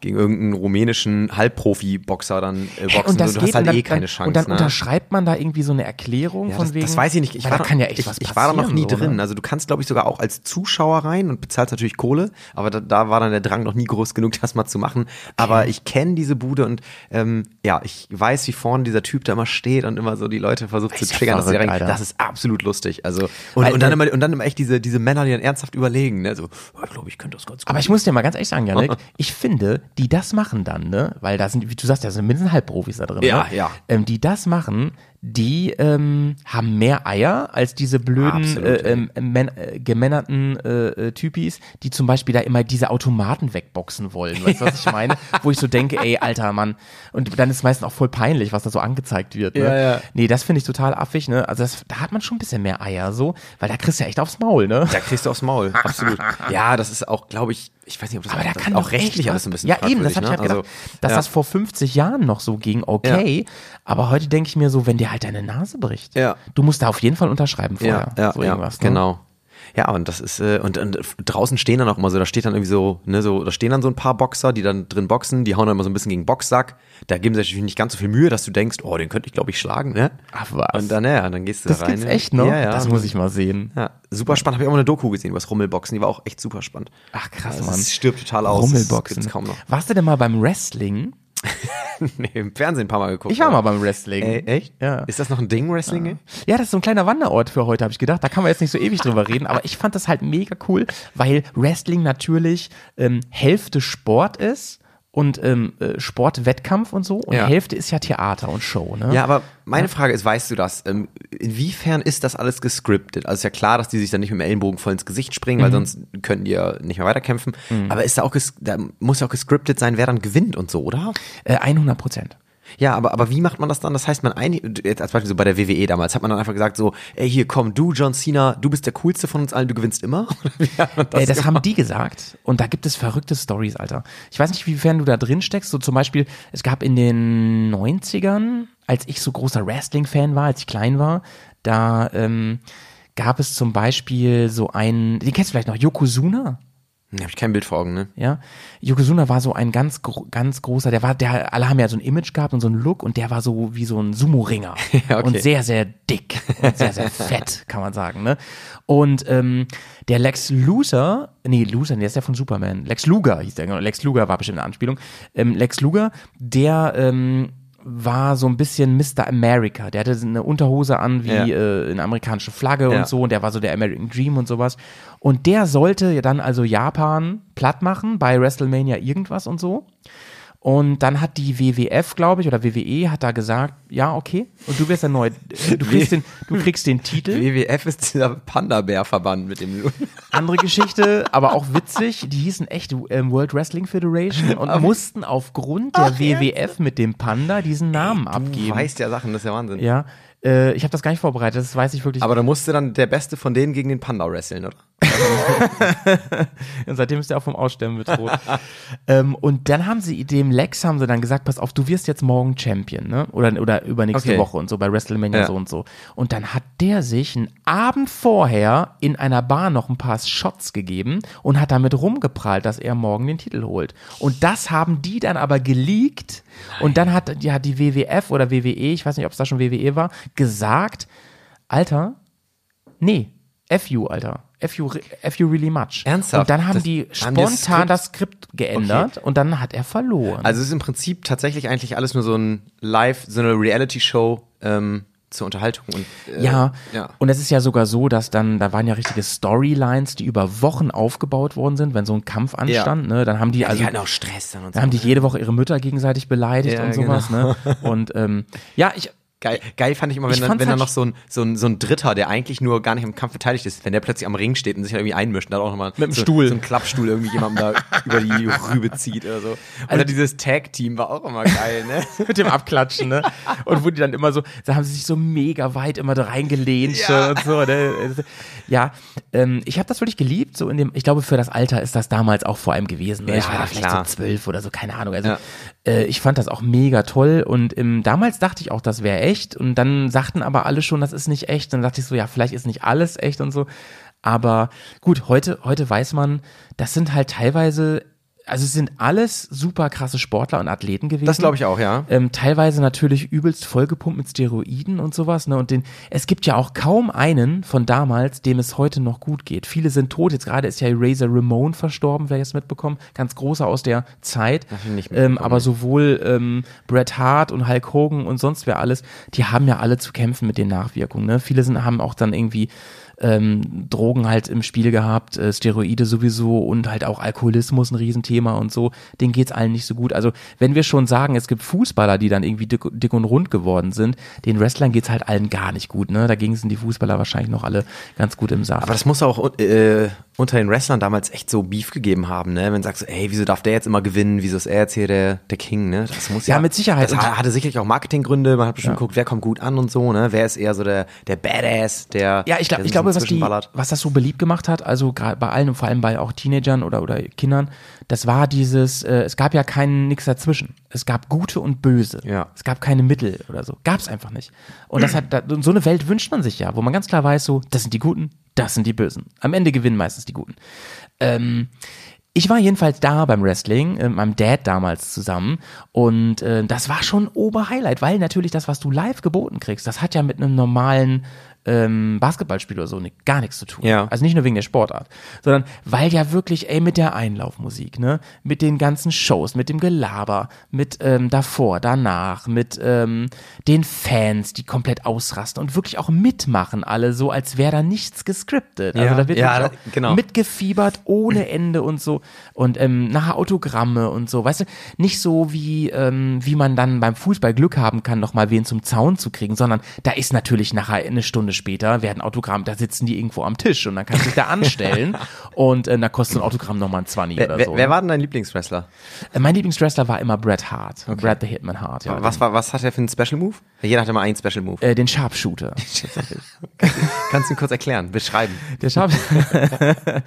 S3: gegen irgendeinen rumänischen Halbprofi-Boxer dann äh, boxen.
S2: und das
S3: du
S2: geht
S3: hast halt
S2: dann,
S3: eh keine Chance.
S2: Und dann
S3: ne?
S2: unterschreibt man da irgendwie so eine Erklärung
S3: Ja,
S2: von
S3: das,
S2: wegen.
S3: das weiß ich nicht. Ich war
S2: da
S3: da-
S2: kann ja echt
S3: ich,
S2: was
S3: ich war da noch nie
S2: so,
S3: drin. Also du kannst, glaube ich, sogar auch als Zuschauer rein und bezahlst natürlich Kohle, aber da, da war dann der Drang noch nie groß genug, das mal zu machen. Aber ich kenne diese Bude und ähm, ja, ich weiß, wie vorne dieser Typ da immer steht und immer so die Leute versucht zu
S2: ja
S3: triggern. sie
S2: verrückt. Alter.
S3: das ist absolut lustig. Also und,
S2: Weil,
S3: und dann immer und dann immer echt diese diese Männer, die dann ernsthaft überlegen, ne? So, oh, ich glaube, ich könnte das ganz gut.
S2: Aber ich muss dir mal ganz ehrlich sagen, Janik, ich finde, die das machen dann, ne, weil da sind, wie du sagst, da sind mindestens Halbprofis da drin,
S3: Ja,
S2: ne?
S3: ja.
S2: Ähm, die das machen, die ähm, haben mehr Eier als diese blöden,
S3: Absolut,
S2: äh, ähm, äh, gemännerten äh, äh, Typis, die zum Beispiel da immer diese Automaten wegboxen wollen. Weißt du, was ich meine? Wo ich so denke, ey, alter Mann. Und dann ist meistens auch voll peinlich, was da so angezeigt wird. Ne?
S3: Ja, ja.
S2: Nee, das finde ich total affig, ne? Also das, da hat man schon ein bisschen mehr Eier, so, weil da kriegst du ja echt aufs Maul, ne?
S3: da kriegst du aufs Maul, absolut. Ja, das ist auch, glaube ich, ich weiß nicht, ob das,
S2: Aber da kann
S3: auch rechtlich
S2: echt
S3: alles ein bisschen
S2: Ja, eben, das
S3: fragwürdig,
S2: habe ich halt
S3: ne?
S2: gedacht,
S3: Also,
S2: dass
S3: ja.
S2: das vor 50 Jahren noch so ging, okay. Aber heute denke ich mir so, wenn dir halt deine Nase bricht,
S3: Ja.
S2: du musst da auf jeden Fall unterschreiben vorher.
S3: Ja, ja,
S2: so
S3: ja
S2: irgendwas, ne?
S3: genau. Ja, und das ist, äh, und, und draußen stehen dann auch immer so, da steht dann irgendwie so, ne, so, da stehen dann so ein paar Boxer, die dann drin boxen, die hauen dann immer so ein bisschen gegen Boxsack. Da geben sie natürlich nicht ganz so viel Mühe, dass du denkst, oh, den könnte ich, glaube ich, schlagen, ne?
S2: Ach was.
S3: Und dann, ja, dann gehst du
S2: das
S3: da rein.
S2: gibt's
S3: ne?
S2: echt noch?
S3: Ja, ja.
S2: Das muss ich mal sehen.
S3: Ja, super spannend. Habe ich auch mal eine Doku gesehen über das Rummelboxen, die war auch echt super spannend.
S2: Ach krass,
S3: Also,
S2: Mann.
S3: Es stirbt total aus.
S2: Rummelboxen.
S3: Das gibt's kaum noch.
S2: Warst du denn mal beim Wrestling?
S3: nee, im Fernsehen ein paar Mal geguckt.
S2: Ich war mal beim Wrestling.
S3: Ey, echt?
S2: Ja.
S3: Ist das noch ein Ding, Wrestling?
S2: Ja, das ist so ein kleiner Wanderort für heute, habe ich gedacht. Da kann man jetzt nicht so ewig drüber reden, aber ich fand das halt mega cool, weil Wrestling natürlich ähm, Hälfte Sport ist und ähm, äh, Sportwettkampf und so und
S3: Ja.
S2: Hälfte ist ja Theater und Show, ne?
S3: Ja, aber meine Frage ist, weißt du das? Ähm, inwiefern ist das alles gescriptet? Also ist ja klar, dass die sich dann nicht mit dem Ellenbogen voll ins Gesicht springen,
S2: Mhm.
S3: weil sonst könnten die ja nicht mehr weiterkämpfen. Aber ist da auch, ges da muss ja auch gescriptet sein, wer dann gewinnt und so, oder?
S2: Äh, 100 Prozent.
S3: Ja, aber, aber wie macht man das dann? Das heißt, man ein, jetzt als Beispiel so bei der WWE damals, hat man dann einfach gesagt so, ey, hier komm, du, John Cena, du bist der coolste von uns allen, du gewinnst immer? Man
S2: Das, äh, das haben die gesagt und da gibt es verrückte Stories, Alter. Ich weiß nicht, wiefern du da drin steckst. So zum Beispiel, es gab in den 90ern als ich so großer Wrestling-Fan war, als ich klein war, da ähm, gab es zum Beispiel so einen, den kennst du vielleicht noch, Yokozuna?
S3: Habe ich kein Bild vor Augen, ne?
S2: Ja, Yokozuna war so ein ganz ganz großer, der war der alle haben ja so ein Image gehabt und so einen Look und der war so wie so ein Sumo Ringer
S3: Ja, okay.
S2: und sehr sehr dick und sehr sehr fett, kann man sagen, ne? Und ähm, der Lex Luthor, nee, Luthor, der ist ja von Superman. Lex Luger hieß der, genau. Lex Luger war bestimmt eine Anspielung. Ähm, Lex Luger, der ähm, war so ein bisschen Mr. America. Der hatte eine Unterhose an wie
S3: Ja.
S2: äh, eine amerikanische Flagge
S3: Ja.
S2: und so und der war so der American Dream und sowas. Und der sollte ja dann also Japan platt machen bei WrestleMania irgendwas und so. Und dann hat die WWF, glaube ich, oder WWE hat da gesagt, ja, okay, und du wirst der neu, du kriegst den, du kriegst den Titel.
S3: WWF ist dieser Panda-Bär-Verband mit dem
S2: Andere Geschichte, aber auch witzig, die hießen echt ähm, World Wrestling Federation und mussten aufgrund der WWF mit dem Panda diesen Namen
S3: Du
S2: abgeben.
S3: weißt ja Sachen, das ist ja Wahnsinn.
S2: Ja, äh, ich habe das gar nicht vorbereitet, das weiß ich wirklich.
S3: Aber da musste dann der Beste von denen gegen den Panda wresteln, oder?
S2: Und seitdem ist er auch vom Aussterben bedroht. ähm, und dann haben sie dem Lex haben sie dann gesagt, pass auf, du wirst jetzt morgen Champion, ne? Oder, oder übernächste
S3: Okay.
S2: Woche und so bei WrestleMania
S3: Ja.
S2: so und so. Und dann hat der sich einen Abend vorher in einer Bar noch ein paar Shots gegeben und hat damit rumgeprallt, dass er morgen den Titel holt. Und das haben die dann aber geleakt. Und dann hat, die- hat die WWF oder WWE, ich weiß nicht, ob es da schon WWE war, gesagt, Alter, nee, FU, Alter. FU, re- FU really much.
S3: Ernsthaft?
S2: Und dann haben
S3: Das-
S2: die
S3: haben die das
S2: spontan
S3: Skript-
S2: das Skript geändert und dann hat er verloren.
S3: Also es ist im Prinzip tatsächlich eigentlich alles nur so ein Live, so eine Reality-Show ähm, zur Unterhaltung. Und, äh,
S2: ja.
S3: ja.
S2: und es ist ja sogar so, dass dann, da waren ja richtige Storylines, die über Wochen aufgebaut worden sind, wenn so ein Kampf anstand, ne, dann haben die
S3: Also
S2: also,
S3: die hatten auch Stress dann und
S2: da haben die jede Woche ihre Mütter gegenseitig beleidigt
S3: Ja,
S2: und sowas, ne, und, ähm, ja, ich,
S3: Geil, geil fand ich immer, wenn,
S2: Ich
S3: dann, wenn dann
S2: halt
S3: noch so ein, so, ein, so ein Dritter, der eigentlich nur gar nicht im Kampf beteiligt ist, wenn der plötzlich am Ring steht und sich irgendwie einmischt und dann auch nochmal
S2: Mit dem
S3: so,
S2: Stuhl.
S3: so ein Klappstuhl irgendwie jemandem da über die Rübe zieht oder so. Oder
S2: Also-
S3: dieses Tag-Team war auch immer geil, ne?
S2: mit dem Abklatschen, ne? Und wo die dann immer so, da haben sie sich so mega weit immer da reingelehnt
S3: Ja.
S2: und so, ne? Ja, ähm, ich habe das wirklich geliebt, so in dem, ich glaube, für das Alter ist das damals auch vor allem gewesen. Ne?
S3: Ja,
S2: ich war da vielleicht
S3: klar.
S2: so zwölf oder so, keine Ahnung. Also
S3: Ja.
S2: Äh, ich fand das auch mega toll und ähm, damals dachte ich auch, das wäre echt und dann sagten aber alle schon, das ist nicht echt. Dann dachte ich so, ja, vielleicht ist nicht alles echt und so. Aber gut, heute, heute weiß man, das sind halt teilweise, also es sind alles super krasse Sportler und Athleten gewesen.
S3: Das glaube ich auch, ja.
S2: Ähm, teilweise natürlich übelst vollgepumpt mit Steroiden und sowas. Ne? Und den, es gibt ja auch kaum einen von damals, dem es heute noch gut geht. Viele sind tot. Jetzt gerade ist ja Razor Ramon verstorben, wer jetzt mitbekommen. Ganz großer aus der Zeit. Ähm, aber sowohl ähm, Bret Hart und Hulk Hogan und sonst wer alles, die haben ja alle zu kämpfen mit den Nachwirkungen. Ne? Viele sind, haben auch dann irgendwie ähm, Drogen halt im Spiel gehabt, äh, Steroide sowieso und halt auch Alkoholismus ein Riesenthema und so. Denen geht's allen nicht so gut. Also wenn wir schon sagen, es gibt Fußballer, die dann irgendwie dick, dick und rund geworden sind, den Wrestlern geht's halt allen gar nicht gut. Ne? Dagegen sind die Fußballer wahrscheinlich noch alle ganz gut im Saft.
S3: Aber das muss auch äh, unter den Wrestlern damals echt so Beef gegeben haben, ne? Wenn du sagst, ey, wieso darf der jetzt immer gewinnen? Wieso ist er jetzt hier der, der King, ne? Das muss ja.
S2: Ja, mit Sicherheit.
S3: Das hatte sicherlich auch Marketinggründe. Man hat bestimmt geguckt, wer kommt gut an und so, ne? Wer ist eher so der, der Badass, der.
S2: Ja, ich, glaub,
S3: der
S2: ich glaube, was, die, was das so beliebt gemacht hat, also gerade bei allen und vor allem bei auch Teenagern oder, oder Kindern, das war dieses, äh, es gab ja keinen nix dazwischen. Es gab Gute und Böse.
S3: Ja.
S2: Es gab keine Mittel oder so. Gab es einfach nicht. Und das hat, so eine Welt wünscht man sich ja, wo man ganz klar weiß, so, das sind die Guten, das sind die Bösen. Am Ende gewinnen meistens die Guten. Ähm, ich war jedenfalls da beim Wrestling, äh, mit meinem Dad damals zusammen und äh, das war schon Oberhighlight, weil natürlich das, was du live geboten kriegst, das hat ja mit einem normalen ähm, Basketballspiel oder so ni- gar nichts zu tun.
S3: Ja.
S2: Also nicht nur wegen der Sportart, sondern weil ja wirklich, ey, mit der Einlaufmusik, ne, mit den ganzen Shows, mit dem Gelaber, mit ähm, davor, danach, mit ähm, den Fans, die komplett ausrasten und wirklich auch mitmachen alle so, als wäre da nichts gescriptet. Also
S3: Ja.
S2: da wird
S3: Ja, genau.
S2: mitgefiebert ohne Ende und so und ähm, nachher Autogramme und so, weißt du, nicht so wie ähm, wie man dann beim Fußball Glück haben kann, noch mal wen zum Zaun zu kriegen, sondern da ist natürlich nachher eine Stunde später werden Autogramm, da sitzen die irgendwo am Tisch und dann kannst du dich da anstellen und äh, da kostet ein Autogramm nochmal ein 20
S3: Wer,
S2: oder so.
S3: wer
S2: ne?
S3: war denn dein Lieblingswrestler?
S2: Äh, mein Lieblingswrestler war immer Bret Hart. Bret the Hitman Hart. Ja,
S3: Was, war, was hat er für einen Special Move? Jeder hat immer einen Special Move.
S2: Äh, den Sharpshooter.
S3: Kannst du ihn kurz erklären, beschreiben?
S2: Der Sharp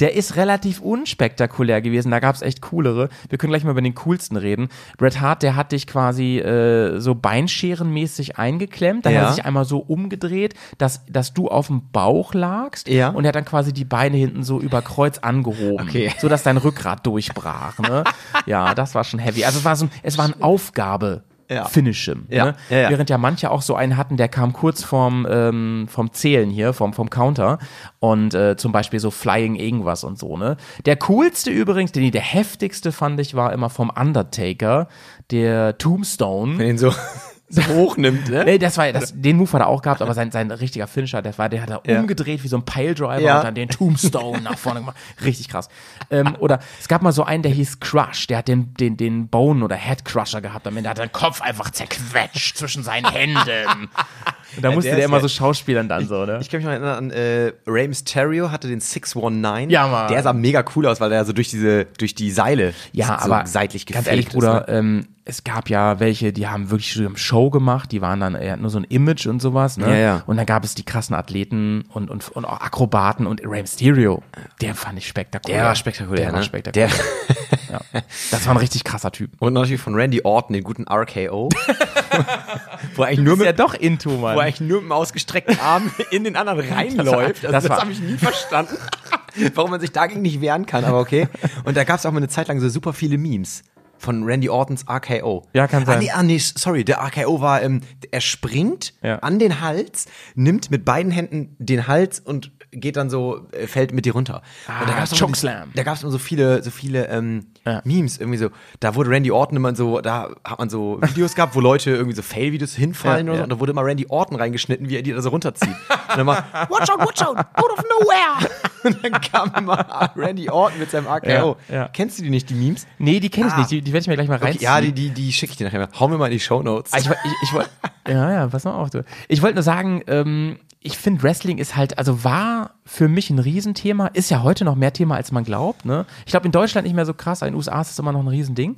S2: Der ist relativ unspektakulär gewesen. Da gab's echt coolere. Wir können gleich mal über den coolsten reden. Bret Hart, der hat dich quasi äh, so beinscherenmäßig eingeklemmt. Dann
S3: Ja.
S2: hat er sich einmal so umgedreht, dass, dass du auf dem Bauch lagst.
S3: Ja.
S2: Und er hat dann quasi die Beine hinten so über Kreuz angehoben.
S3: Okay.
S2: So dass dein Rückgrat durchbrach. Ne? ja, das war schon heavy. Also es war so ein, es war ein Aufgabe.
S3: Ja.
S2: Finish him.
S3: Ja.
S2: Ne?
S3: Ja.
S2: Während ja manche auch so einen hatten, der kam kurz vorm, ähm, vom Zählen hier, vom, vom Counter und äh, zum Beispiel so Flying irgendwas und so, ne? Der coolste übrigens, den, der heftigste fand ich, war immer vom Undertaker, der Tombstone.
S3: Ihn so, so hochnimmt, ne?
S2: Nee, das war, das, den Move hat er auch gehabt, aber sein, sein richtiger Finisher, der war, der hat er
S3: Ja.
S2: umgedreht wie so ein Piledriver
S3: Ja.
S2: und dann den Tombstone nach vorne gemacht. Richtig krass. Ähm, oder es gab mal so einen, der hieß Crush, der hat den, den, den Bone oder Head Crusher gehabt, damit hat er den Kopf einfach zerquetscht zwischen seinen Händen. Da musste
S3: der
S2: der, immer so schauspielern dann so, ne?
S3: Ich kann mich noch erinnern an äh, Rey Mysterio hatte den 619.
S2: Ja, Mann.
S3: Der sah mega cool aus, weil der so durch diese durch die Seile
S2: Ja,
S3: so
S2: aber
S3: seitlich
S2: ganz
S3: gefaked
S2: ehrlich,
S3: ist,
S2: Bruder,
S3: ne?
S2: ähm, es gab ja welche, die haben wirklich so eine Show gemacht, die waren dann eher nur so ein Image und sowas, ne?
S3: Ja, ja.
S2: Und dann gab es die krassen Athleten und, und, und auch Akrobaten und Rey Mysterio, der fand ich spektakulär.
S3: Der war spektakulär,
S2: Der war
S3: ne?
S2: spektakulär.
S3: Der,
S2: ja. Das war ein richtig krasser Typ.
S3: und natürlich von Randy Orton, den guten RKO. wo eigentlich nur
S2: Ist ja
S3: mit,
S2: doch into, Mann.
S3: wo er eigentlich nur mit dem ausgestreckten Arm in den anderen reinläuft. Also
S2: das
S3: das habe ich nie verstanden. Warum man sich dagegen nicht wehren kann, aber okay. Und da gab es auch mal eine Zeit lang so super viele Memes von Randy Ortons RKO.
S2: Ja, kann
S3: Ah,
S2: sein.
S3: nee, ah, nee, sorry, der RKO war, ähm, er springt
S2: Ja.
S3: an den Hals, nimmt mit beiden Händen den Hals und geht dann so, äh, fällt mit dir runter. und
S2: Ah,
S3: gab's
S2: Chokeslam.
S3: Da gab es immer so viele, so viele ähm,
S2: Ja.
S3: Memes, irgendwie so, da wurde Randy Orton immer so, da hat man so Videos gehabt, wo Leute irgendwie so Fail-Videos hinfallen
S2: Ja,
S3: oder so, und da wurde immer Randy Orton reingeschnitten, wie er die da so runterzieht. Und dann mal, watch out, watch out, out of nowhere! Und dann kam immer Randy Orton mit seinem RKO.
S2: Ja.
S3: Kennst du die nicht, die Memes?
S2: Nee, die kenne ich
S3: Ah.
S2: nicht, die, die werde ich mir gleich mal
S3: Okay,
S2: reinziehen.
S3: ja, die, die, die schicke ich dir nachher mal. Hau mir mal in die Shownotes.
S2: Ah, Ich, ich, ich ja, ja, pass mal auf, du. Ich wollte nur sagen, ähm, ich finde Wrestling ist halt, also war für mich ein Riesenthema, ist ja heute noch mehr Thema, als man glaubt, ne? Ich glaube in Deutschland nicht mehr so krass, in den USA ist es immer noch ein Riesending.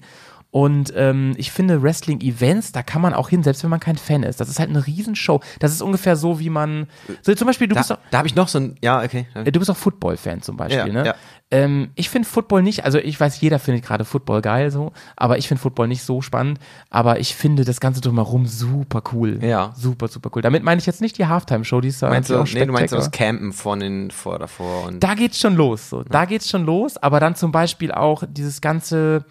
S2: Und ähm, ich finde Wrestling-Events, da kann man auch hin, selbst wenn man kein Fan ist. Das ist halt eine Riesenshow. Das ist ungefähr so, wie man. So zum Beispiel, du bist
S3: da
S2: doch,
S3: da habe ich noch so ein, ja, okay.
S2: äh, du bist auch Football-Fan zum Beispiel,
S3: Ja,
S2: ne?
S3: ja.
S2: Ähm, ich finde Football nicht, also ich weiß, jeder findet gerade Football geil so, aber ich finde Football nicht so spannend, aber ich finde das Ganze drumherum super cool.
S3: Ja.
S2: Super, super cool. Damit meine ich jetzt nicht die Halftime-Show, die ist da
S3: Meinst du,
S2: auch
S3: nee, du meinst das. Campen von den, vor, davor und.
S2: Da geht's schon los, so. Da geht's schon los, aber dann zum Beispiel auch dieses ganze,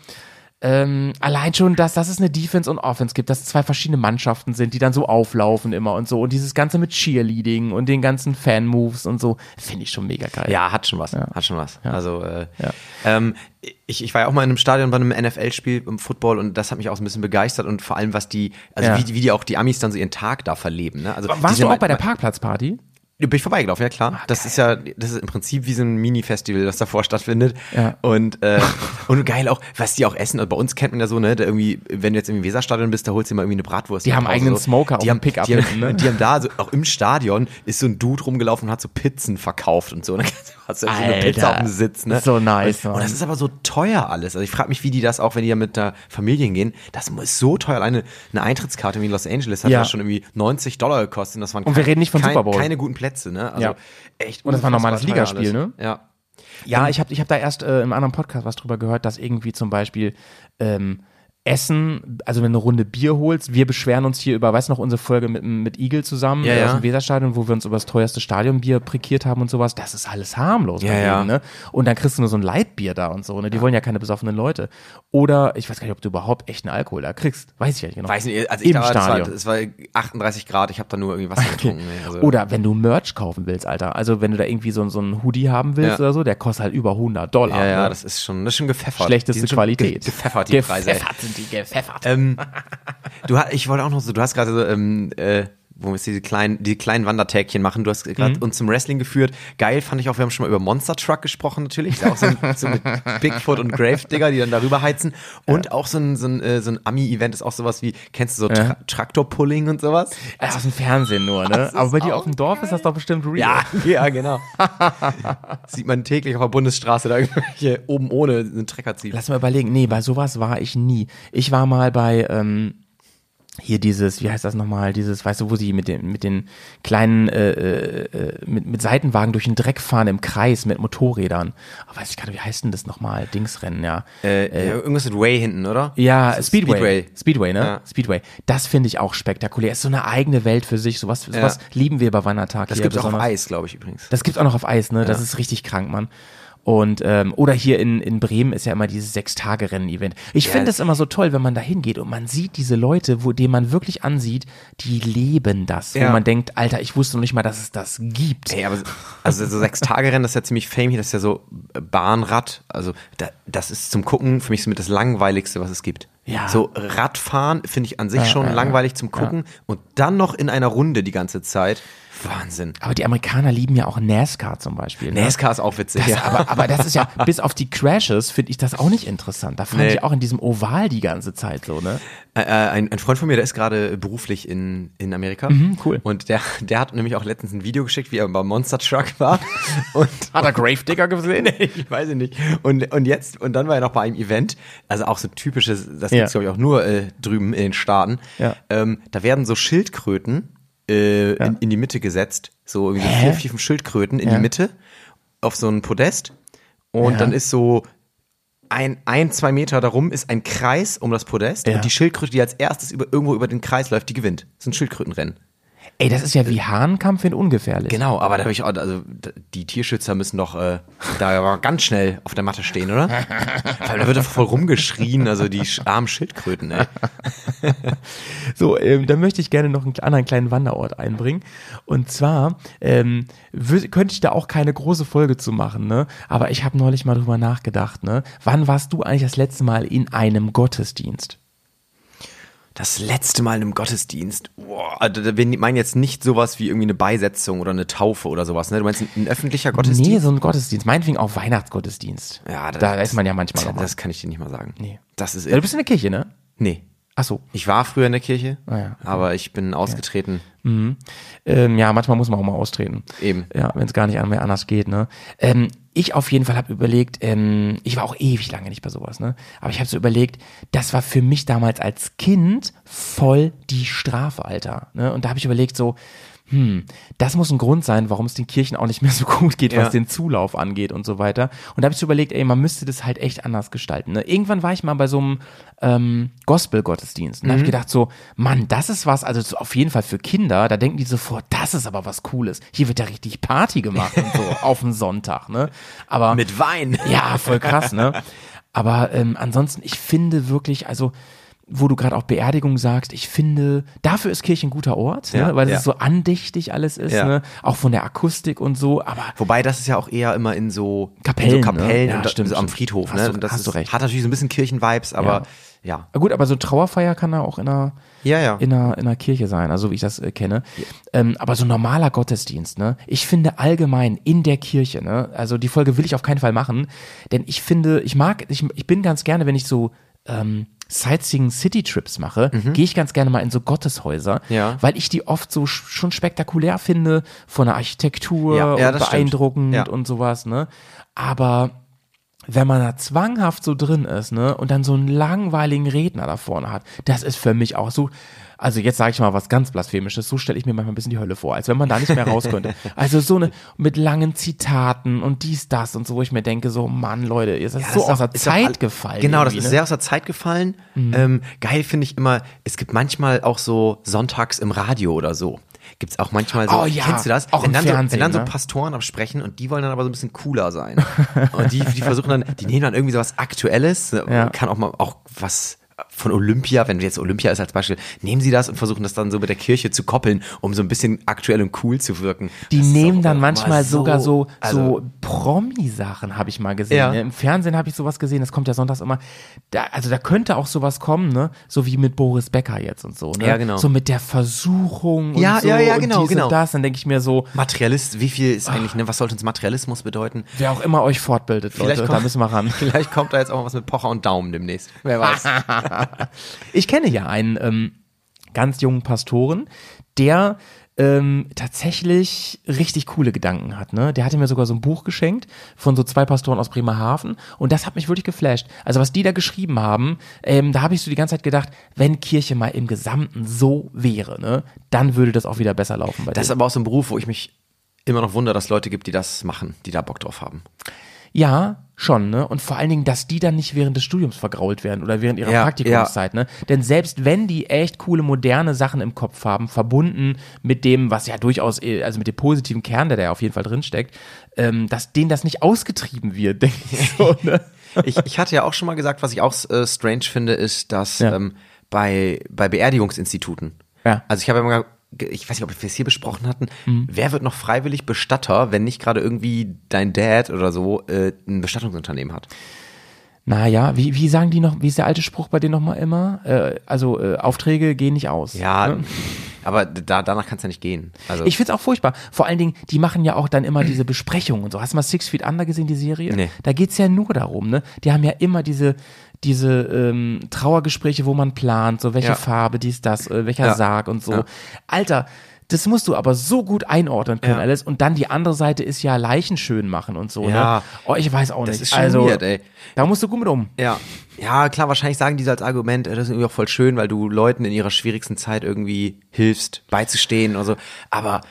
S2: ähm, allein schon, dass, dass es eine Defense und Offense gibt, dass es zwei verschiedene Mannschaften sind, die dann so auflaufen immer und so. Und dieses Ganze mit Cheerleading und den ganzen Fan-Moves und so, finde ich schon mega geil.
S3: Ja, hat schon was. Hat schon was. Also, äh,
S2: Ja.
S3: ähm, ich, ich war ja auch mal in einem Stadion bei einem NFL-Spiel im Football und das hat mich auch so ein bisschen begeistert und vor allem, was die, also
S2: Ja.
S3: wie, wie die auch die Amis dann so ihren Tag da verleben. Ne? Also,
S2: Warst du auch bei der Parkplatzparty?
S3: Bin ich vorbeigelaufen, ja klar. das ist ja, das ist im Prinzip wie so ein Mini-Festival, das davor stattfindet.
S2: Ja.
S3: Und, äh, und geil auch, was die auch essen. Also bei uns kennt man ja so, ne, da irgendwie, wenn du jetzt im Weserstadion bist, da holst du dir mal irgendwie eine Bratwurst.
S2: Die haben
S3: Hause,
S2: eigenen. Smoker auf
S3: die
S2: dem
S3: haben,
S2: Pickup
S3: die
S2: ne?
S3: die haben da, so, auch im Stadion, ist so ein Dude rumgelaufen und hat so Pizzen verkauft und so. Und hast du so eine Pizza auf dem Sitz, ne?
S2: so nice,
S3: Und, und das ist aber so teuer alles. Also ich frage mich, wie die das auch, wenn die ja mit der Familie gehen, das ist so teuer. Alleine eine Eintrittskarte wie in Los Angeles hat
S2: Ja.
S3: das schon irgendwie 90 Dollar gekostet. Und, das waren
S2: Und wir reden nicht von
S3: kein,
S2: Super Bowl.
S3: keine guten Plätze, ne? Also
S2: Ja.
S3: echt
S2: Und das war ein normales
S3: unfassbar teuer
S2: Ligaspiel, ne?
S3: Ja.
S2: Ja, ich habe ich hab da erst äh, im anderen Podcast was drüber gehört, dass irgendwie zum Beispiel ähm, Essen, also wenn du eine Runde Bier holst, wir beschweren uns hier über, weißt du noch, unsere Folge mit, mit Igel zusammen
S3: Ja,
S2: äh,
S3: ja.
S2: aus dem Weserstadion, wo wir uns über das teuerste Stadionbier prekiert haben und sowas, das ist alles harmlos
S3: Ja,
S2: bei
S3: ja.
S2: denen, ne? Und dann kriegst du nur so ein Leitbier da und so, ne? Die wollen ja keine besoffenen Leute. Oder, ich weiß gar nicht, ob du überhaupt echten Alkohol da kriegst, weiß ich ja nicht genau.
S3: Weiß nicht, also ich
S2: Im
S3: da war, war,
S2: Stadion.
S3: es war 38 Grad, ich habe da nur irgendwie Wasser getrunken. Ne? Also,
S2: Oder wenn du Merch kaufen willst, Alter. Also wenn du da irgendwie so, so einen Hoodie haben willst oder so, der kostet halt über 100 Dollar.
S3: ja, ja,
S2: ne?
S3: das ist schon, das ist schon gepfeffert.
S2: Schlechteste Qualität.
S3: Ge gepfeffert, die Preise. ey.
S2: Die, gepfeffert.
S3: Ähm, du, ich wollte auch noch so, du hast gerade so, ähm, äh, wo wir diese kleinen, die kleinen Wandertägchen machen. Du hast gerade
S2: Mhm.
S3: uns zum Wrestling geführt. Geil fand ich auch, wir haben schon mal über Monster Truck gesprochen natürlich. Ja auch so, ein, so mit Bigfoot und Gravedigger, die dann darüber heizen. Und auch so ein, so ein, äh, so ein Ami-Event ist auch sowas wie, kennst du so Tra Traktorpulling und sowas?
S2: Äh, aus dem Fernsehen nur, ne? Aber bei dir auf dem Dorf ist das doch bestimmt real.
S3: Ja, ja, genau. Sieht man täglich auf der Bundesstraße da irgendwelche oben ohne einen Trecker ziehen.
S2: Lass mal überlegen. Nee, bei sowas war ich nie. Ich war mal bei ähm, hier dieses, wie heißt das nochmal, dieses, weißt du, wo sie mit den, mit den kleinen, äh, äh, äh, mit, mit Seitenwagen durch den Dreck fahren im Kreis mit Motorrädern. Aber weiß ich gerade, wie heißt denn das nochmal? Dingsrennen, ja.
S3: Äh, ja, irgendwas mit Way hinten, oder?
S2: Ja, Speedway.
S3: Speedway.
S2: Speedway, ne?
S3: Ja.
S2: Speedway. Das finde ich auch spektakulär. Ist so eine eigene Welt für sich. Sowas, sowas lieben wir bei Wandertag
S3: Das
S2: hier
S3: gibt's auch auf. Eis, glaube ich übrigens.
S2: Das gibt's auch noch auf Eis, ne? Das ist richtig krank, Mann. Und ähm, oder hier in, in Bremen ist ja immer dieses Sechs-Tage-Rennen-Event. Ich
S3: Ja.
S2: finde es immer so toll, wenn man da hingeht und man sieht diese Leute, wo denen man wirklich ansieht, die leben das. Wo
S3: Ja.
S2: man denkt, Alter, ich wusste noch nicht mal, dass es das gibt.
S3: Ey, aber also so sechs Tage Rennen, das ist ja ziemlich famous, das ist ja so Bahnrad, also da, das ist zum Gucken für mich so mit das langweiligste, was es gibt.
S2: Ja.
S3: So Radfahren finde ich an sich
S2: Ja,
S3: schon langweilig zum Gucken und dann noch in einer Runde die ganze Zeit. Wahnsinn.
S2: Aber die Amerikaner lieben ja auch NASCAR zum Beispiel. Ne?
S3: NASCAR ist auch witzig.
S2: Das,
S3: ja.
S2: aber, aber das ist ja, bis auf die Crashes finde ich das auch nicht interessant. Da fand
S3: Nee.
S2: ich auch in diesem Oval die ganze Zeit so, ne?
S3: Äh, äh, ein, ein Freund von mir, der ist gerade beruflich in, in Amerika.
S2: Mhm, cool.
S3: Und der, der hat nämlich auch letztens ein Video geschickt, wie er beim Monster Truck war. Und
S2: Hat er Gravedigger gesehen?
S3: ich weiß es nicht. Und, und jetzt, und dann war er noch bei einem Event, also auch so typisches, das
S2: Ja.
S3: gibt's glaube ich auch nur äh, drüben in den Staaten.
S2: Ja.
S3: Ähm, da werden so Schildkröten äh,
S2: Ja.
S3: in, in die Mitte gesetzt, so irgendwie so vier, vier, fünf Schildkröten in
S2: Ja.
S3: die Mitte auf so ein Podest. Und
S2: Ja.
S3: dann ist so ein, ein, zwei Meter darum ist ein Kreis um das Podest und die Schildkröte, die als erstes über, irgendwo über den Kreis läuft, die gewinnt. Das ist ein Schildkrötenrennen.
S2: Ey, das ist ja wie Hahnkampf in ungefährlich.
S3: Genau, aber da habe ich auch, also die Tierschützer müssen doch äh, da ganz schnell auf der Matte stehen, oder? Weil da wird doch voll rumgeschrien, also die armen Schildkröten, ey.
S2: So, ähm, da möchte ich gerne noch einen anderen kleinen Wanderort einbringen. Und zwar ähm, könnte ich da auch keine große Folge zu machen, ne? Aber ich habe neulich mal drüber nachgedacht, ne? Wann warst du eigentlich das letzte Mal in einem Gottesdienst?
S3: Das letzte Mal in einem Gottesdienst, boah, also wir meinen jetzt nicht sowas wie irgendwie eine Beisetzung oder eine Taufe oder sowas, ne? Du meinst ein, ein öffentlicher Gottesdienst?
S2: Nee, so ein Gottesdienst. Meinetwegen auch Weihnachtsgottesdienst.
S3: ja,
S2: da ist man ja manchmal
S3: das,
S2: nochmal.
S3: das kann ich dir nicht mal sagen.
S2: Nee.
S3: Das ist,
S2: Ja, du bist in der Kirche, ne?
S3: nee.
S2: Ach so.
S3: Ich war früher in der Kirche,
S2: Ah ja.
S3: aber ich bin ausgetreten.
S2: Mhm. Ähm, ja, manchmal muss man auch mal austreten.
S3: Eben.
S2: Ja, wenn es gar nicht mehr anders geht, ne? Ähm, ich auf jeden Fall habe überlegt, ähm, ich war auch ewig lange nicht bei sowas, ne? Aber ich habe so überlegt, das war für mich damals als Kind voll die Strafe, Alter. Ne? Und da habe ich überlegt, so, hm, das muss ein Grund sein, warum es den Kirchen auch nicht mehr so gut geht, was
S3: Ja.
S2: den Zulauf angeht und so weiter. Und da habe ich so überlegt, ey, man müsste das halt echt anders gestalten. Ne? Irgendwann war ich mal bei so einem ähm, Gospel-Gottesdienst und da habe ich gedacht so, Mann, das ist was, also so auf jeden Fall für Kinder, da denken die sofort, das ist aber was Cooles. Hier wird ja richtig Party gemacht und so auf dem Sonntag, ne? Aber
S3: Mit Wein.
S2: ja, voll krass, ne? Aber ähm, ansonsten, ich finde wirklich, also wo du gerade auch Beerdigung sagst, ich finde, dafür ist Kirche ein guter Ort,
S3: Ja,
S2: ne? weil es
S3: ja.
S2: so andächtig alles ist,
S3: Ja.
S2: ne? auch von der Akustik und so, aber
S3: Wobei das ist ja auch eher immer in so
S2: Kapellen,
S3: in so Kapellen
S2: ne? Ja,
S3: und
S2: stimmt,
S3: so am. Friedhof.
S2: Hast
S3: ne? Und das
S2: hast
S3: ist,
S2: du recht.
S3: hat natürlich so ein bisschen Kirchenvibes, aber ja.
S2: gut, aber so Trauerfeier kann da auch in einer,
S3: Ja, ja.
S2: in einer, in einer Kirche sein, also wie ich das äh, kenne. Ähm, aber so ein normaler Gottesdienst, ne? Ich finde allgemein in der Kirche, ne? Also die Folge will ich auf keinen Fall machen, denn ich finde, ich mag, ich, ich bin ganz gerne, wenn ich so ähm, Sightseeing City Trips mache, gehe ich ganz gerne mal in so Gotteshäuser,
S3: Mhm. Ja.
S2: weil ich die oft so sch- schon spektakulär finde, von der Architektur
S3: Ja, ja,
S2: und beeindruckend und sowas, ne? Aber wenn man da zwanghaft so drin ist, ne, und dann so einen langweiligen Redner da vorne hat, das ist für mich auch so, also jetzt sage ich mal was ganz blasphemisches, so stelle ich mir manchmal ein bisschen die Hölle vor, als wenn man da nicht mehr raus könnte. Also so eine mit langen Zitaten und dies, das und so, wo ich mir denke, so, Mann, Leute, ihr seid
S3: Ja,
S2: so aus
S3: auch- auch
S2: Zeit
S3: all-
S2: gefallen.
S3: Genau, das ist
S2: ne? Mhm.
S3: sehr aus der Zeit gefallen. Ähm, geil finde ich immer, es gibt manchmal auch so sonntags im Radio oder so. Gibt es auch manchmal so,
S2: Oh ja,
S3: kennst du das?
S2: auch
S3: wenn dann, so, wenn dann so
S2: ne?
S3: Pastoren sprechen und die wollen dann aber so ein bisschen cooler sein. und die, die versuchen dann, die nehmen dann irgendwie so was Aktuelles,
S2: Ja.
S3: kann auch mal auch was von Olympia, wenn jetzt Olympia ist als Beispiel, nehmen sie das und versuchen das dann so mit der Kirche zu koppeln, um so ein bisschen aktuell und cool zu wirken.
S2: Die
S3: Das
S2: nehmen dann manchmal sogar so,
S3: also,
S2: so Promi-Sachen, habe ich mal gesehen.
S3: Ja.
S2: Ne? Im Fernsehen habe ich sowas gesehen, das kommt ja sonntags immer. Da, also da könnte auch sowas kommen, ne? So wie mit Boris Becker jetzt und so, ne?
S3: Ja, genau.
S2: So mit der Versuchung und
S3: Ja,
S2: so
S3: ja, ja,
S2: und
S3: genau,
S2: dies
S3: genau.
S2: und das. Dann denke ich mir so,
S3: Materialist, wie viel ist eigentlich, ne, was sollte uns Materialismus bedeuten?
S2: wer auch immer euch fortbildet, Leute, da
S3: kommt-
S2: müssen wir ran.
S3: Vielleicht kommt da jetzt auch mal was mit Pocher und Daumen demnächst. Wer weiß.
S2: Ich kenne ja einen ähm, ganz jungen Pastoren, der ähm, tatsächlich richtig coole Gedanken hat. Ne? Der hatte mir sogar so ein Buch geschenkt von so zwei Pastoren aus Bremerhaven und das hat mich wirklich geflasht. Also was die da geschrieben haben, ähm, da habe ich so die ganze Zeit gedacht, wenn Kirche mal im Gesamten so wäre, ne, dann würde das auch wieder besser laufen
S3: Das ist aber auch so ein Beruf, wo ich mich immer noch wundere, dass es Leute gibt, die das machen, die da Bock drauf haben.
S2: Ja, schon, ne? Und vor allen Dingen, dass die dann nicht während des Studiums vergrault werden oder während ihrer
S3: Ja,
S2: Praktikumszeit, ne? Denn selbst wenn die echt coole, moderne Sachen im Kopf haben, verbunden mit dem, was ja durchaus, eh- also mit dem positiven Kern, der da ja auf jeden Fall drinsteckt, ähm, dass denen das nicht ausgetrieben wird, denke ich so, ne?
S3: Ich, ich hatte ja auch schon mal gesagt, was ich auch äh, strange finde, ist, dass
S2: Ja.
S3: ähm, bei, bei Beerdigungsinstituten,
S2: Ja.
S3: also ich habe ja immer, ich weiß nicht, ob wir es hier besprochen hatten,
S2: Mhm.
S3: wer wird noch freiwillig Bestatter, wenn nicht gerade irgendwie dein Dad oder so äh, ein Bestattungsunternehmen hat?
S2: Naja, wie, wie sagen die noch, wie ist der alte Spruch bei denen nochmal immer? Äh, also, äh, Aufträge gehen nicht aus.
S3: Ja,
S2: ne?
S3: aber da, danach kann es ja nicht gehen. Also,
S2: Ich find's auch furchtbar. Vor allen Dingen, die machen ja auch dann immer diese Besprechungen und so. Hast du mal Six Feet Under gesehen, die Serie?
S3: Nee.
S2: Da geht's ja nur darum, ne? Die haben ja immer diese, diese ähm, Trauergespräche, wo man plant, so welche
S3: Ja.
S2: Farbe, dies, das, äh, welcher
S3: Ja.
S2: Sarg und so.
S3: Ja.
S2: Alter, das musst du aber so gut einordnen können alles. Und dann die andere Seite ist ja Leichen schön machen und so,
S3: Ja.
S2: ne? Oh, ich weiß auch
S3: Das
S2: nicht.
S3: ist
S2: also,
S3: weird, ey.
S2: Da musst du gut mit um.
S3: Ja, ja, klar, wahrscheinlich sagen die so als Argument, äh, das ist irgendwie auch voll schön, weil du Leuten in ihrer schwierigsten Zeit irgendwie hilfst, beizustehen oder so. Aber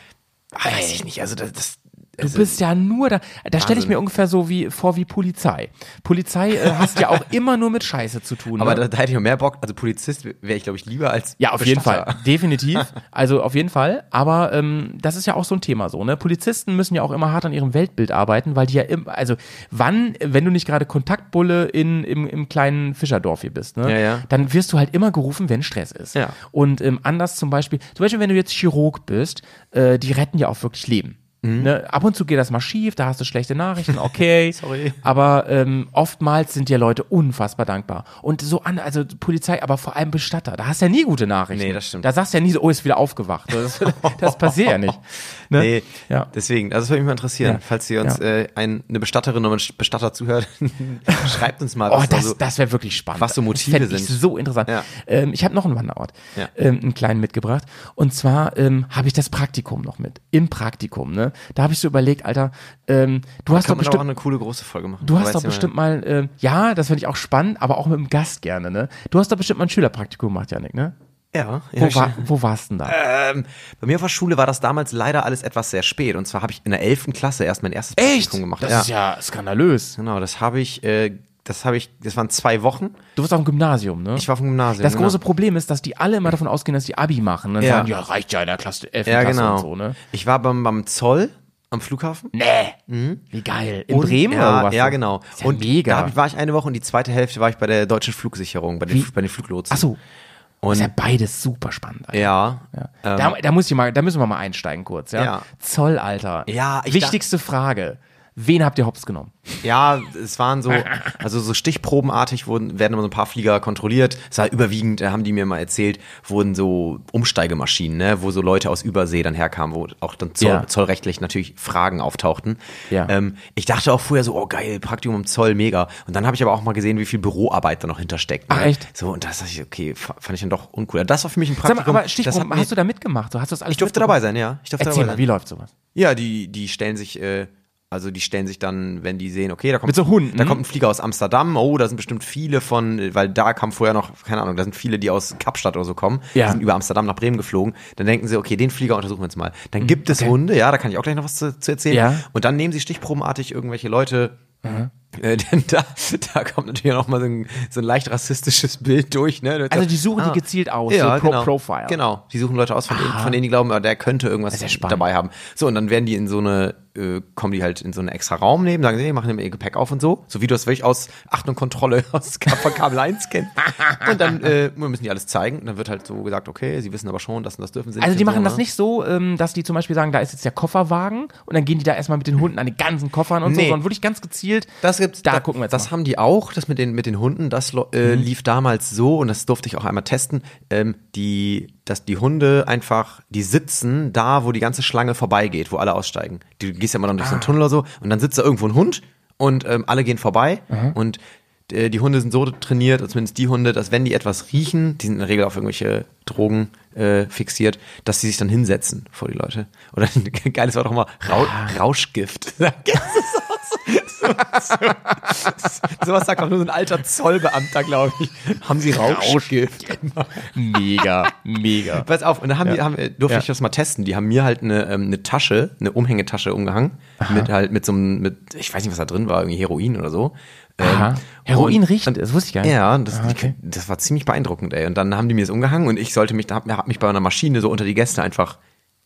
S3: ah, weiß ich nicht, also das, das
S2: Du bist ja nur da. Da stelle ich mir ungefähr so wie vor wie Polizei. Polizei äh, hast ja auch immer nur mit Scheiße zu tun.
S3: aber
S2: ne?
S3: da, da hätte ich noch mehr Bock. Also Polizist wäre ich, glaube ich, lieber als
S2: Ja, auf jeden
S3: Bestatter.
S2: Fall. Definitiv. Also auf jeden Fall. Aber ähm, das ist ja auch so ein Thema so, ne? Polizisten müssen ja auch immer hart an ihrem Weltbild arbeiten, weil die ja im, also wann, wenn du nicht gerade Kontaktbulle in, im, im kleinen Fischerdorf hier bist, ne?
S3: Ja, ja.
S2: Dann wirst du halt immer gerufen, wenn Stress ist.
S3: Ja.
S2: Und ähm, anders zum Beispiel, zum Beispiel, wenn du jetzt Chirurg bist, äh, die retten ja auch wirklich Leben.
S3: Mhm.
S2: Ne? Ab und zu geht das mal schief, da hast du schlechte Nachrichten, okay.
S3: Sorry.
S2: Aber ähm, oftmals sind dir Leute unfassbar dankbar. Und so an, also Polizei, aber vor allem Bestatter, da hast du ja nie gute Nachrichten.
S3: Nee, das stimmt.
S2: Da sagst du ja nie so, oh, ist wieder aufgewacht. Das, das passiert ja nicht. Ne?
S3: Nee,
S2: Ja.
S3: deswegen, also das würde mich mal interessieren.
S2: Ja.
S3: Falls ihr uns
S2: Ja.
S3: äh, ein, eine Bestatterin oder ein Bestatter zuhört, schreibt uns mal,
S2: Oh,
S3: was da
S2: das,
S3: so,
S2: das wäre wirklich spannend.
S3: was so Motive
S2: das fänd Ich
S3: sind.
S2: so interessant. Ähm, ich habe noch einen Wanderort,
S3: Ja.
S2: ähm, einen kleinen mitgebracht. Und zwar ähm, habe ich das Praktikum noch mit. Im Praktikum, ne? Da habe ich so überlegt, Alter, ähm, du hast doch bestimmt
S3: auch eine coole große Folge machen.
S2: Du hast doch bestimmt mal, äh, ja, das finde ich auch spannend, aber auch mit dem Gast gerne, ne? Du hast doch bestimmt mal ein Schülerpraktikum gemacht, Janik, ne?
S3: Ja, ja
S2: Wo, war, wo warst du denn da?
S3: Ähm, bei mir auf der Schule war das damals leider alles etwas sehr spät. Und zwar habe ich in der 11. Klasse erst mein erstes Praktikum gemacht.
S2: Das
S3: ja.
S2: ist ja skandalös.
S3: Genau, das habe ich, äh, das habe ich, das waren zwei Wochen.
S2: Du warst auch im Gymnasium, ne?
S3: Ich war vom Gymnasium.
S2: das
S3: genau.
S2: große Problem ist, dass die alle immer davon ausgehen, dass die Abi machen. Und dann
S3: Ja.
S2: sagen, ja, reicht ja in der Klasse, 11.
S3: Ja,
S2: Klasse
S3: genau.
S2: und so, ne?
S3: Ich war beim, beim Zoll am Flughafen.
S2: Nee. Wie geil. In
S3: Und-
S2: Bremen
S3: ja,
S2: oder was?
S3: Ja, genau.
S2: Ja
S3: und
S2: mega.
S3: da war ich eine Woche und die zweite Hälfte war ich bei der deutschen Flugsicherung, bei den, bei den Fluglotsen.
S2: Ach so.
S3: Und
S2: ist ja beides super spannend. Alter.
S3: ja.
S2: Ja.
S3: Ähm,
S2: da, da, muss ich mal, da müssen wir mal einsteigen kurz, ja?
S3: Ja.
S2: Zoll, Alter.
S3: Ja, ich
S2: Wichtigste Frage. Wen habt ihr hops genommen?
S3: Ja, es waren so, also so stichprobenartig wurden, werden immer so ein paar Flieger kontrolliert. Es war überwiegend, äh, haben die mir mal erzählt, wurden so Umsteigemaschinen, ne, wo so Leute aus Übersee dann herkamen, wo auch dann Zoll,
S2: Ja.
S3: zollrechtlich natürlich Fragen auftauchten.
S2: Ja.
S3: Ähm, ich dachte auch vorher so, oh geil, Praktikum im Zoll, mega. Und dann habe ich aber auch mal gesehen, wie viel Büroarbeit da noch hintersteckt. Ne?
S2: Ach, echt?
S3: So, und das dachte ich, okay, fand ich dann doch uncool. Das war für mich ein
S2: Sag
S3: Praktikum.
S2: mal, aber
S3: mir-
S2: hast du da mitgemacht? So, hast du das alles
S3: ich durfte dabei sein, ja. Ich durfte
S2: Erzähl
S3: dabei
S2: mal,
S3: sein.
S2: wie läuft sowas?
S3: Ja, die, die stellen sich, äh, also die stellen sich dann, wenn die sehen, okay, da kommt,
S2: so Hunden?
S3: da kommt ein Flieger aus Amsterdam, oh, da sind bestimmt viele von, weil da kam vorher noch, keine Ahnung, da sind viele, die aus Kapstadt oder so kommen,
S2: Ja.
S3: die sind über Amsterdam nach Bremen geflogen, dann denken sie, okay, den Flieger untersuchen wir jetzt mal. Dann gibt es
S2: okay.
S3: Hunde, ja, da kann ich auch gleich noch was zu, zu erzählen.
S2: Ja.
S3: Und dann nehmen sie stichprobenartig irgendwelche Leute, äh, denn da, da kommt natürlich noch mal so ein, so ein leicht rassistisches Bild durch, ne?
S2: Also die suchen die gezielt aus,
S3: ja,
S2: so Pro
S3: genau.
S2: Profile.
S3: Genau. Die suchen Leute aus, von denen, von denen die glauben, der könnte irgendwas
S2: ja
S3: dabei haben. So, und dann werden die in so eine äh, kommen die halt in so einen extra Raum neben, sagen sie, hey, machen ihr Gepäck auf und so. So wie du das wirklich aus Achtung Kontrolle aus von Kabel 1 kennst. Und dann äh, müssen die alles zeigen. Und dann wird halt so gesagt, okay, sie wissen aber schon, das und das dürfen sie
S2: Also
S3: nicht
S2: die
S3: und
S2: machen
S3: so,
S2: das
S3: ne?
S2: nicht so, ähm, dass die zum Beispiel sagen, da ist jetzt der Kofferwagen und dann gehen die da erstmal mit den Hunden an den ganzen Koffern und so,
S3: Nee.
S2: sondern wirklich ganz gezielt.
S3: Das gibt's,
S2: Da gucken wir jetzt
S3: Das
S2: mal.
S3: haben die auch, das mit den, mit den Hunden, das äh, lief damals so und das durfte ich auch einmal testen, ähm, die, dass die Hunde einfach, die sitzen da, wo die ganze Schlange vorbeigeht, wo alle aussteigen. Du gehst ja immer dann durch so einen Tunnel oder so und dann sitzt da irgendwo ein Hund und ähm, alle gehen vorbei und äh, die Hunde sind so trainiert, zumindest die Hunde, dass wenn die etwas riechen, die sind in der Regel auf irgendwelche Drogen äh, fixiert, dass sie sich dann hinsetzen vor die Leute. Oder ein geiles war doch immer Rau Rauschgift. Das? So, so, sowas sagt auch nur so ein alter Zollbeamter, glaube ich. Haben sie Rauschgift?
S2: Mega, mega.
S3: Pass auf, und dann haben die, haben, äh, durfte
S2: Ja.
S3: ich das mal testen. Die haben mir halt eine, ähm, eine Tasche, eine Umhängetasche umgehangen. Mit halt, mit so einem, mit, ich weiß nicht, was da drin war, irgendwie Heroin oder so. Ähm,
S2: Aha. Heroin
S3: und-
S2: riecht, das wusste ich gar nicht.
S3: Ja, das,
S2: Ah, okay.
S3: das war ziemlich beeindruckend, ey. Und dann haben die mir das umgehangen und ich sollte mich, da hab, hab mich bei einer Maschine so unter die Gäste einfach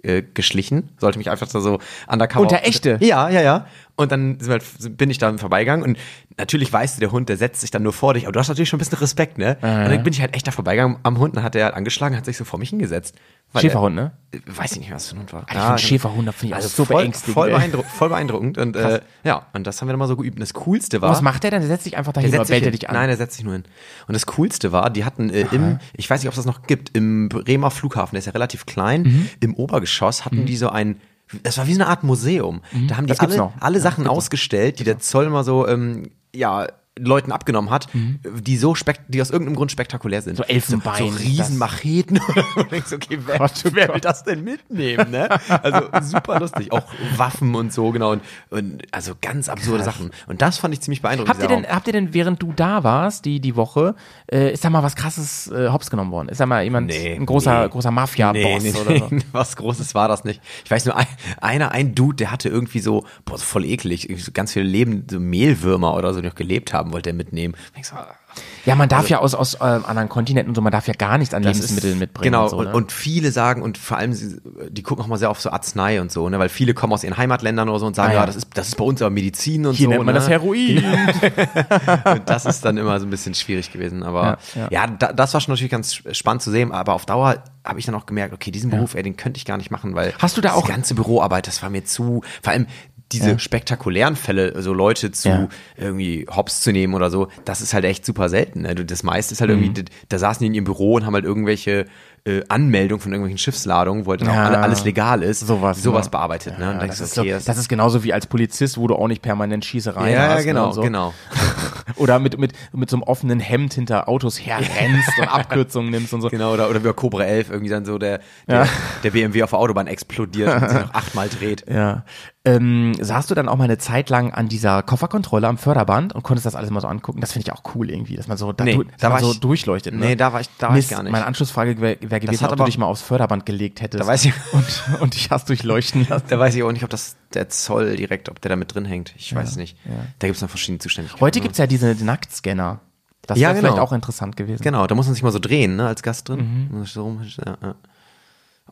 S3: äh, geschlichen, sollte mich einfach so undercover.
S2: Unter echte?
S3: Ja, ja, ja. Und dann sind wir halt, bin ich da vorbeigegangen und natürlich weißt du, der Hund, der setzt sich dann nur vor dich, aber du hast natürlich schon ein bisschen Respekt, ne? Und dann bin ich halt echt da vorbeigegangen am Hund, dann hat der halt angeschlagen, hat sich so vor mich hingesetzt.
S2: Schäferhund, ne?
S3: der, Weiß ich nicht, was für ein Hund war.
S2: Alter, ich find Schäferhunde finde ich
S3: also
S2: so
S3: voll,
S2: beängstigend,
S3: Voll,
S2: ey.
S3: beeindruck, voll beeindruckend und äh, ja, und das haben wir dann mal so geübt. Und das Coolste war.
S2: Was macht der denn? Der setzt sich einfach dahin
S3: Der
S2: oder bellt er dich an?
S3: Nein, der setzt sich nur hin. Und das Coolste war, die hatten äh, im, ich weiß nicht, ob es das noch gibt, im Bremer Flughafen, der ist ja relativ klein,
S2: Mhm.
S3: im Obergeschoss hatten die so ein, das war wie so eine Art Museum. Da haben die
S2: Mhm.
S3: Alle, alle Sachen ausgestellt, die der Zoll immer so, ähm, ja, Leuten abgenommen hat, die so spekt die aus irgendeinem Grund spektakulär sind.
S2: Mhm. So Elfenbein,
S3: So, so Riesenmacheten. Und denkst, okay, wer,
S2: Gott, oh
S3: wer
S2: Gott.
S3: will das denn mitnehmen, ne? Also super lustig. Auch Waffen und so, genau. Und, und also ganz absurde Sachen. Und das fand ich ziemlich beeindruckend.
S2: Habt ihr, denn, habt ihr denn, während du da warst, die, die Woche, äh, ist da mal was krasses äh, hops genommen worden? Ist da mal jemand,
S3: Nee,
S2: ein großer,
S3: nee.
S2: großer Mafia-Boss oder so?
S3: Was Großes war das nicht. Ich weiß nur, ein, einer, ein Dude, der hatte irgendwie so, boah, voll eklig, so ganz viele Leben, so Mehlwürmer oder so, die noch gelebt haben, wollte er mitnehmen. So,
S2: Ja, man darf ja aus, aus äh, anderen Kontinenten und so, man darf ja gar nichts an
S3: das
S2: Lebensmitteln
S3: ist,
S2: mitbringen.
S3: Genau,
S2: und, so, ne?
S3: und viele sagen, und vor allem, die gucken auch mal sehr auf so Arznei und so, ne, weil viele kommen aus ihren Heimatländern oder so und sagen,
S2: Ah,
S3: ja.
S2: ja.
S3: das ist, das ist bei uns aber Medizin und
S2: Hier
S3: so.
S2: nennt man
S3: ne?
S2: das Heroin.
S3: Und das ist dann immer so ein bisschen schwierig gewesen. Aber
S2: Ja,
S3: ja,
S2: ja.
S3: da, das war schon natürlich ganz spannend zu sehen. Aber auf Dauer habe ich dann auch gemerkt, okay, diesen Beruf, ey, den könnte ich gar nicht machen, weil
S2: Hast du da auch-
S3: ganze Büroarbeit, das war mir zu, vor allem diese spektakulären Fälle, so Leute zu
S2: Ja.
S3: irgendwie hops zu nehmen oder so, das ist halt echt super selten. Ne? Das meiste ist halt
S2: Mhm.
S3: irgendwie, da, da saßen die in ihrem Büro und haben halt irgendwelche äh, Anmeldungen von irgendwelchen Schiffsladungen, wo halt dann
S2: Ja.
S3: auch alle, alles legal ist,
S2: Sowas,
S3: sowas
S2: ne?
S3: bearbeitet. Ne? Und
S2: Ja, das, ist
S3: okay,
S2: so, das ist genauso wie als Polizist, wo du auch nicht permanent Schießereien
S3: ja,
S2: hast.
S3: ja, genau,
S2: ne, so.
S3: genau.
S2: Oder mit, mit, mit so einem offenen Hemd hinter Autos herrennst und Abkürzungen nimmst und so.
S3: Genau, oder, oder wie bei Cobra 11 irgendwie dann so der, der,
S2: Ja.
S3: der BMW auf der Autobahn explodiert und sich noch achtmal dreht.
S2: Ja. Ähm, saßt du dann auch mal eine Zeit lang an dieser Kofferkontrolle am Förderband und konntest das alles mal so angucken? Das finde ich auch cool irgendwie, dass man so, da,
S3: Nee,
S2: du,
S3: da war
S2: so
S3: ich-
S2: durchleuchtet. Ne?
S3: nee, da war ich- da war ich gar nicht.
S2: Meine Anschlussfrage wäre wär gewesen,
S3: hat
S2: ob du
S3: aber-
S2: dich mal aufs Förderband gelegt hättest
S3: Da weiß ich-
S2: und, und dich hast durchleuchten lassen.
S3: Da weiß ich auch nicht, ob das der Zoll direkt, ob der da mit drin hängt. Ich weiß nicht. Da gibt es noch verschiedene Zuständigkeiten.
S2: Heute gibt's ja diese Nacktscanner. Das
S3: Ja,
S2: wäre
S3: genau.
S2: vielleicht auch interessant gewesen.
S3: Genau, da muss man sich mal so drehen, ne, als Gast drin. So rum, ja, ja.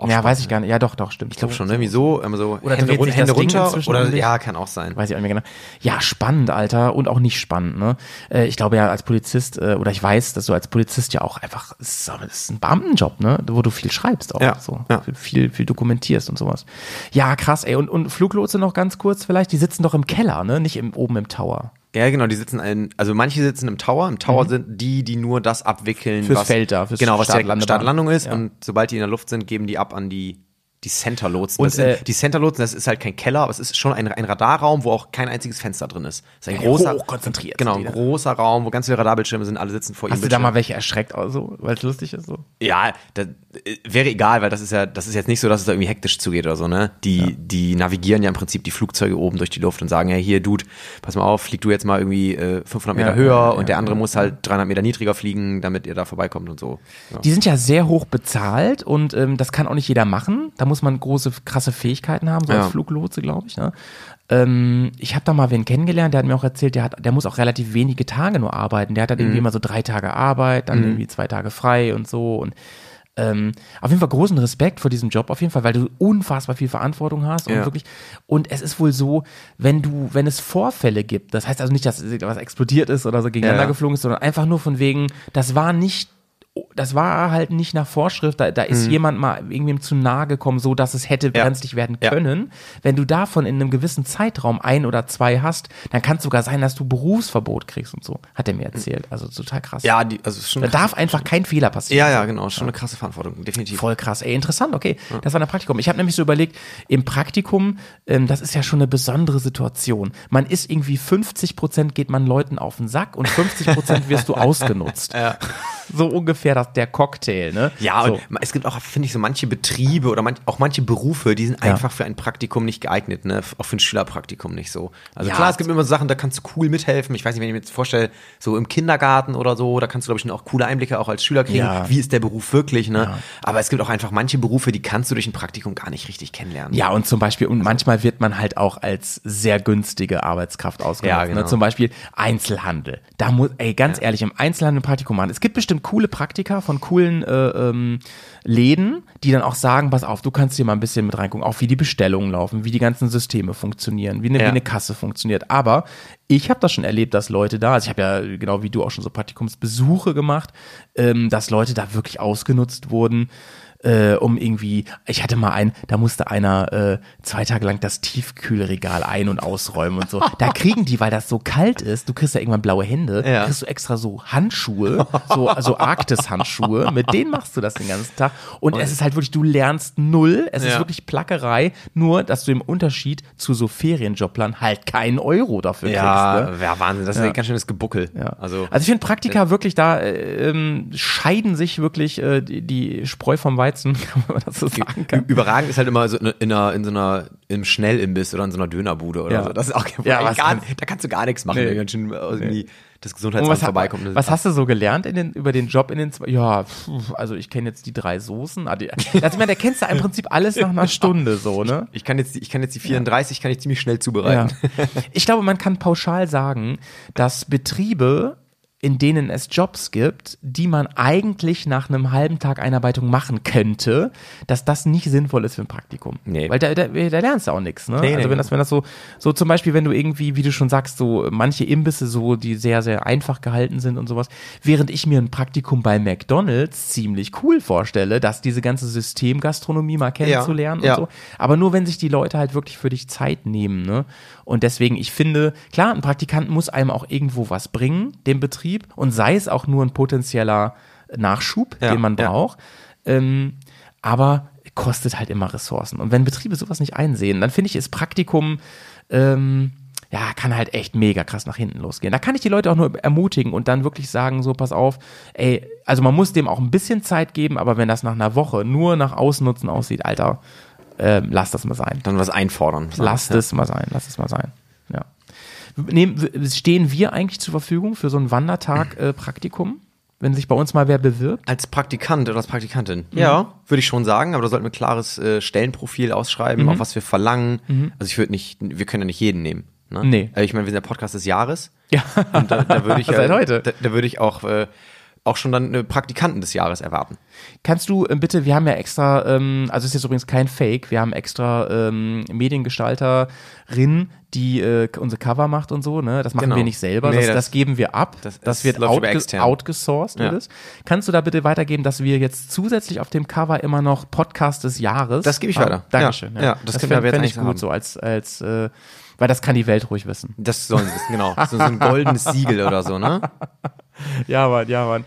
S2: Ja, weiß ich gar nicht. Ja, doch, doch, stimmt.
S3: Ich glaube schon, ne? Irgendwie so, immer so
S2: Oder
S3: Hände, run Hände runter oder ja, kann auch sein.
S2: Weiß ich auch nicht mehr genau. Ja, spannend, Alter. Und auch nicht spannend, ne? Äh, ich glaube ja als Polizist, äh, oder ich weiß, dass du als Polizist ja auch einfach, das ist ein Beamtenjob, ne? Wo du viel schreibst auch.
S3: Ja,
S2: so.
S3: ja.
S2: Viel, viel dokumentierst und sowas. Ja, krass, ey. Und, und Fluglotse noch ganz kurz vielleicht, die sitzen doch im Keller, ne? Nicht im, oben im Tower.
S3: Ja, genau, die sitzen in, also manche sitzen im Tower. Im Tower sind die, die nur das abwickeln,
S2: Mhm. Fürs
S3: was,
S2: Feld da, fürs
S3: genau, was
S2: Start-Landebahn.
S3: die Startlandung ist.
S2: Ja.
S3: Und sobald die in der Luft sind, geben die ab an die, die Center-Lotsen.
S2: Und,
S3: Das sind-
S2: äh,
S3: die Center-Lotsen, das ist halt kein Keller, aber es ist schon ein, ein Radarraum, wo auch kein einziges Fenster drin ist. Es ist ein großer,
S2: hochkonzentriert
S3: Genau, ein großer Raum, wo ganz viele Radarbildschirme sind, alle sitzen vor
S2: Hast
S3: ihrem
S2: du da mal welche erschreckt, also, weil es lustig ist so?
S3: Ja, das äh, wäre egal, weil das ist ja, das ist jetzt nicht so, dass es da irgendwie hektisch zugeht oder so, ne? Die, die navigieren ja im Prinzip die Flugzeuge oben durch die Luft und sagen, hey, hier, Dude, pass mal auf, flieg du jetzt mal irgendwie äh, 500 Meter
S2: Ja,
S3: höher
S2: ja,
S3: und
S2: ja,
S3: der andere
S2: ja,
S3: muss halt 300 Meter niedriger fliegen, damit ihr da vorbeikommt und so. Ja.
S2: Die sind ja sehr hoch bezahlt und ähm, das kann auch nicht jeder machen. Da muss man große, krasse Fähigkeiten haben, so
S3: Ja.
S2: als Fluglotse, glaube ich. Ne? Ähm, ich habe da mal wen kennengelernt, der hat mir auch erzählt, der, hat, der muss auch relativ wenige Tage nur arbeiten. Der hat dann
S3: Mhm.
S2: irgendwie immer so drei Tage Arbeit, dann irgendwie zwei Tage frei und so. Und Ähm, auf jeden Fall großen Respekt vor diesem Job, auf jeden Fall, weil du unfassbar viel Verantwortung hast und
S3: Ja.
S2: wirklich. Und es ist wohl so, wenn du, wenn es Vorfälle gibt, das heißt also nicht, dass was explodiert ist oder so gegeneinander
S3: Ja.
S2: geflogen ist, sondern einfach nur von wegen, das war nicht das war halt nicht nach Vorschrift, da, da ist jemand mal irgendwem zu nahe gekommen, so dass es hätte
S3: Mhm. Ja.
S2: brenzlig werden
S3: Ja.
S2: können. Wenn du davon in einem gewissen Zeitraum ein oder zwei hast, dann kann es sogar sein, dass du Berufsverbot kriegst und so, hat er mir erzählt. Also total krass.
S3: Ja, die, also schon
S2: Da
S3: krass.
S2: darf einfach kein Fehler passieren.
S3: Ja, ja, genau. Schon eine krasse Verantwortung, definitiv.
S2: Voll krass, ey, interessant, okay. Das war ein Praktikum. Ich habe nämlich so überlegt, im Praktikum, ähm, das ist ja schon eine besondere Situation. Man ist irgendwie 50 Prozent geht man Leuten auf den Sack und 50 Prozent wirst du ausgenutzt. So ungefähr das, der Cocktail, ne?
S3: Ja,
S2: so.
S3: und es gibt auch, finde ich, so manche Betriebe oder manch, auch manche Berufe, die sind
S2: Ja.
S3: einfach für ein Praktikum nicht geeignet, ne? Auch für ein Schülerpraktikum nicht so. Also
S2: Ja,
S3: klar, es gibt immer so Sachen, da kannst du cool mithelfen. Ich weiß nicht, wenn ich mir jetzt vorstelle, so im Kindergarten oder so, da kannst du, glaube ich, auch coole Einblicke auch als Schüler kriegen.
S2: Ja.
S3: Wie ist der Beruf wirklich, ne? Aber es gibt auch einfach manche Berufe, die kannst du durch ein Praktikum gar nicht richtig kennenlernen.
S2: Ja, und zum Beispiel, und manchmal wird man halt auch als sehr günstige Arbeitskraft ausgenutzt.
S3: Ja, genau.
S2: ne? Zum Beispiel Einzelhandel. Da muss, ey, ganz ehrlich, im Einzelhandel ein Praktikum machen. Es gibt bestimmt coole Praktika von coolen äh, ähm, Läden, die dann auch sagen, pass auf, du kannst hier mal ein bisschen mit reingucken, auch wie die Bestellungen laufen, wie die ganzen Systeme funktionieren, wie eine,
S3: Ja.
S2: wie eine Kasse funktioniert. Aber ich habe das schon erlebt, dass Leute da, also ich habe ja genau wie du auch schon so Praktikumsbesuche gemacht, ähm, dass Leute da wirklich ausgenutzt wurden äh, um irgendwie, ich hatte mal einen, da musste einer äh, zwei Tage lang das Tiefkühlregal ein- und ausräumen und so. Da kriegen die, weil das so kalt ist, du kriegst ja irgendwann blaue Hände,
S3: Ja.
S2: kriegst du extra so Handschuhe, so also Arktis-Handschuhe, mit denen machst du das den ganzen Tag. Und es ist halt wirklich, du lernst null, es ist
S3: Ja.
S2: wirklich Plackerei, nur dass du im Unterschied zu so Ferienjoblern halt keinen Euro dafür
S3: Ja,
S2: kriegst. Ne?
S3: ja, Wahnsinn, das ist
S2: Ja.
S3: ein ganz schönes Gebuckel.
S2: Ja.
S3: Also,
S2: also ich finde Praktika wirklich da äh, ähm, scheiden sich wirklich äh, die, die Spreu vom Weizen, kann man das so sagen kann.
S3: Überragend ist halt immer so in, einer, in so einer, im Schnellimbiss oder in so einer Dönerbude oder
S2: Ja.
S3: so. Das ist auch
S2: Ja,
S3: ja, gar,
S2: kann-
S3: da kannst du gar nichts machen,
S2: Nee.
S3: wenn schön irgendwie das
S2: Und
S3: Gesundheitsamt
S2: was,
S3: vorbeikommt.
S2: ha- was hast du so gelernt den, über den Job in den zwei? Ja, also ich kenne jetzt die drei Soßen. Ah, Also ich meine, der kennst du im Prinzip alles nach einer Stunde so, ne?
S3: ich kann jetzt, die- ich kann jetzt die 34, kann ich ziemlich schnell zubereiten.
S2: Ja. Ich glaube, man kann pauschal sagen, dass Betriebe, in denen es Jobs gibt, die man eigentlich nach einem halben Tag Einarbeitung machen könnte, dass das nicht sinnvoll ist für ein Praktikum.
S3: Nee.
S2: Weil da, da, da lernst du auch nichts. Ne?
S3: Nee,
S2: also
S3: nee.
S2: wenn das, wenn das so, so zum Beispiel, wenn du irgendwie, wie du schon sagst, so manche Imbisse so, die sehr, sehr einfach gehalten sind und sowas, während ich mir ein Praktikum bei McDonalds ziemlich cool vorstelle, dass diese ganze Systemgastronomie mal kennenzulernen
S3: ja.
S2: und so. Aber nur wenn sich die Leute halt wirklich für dich Zeit nehmen, ne? Und deswegen, ich finde, klar, ein Praktikant muss einem auch irgendwo was bringen, dem Betrieb, und sei es auch nur ein potenzieller Nachschub,
S3: Ja,
S2: den man
S3: ja.
S2: braucht. Ähm, aber kostet halt immer Ressourcen. Und wenn Betriebe sowas nicht einsehen, dann finde ich, ist Praktikum, ähm, ja, kann halt echt mega krass nach hinten losgehen. Da kann ich die Leute auch nur ermutigen und dann wirklich sagen, so, pass auf, ey, also man muss dem auch ein bisschen Zeit geben, aber wenn das nach einer Woche nur nach Ausnutzen aussieht, Alter, ähm, lass das mal sein.
S3: Dann was einfordern.
S2: Lass
S3: ja.
S2: es mal sein, lass es mal sein. Ja. Nehmen, stehen wir eigentlich zur Verfügung für so ein Wandertag äh, wenn sich bei uns mal wer bewirbt?
S3: Als Praktikant oder als Praktikantin?
S2: Mhm.
S3: Ja, würde ich schon sagen, aber da sollten wir ein klares äh, Stellenprofil ausschreiben,
S2: Mhm.
S3: auf was wir verlangen. Also ich würde nicht, wir können ja nicht jeden nehmen. Ne?
S2: Nee.
S3: Also ich meine, wir sind der Podcast des Jahres.
S2: Ja.
S3: Und da, da würde ich ja,
S2: heute.
S3: Da, da würde ich auch, äh, auch schon dann äh, Praktikanten des Jahres erwarten.
S2: Kannst du äh, bitte, wir haben ja extra, ähm, also es ist jetzt übrigens kein Fake, wir haben extra ähm, Mediengestalterin, die äh, unsere Cover macht und so, ne? Das machen
S3: Genau.
S2: wir nicht selber,
S3: Nee,
S2: das, das,
S3: das-
S2: geben wir ab.
S3: das-
S2: Das, wird outge outgesourced.
S3: Ja.
S2: Kannst du da bitte weitergeben, dass wir jetzt zusätzlich auf dem Cover immer noch Podcast des Jahres
S3: Das gebe ich weiter.
S2: Dankeschön.
S3: Ja, ja, das
S2: das fände fänd ich gut
S3: haben.
S2: so als, als äh, weil das kann die Welt ruhig wissen.
S3: Das sollen sie wissen, genau. So, so ein goldenes Siegel oder so, ne?
S2: Ja, Mann, ja, Mann.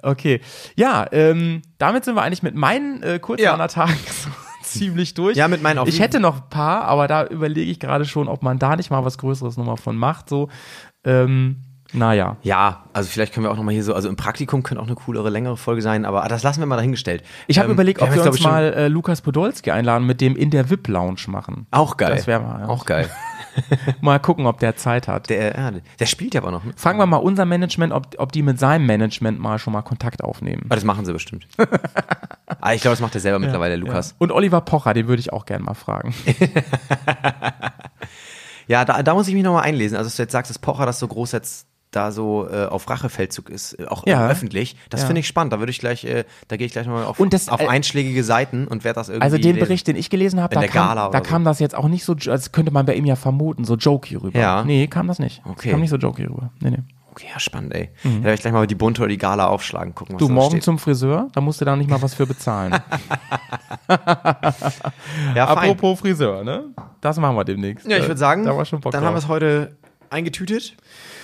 S2: Okay. Ja, ähm, damit sind wir eigentlich mit meinen äh, Kurzwandertagen so ziemlich durch.
S3: Ja, mit meinen auch.
S2: Ich hätte noch ein paar, aber da überlege ich gerade schon, ob man da nicht mal was Größeres nochmal von macht. So, ähm, naja.
S3: Ja, also vielleicht können wir auch nochmal hier so, also im Praktikum könnte auch eine coolere, längere Folge sein, aber ah, das lassen wir mal dahingestellt.
S2: Ich habe
S3: Ähm,
S2: überlegt, ob wir
S3: jetzt,
S2: uns mal äh, Lukas Podolski einladen, mit dem in der VIP-Lounge machen.
S3: Auch geil.
S2: Das wäre mal, ja.
S3: Auch geil.
S2: Mal gucken, ob der Zeit hat.
S3: Der, ja, der spielt ja aber noch. Ne?
S2: Fragen wir mal unser Management, ob, ob die mit seinem Management mal schon mal Kontakt aufnehmen.
S3: Aber das machen sie bestimmt. ah, ich glaube, das macht er selber mittlerweile, Lukas.
S2: Ja. Und Oliver Pocher, den würde ich auch gerne mal fragen.
S3: Ja, da, da muss ich mich nochmal einlesen. Also, dass du jetzt sagst, dass Pocher das so groß jetzt da so äh, auf Rachefeldzug ist, äh, auch
S2: Ja.
S3: äh, öffentlich. Das
S2: Ja.
S3: finde ich spannend. Da würde ich gleich, äh, da gehe ich gleich nochmal auf,
S2: das,
S3: auf
S2: äh,
S3: einschlägige Seiten und werde das irgendwie.
S2: Also den
S3: lesen.
S2: Bericht, den ich gelesen habe, da, kam, da
S3: so.
S2: kam das jetzt auch nicht so, als könnte man bei ihm ja vermuten, so jokey rüber.
S3: Ja.
S2: Nee, kam das nicht.
S3: Okay.
S2: Kam nicht so jokey rüber. Nee, nee.
S3: Okay, ja, spannend, ey. Da werde ich gleich mal die Bunte oder die Gala aufschlagen, gucken, was
S2: Mhm. Du,
S3: da
S2: morgen
S3: steht.
S2: zum Friseur, da musst du da nicht mal was für bezahlen.
S3: ja, fein.
S2: Apropos Friseur, ne? Das machen wir demnächst.
S3: Ja, ich würde sagen, dann haben wir
S2: drauf.
S3: es heute eingetütet.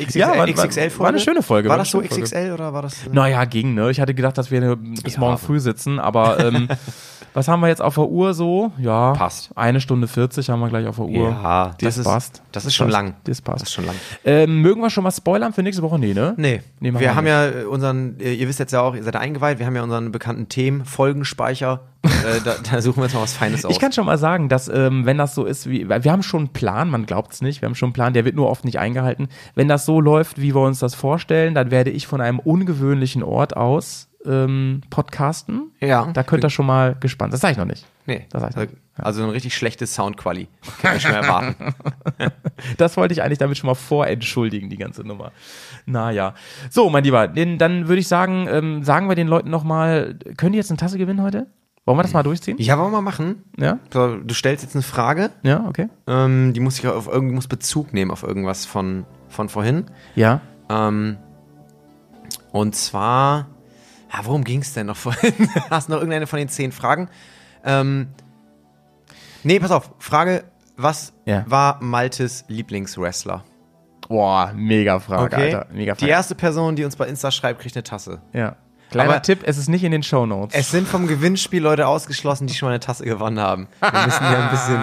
S3: XXL,
S2: Ja, war- war-
S3: XXL-Folge.
S2: war eine schöne Folge,
S3: War das so
S2: schöne Folge.
S3: XXL oder war das?
S2: Naja, ging, ne? Ich hatte gedacht, dass wir bis
S3: Ja,
S2: morgen früh sitzen, aber ähm, was haben wir jetzt auf der Uhr so? Ja,
S3: Passt.
S2: Eine Stunde 40 haben wir gleich auf der Uhr.
S3: Ja, das,
S2: das
S3: ist,
S2: passt.
S3: Das ist schon
S2: passt.
S3: lang.
S2: Das passt.
S3: Das ist schon lang.
S2: Ähm, mögen wir schon mal spoilern für nächste Woche? Nee, ne?
S3: Nee,
S2: Nee,
S3: wir haben
S2: nicht.
S3: ja äh, unseren, äh, ihr wisst jetzt ja auch, ihr seid eingeweiht, wir haben ja unseren bekannten Themen, Folgenspeicher. Äh, da, da suchen wir jetzt mal was Feines aus.
S2: Ich kann schon mal sagen, dass ähm, wenn das so ist, wie wir haben schon einen Plan, man glaubt es nicht, wir haben schon einen Plan, der wird nur oft nicht eingehalten. Wenn das so läuft, wie wir uns das vorstellen, dann werde ich von einem ungewöhnlichen Ort aus ähm, podcasten.
S3: Ja.
S2: Da könnt ihr schon mal gespannt. Das sage ich noch nicht.
S3: nee,
S2: Das heißt-
S3: also ein richtig schlechtes Soundquali. Kann ich schon erwarten.
S2: Das wollte ich eigentlich damit schon mal vorentschuldigen, die ganze Nummer. Naja. So, mein Lieber, den, dann würde ich sagen, ähm, sagen wir den Leuten nochmal, können die jetzt eine Tasse gewinnen heute? Wollen wir das mal durchziehen?
S3: Ja, wollen wir mal machen.
S2: Ja?
S3: So, du stellst jetzt eine Frage,
S2: Ja, okay.
S3: ähm, die muss ich auf irgendwie muss Bezug nehmen auf irgendwas von, von vorhin.
S2: Ja.
S3: Ähm, und zwar, ja, worum ging es denn noch vorhin? Hast du noch irgendeine von den zehn Fragen? Ähm, nee, pass auf. Frage, was
S2: Ja.
S3: war Maltes Lieblingswrestler?
S2: Boah, mega Frage, Alter. Mega
S3: Die
S2: Frage.
S3: erste Person, die uns bei Insta schreibt, kriegt eine Tasse.
S2: Ja. Kleiner
S3: Aber-
S2: Tipp, es ist nicht in den Shownotes.
S3: Es sind vom Gewinnspiel Leute ausgeschlossen, die schon mal eine Tasse gewonnen haben. Wir müssen ja ein bisschen,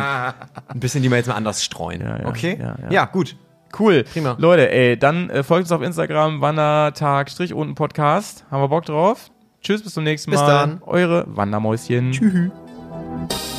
S3: ein bisschen die mal jetzt mal anders streuen.
S2: Ja, ja,
S3: okay?
S2: ja,
S3: ja. gut.
S2: Cool.
S3: Prima.
S2: Leute, ey, dann äh, folgt uns auf Instagram, Wandertag, Strich unten Podcast. Haben wir Bock drauf? Tschüss, bis zum nächsten
S3: Bis
S2: Mal.
S3: dann.
S2: Eure Wandermäuschen. Tschüss.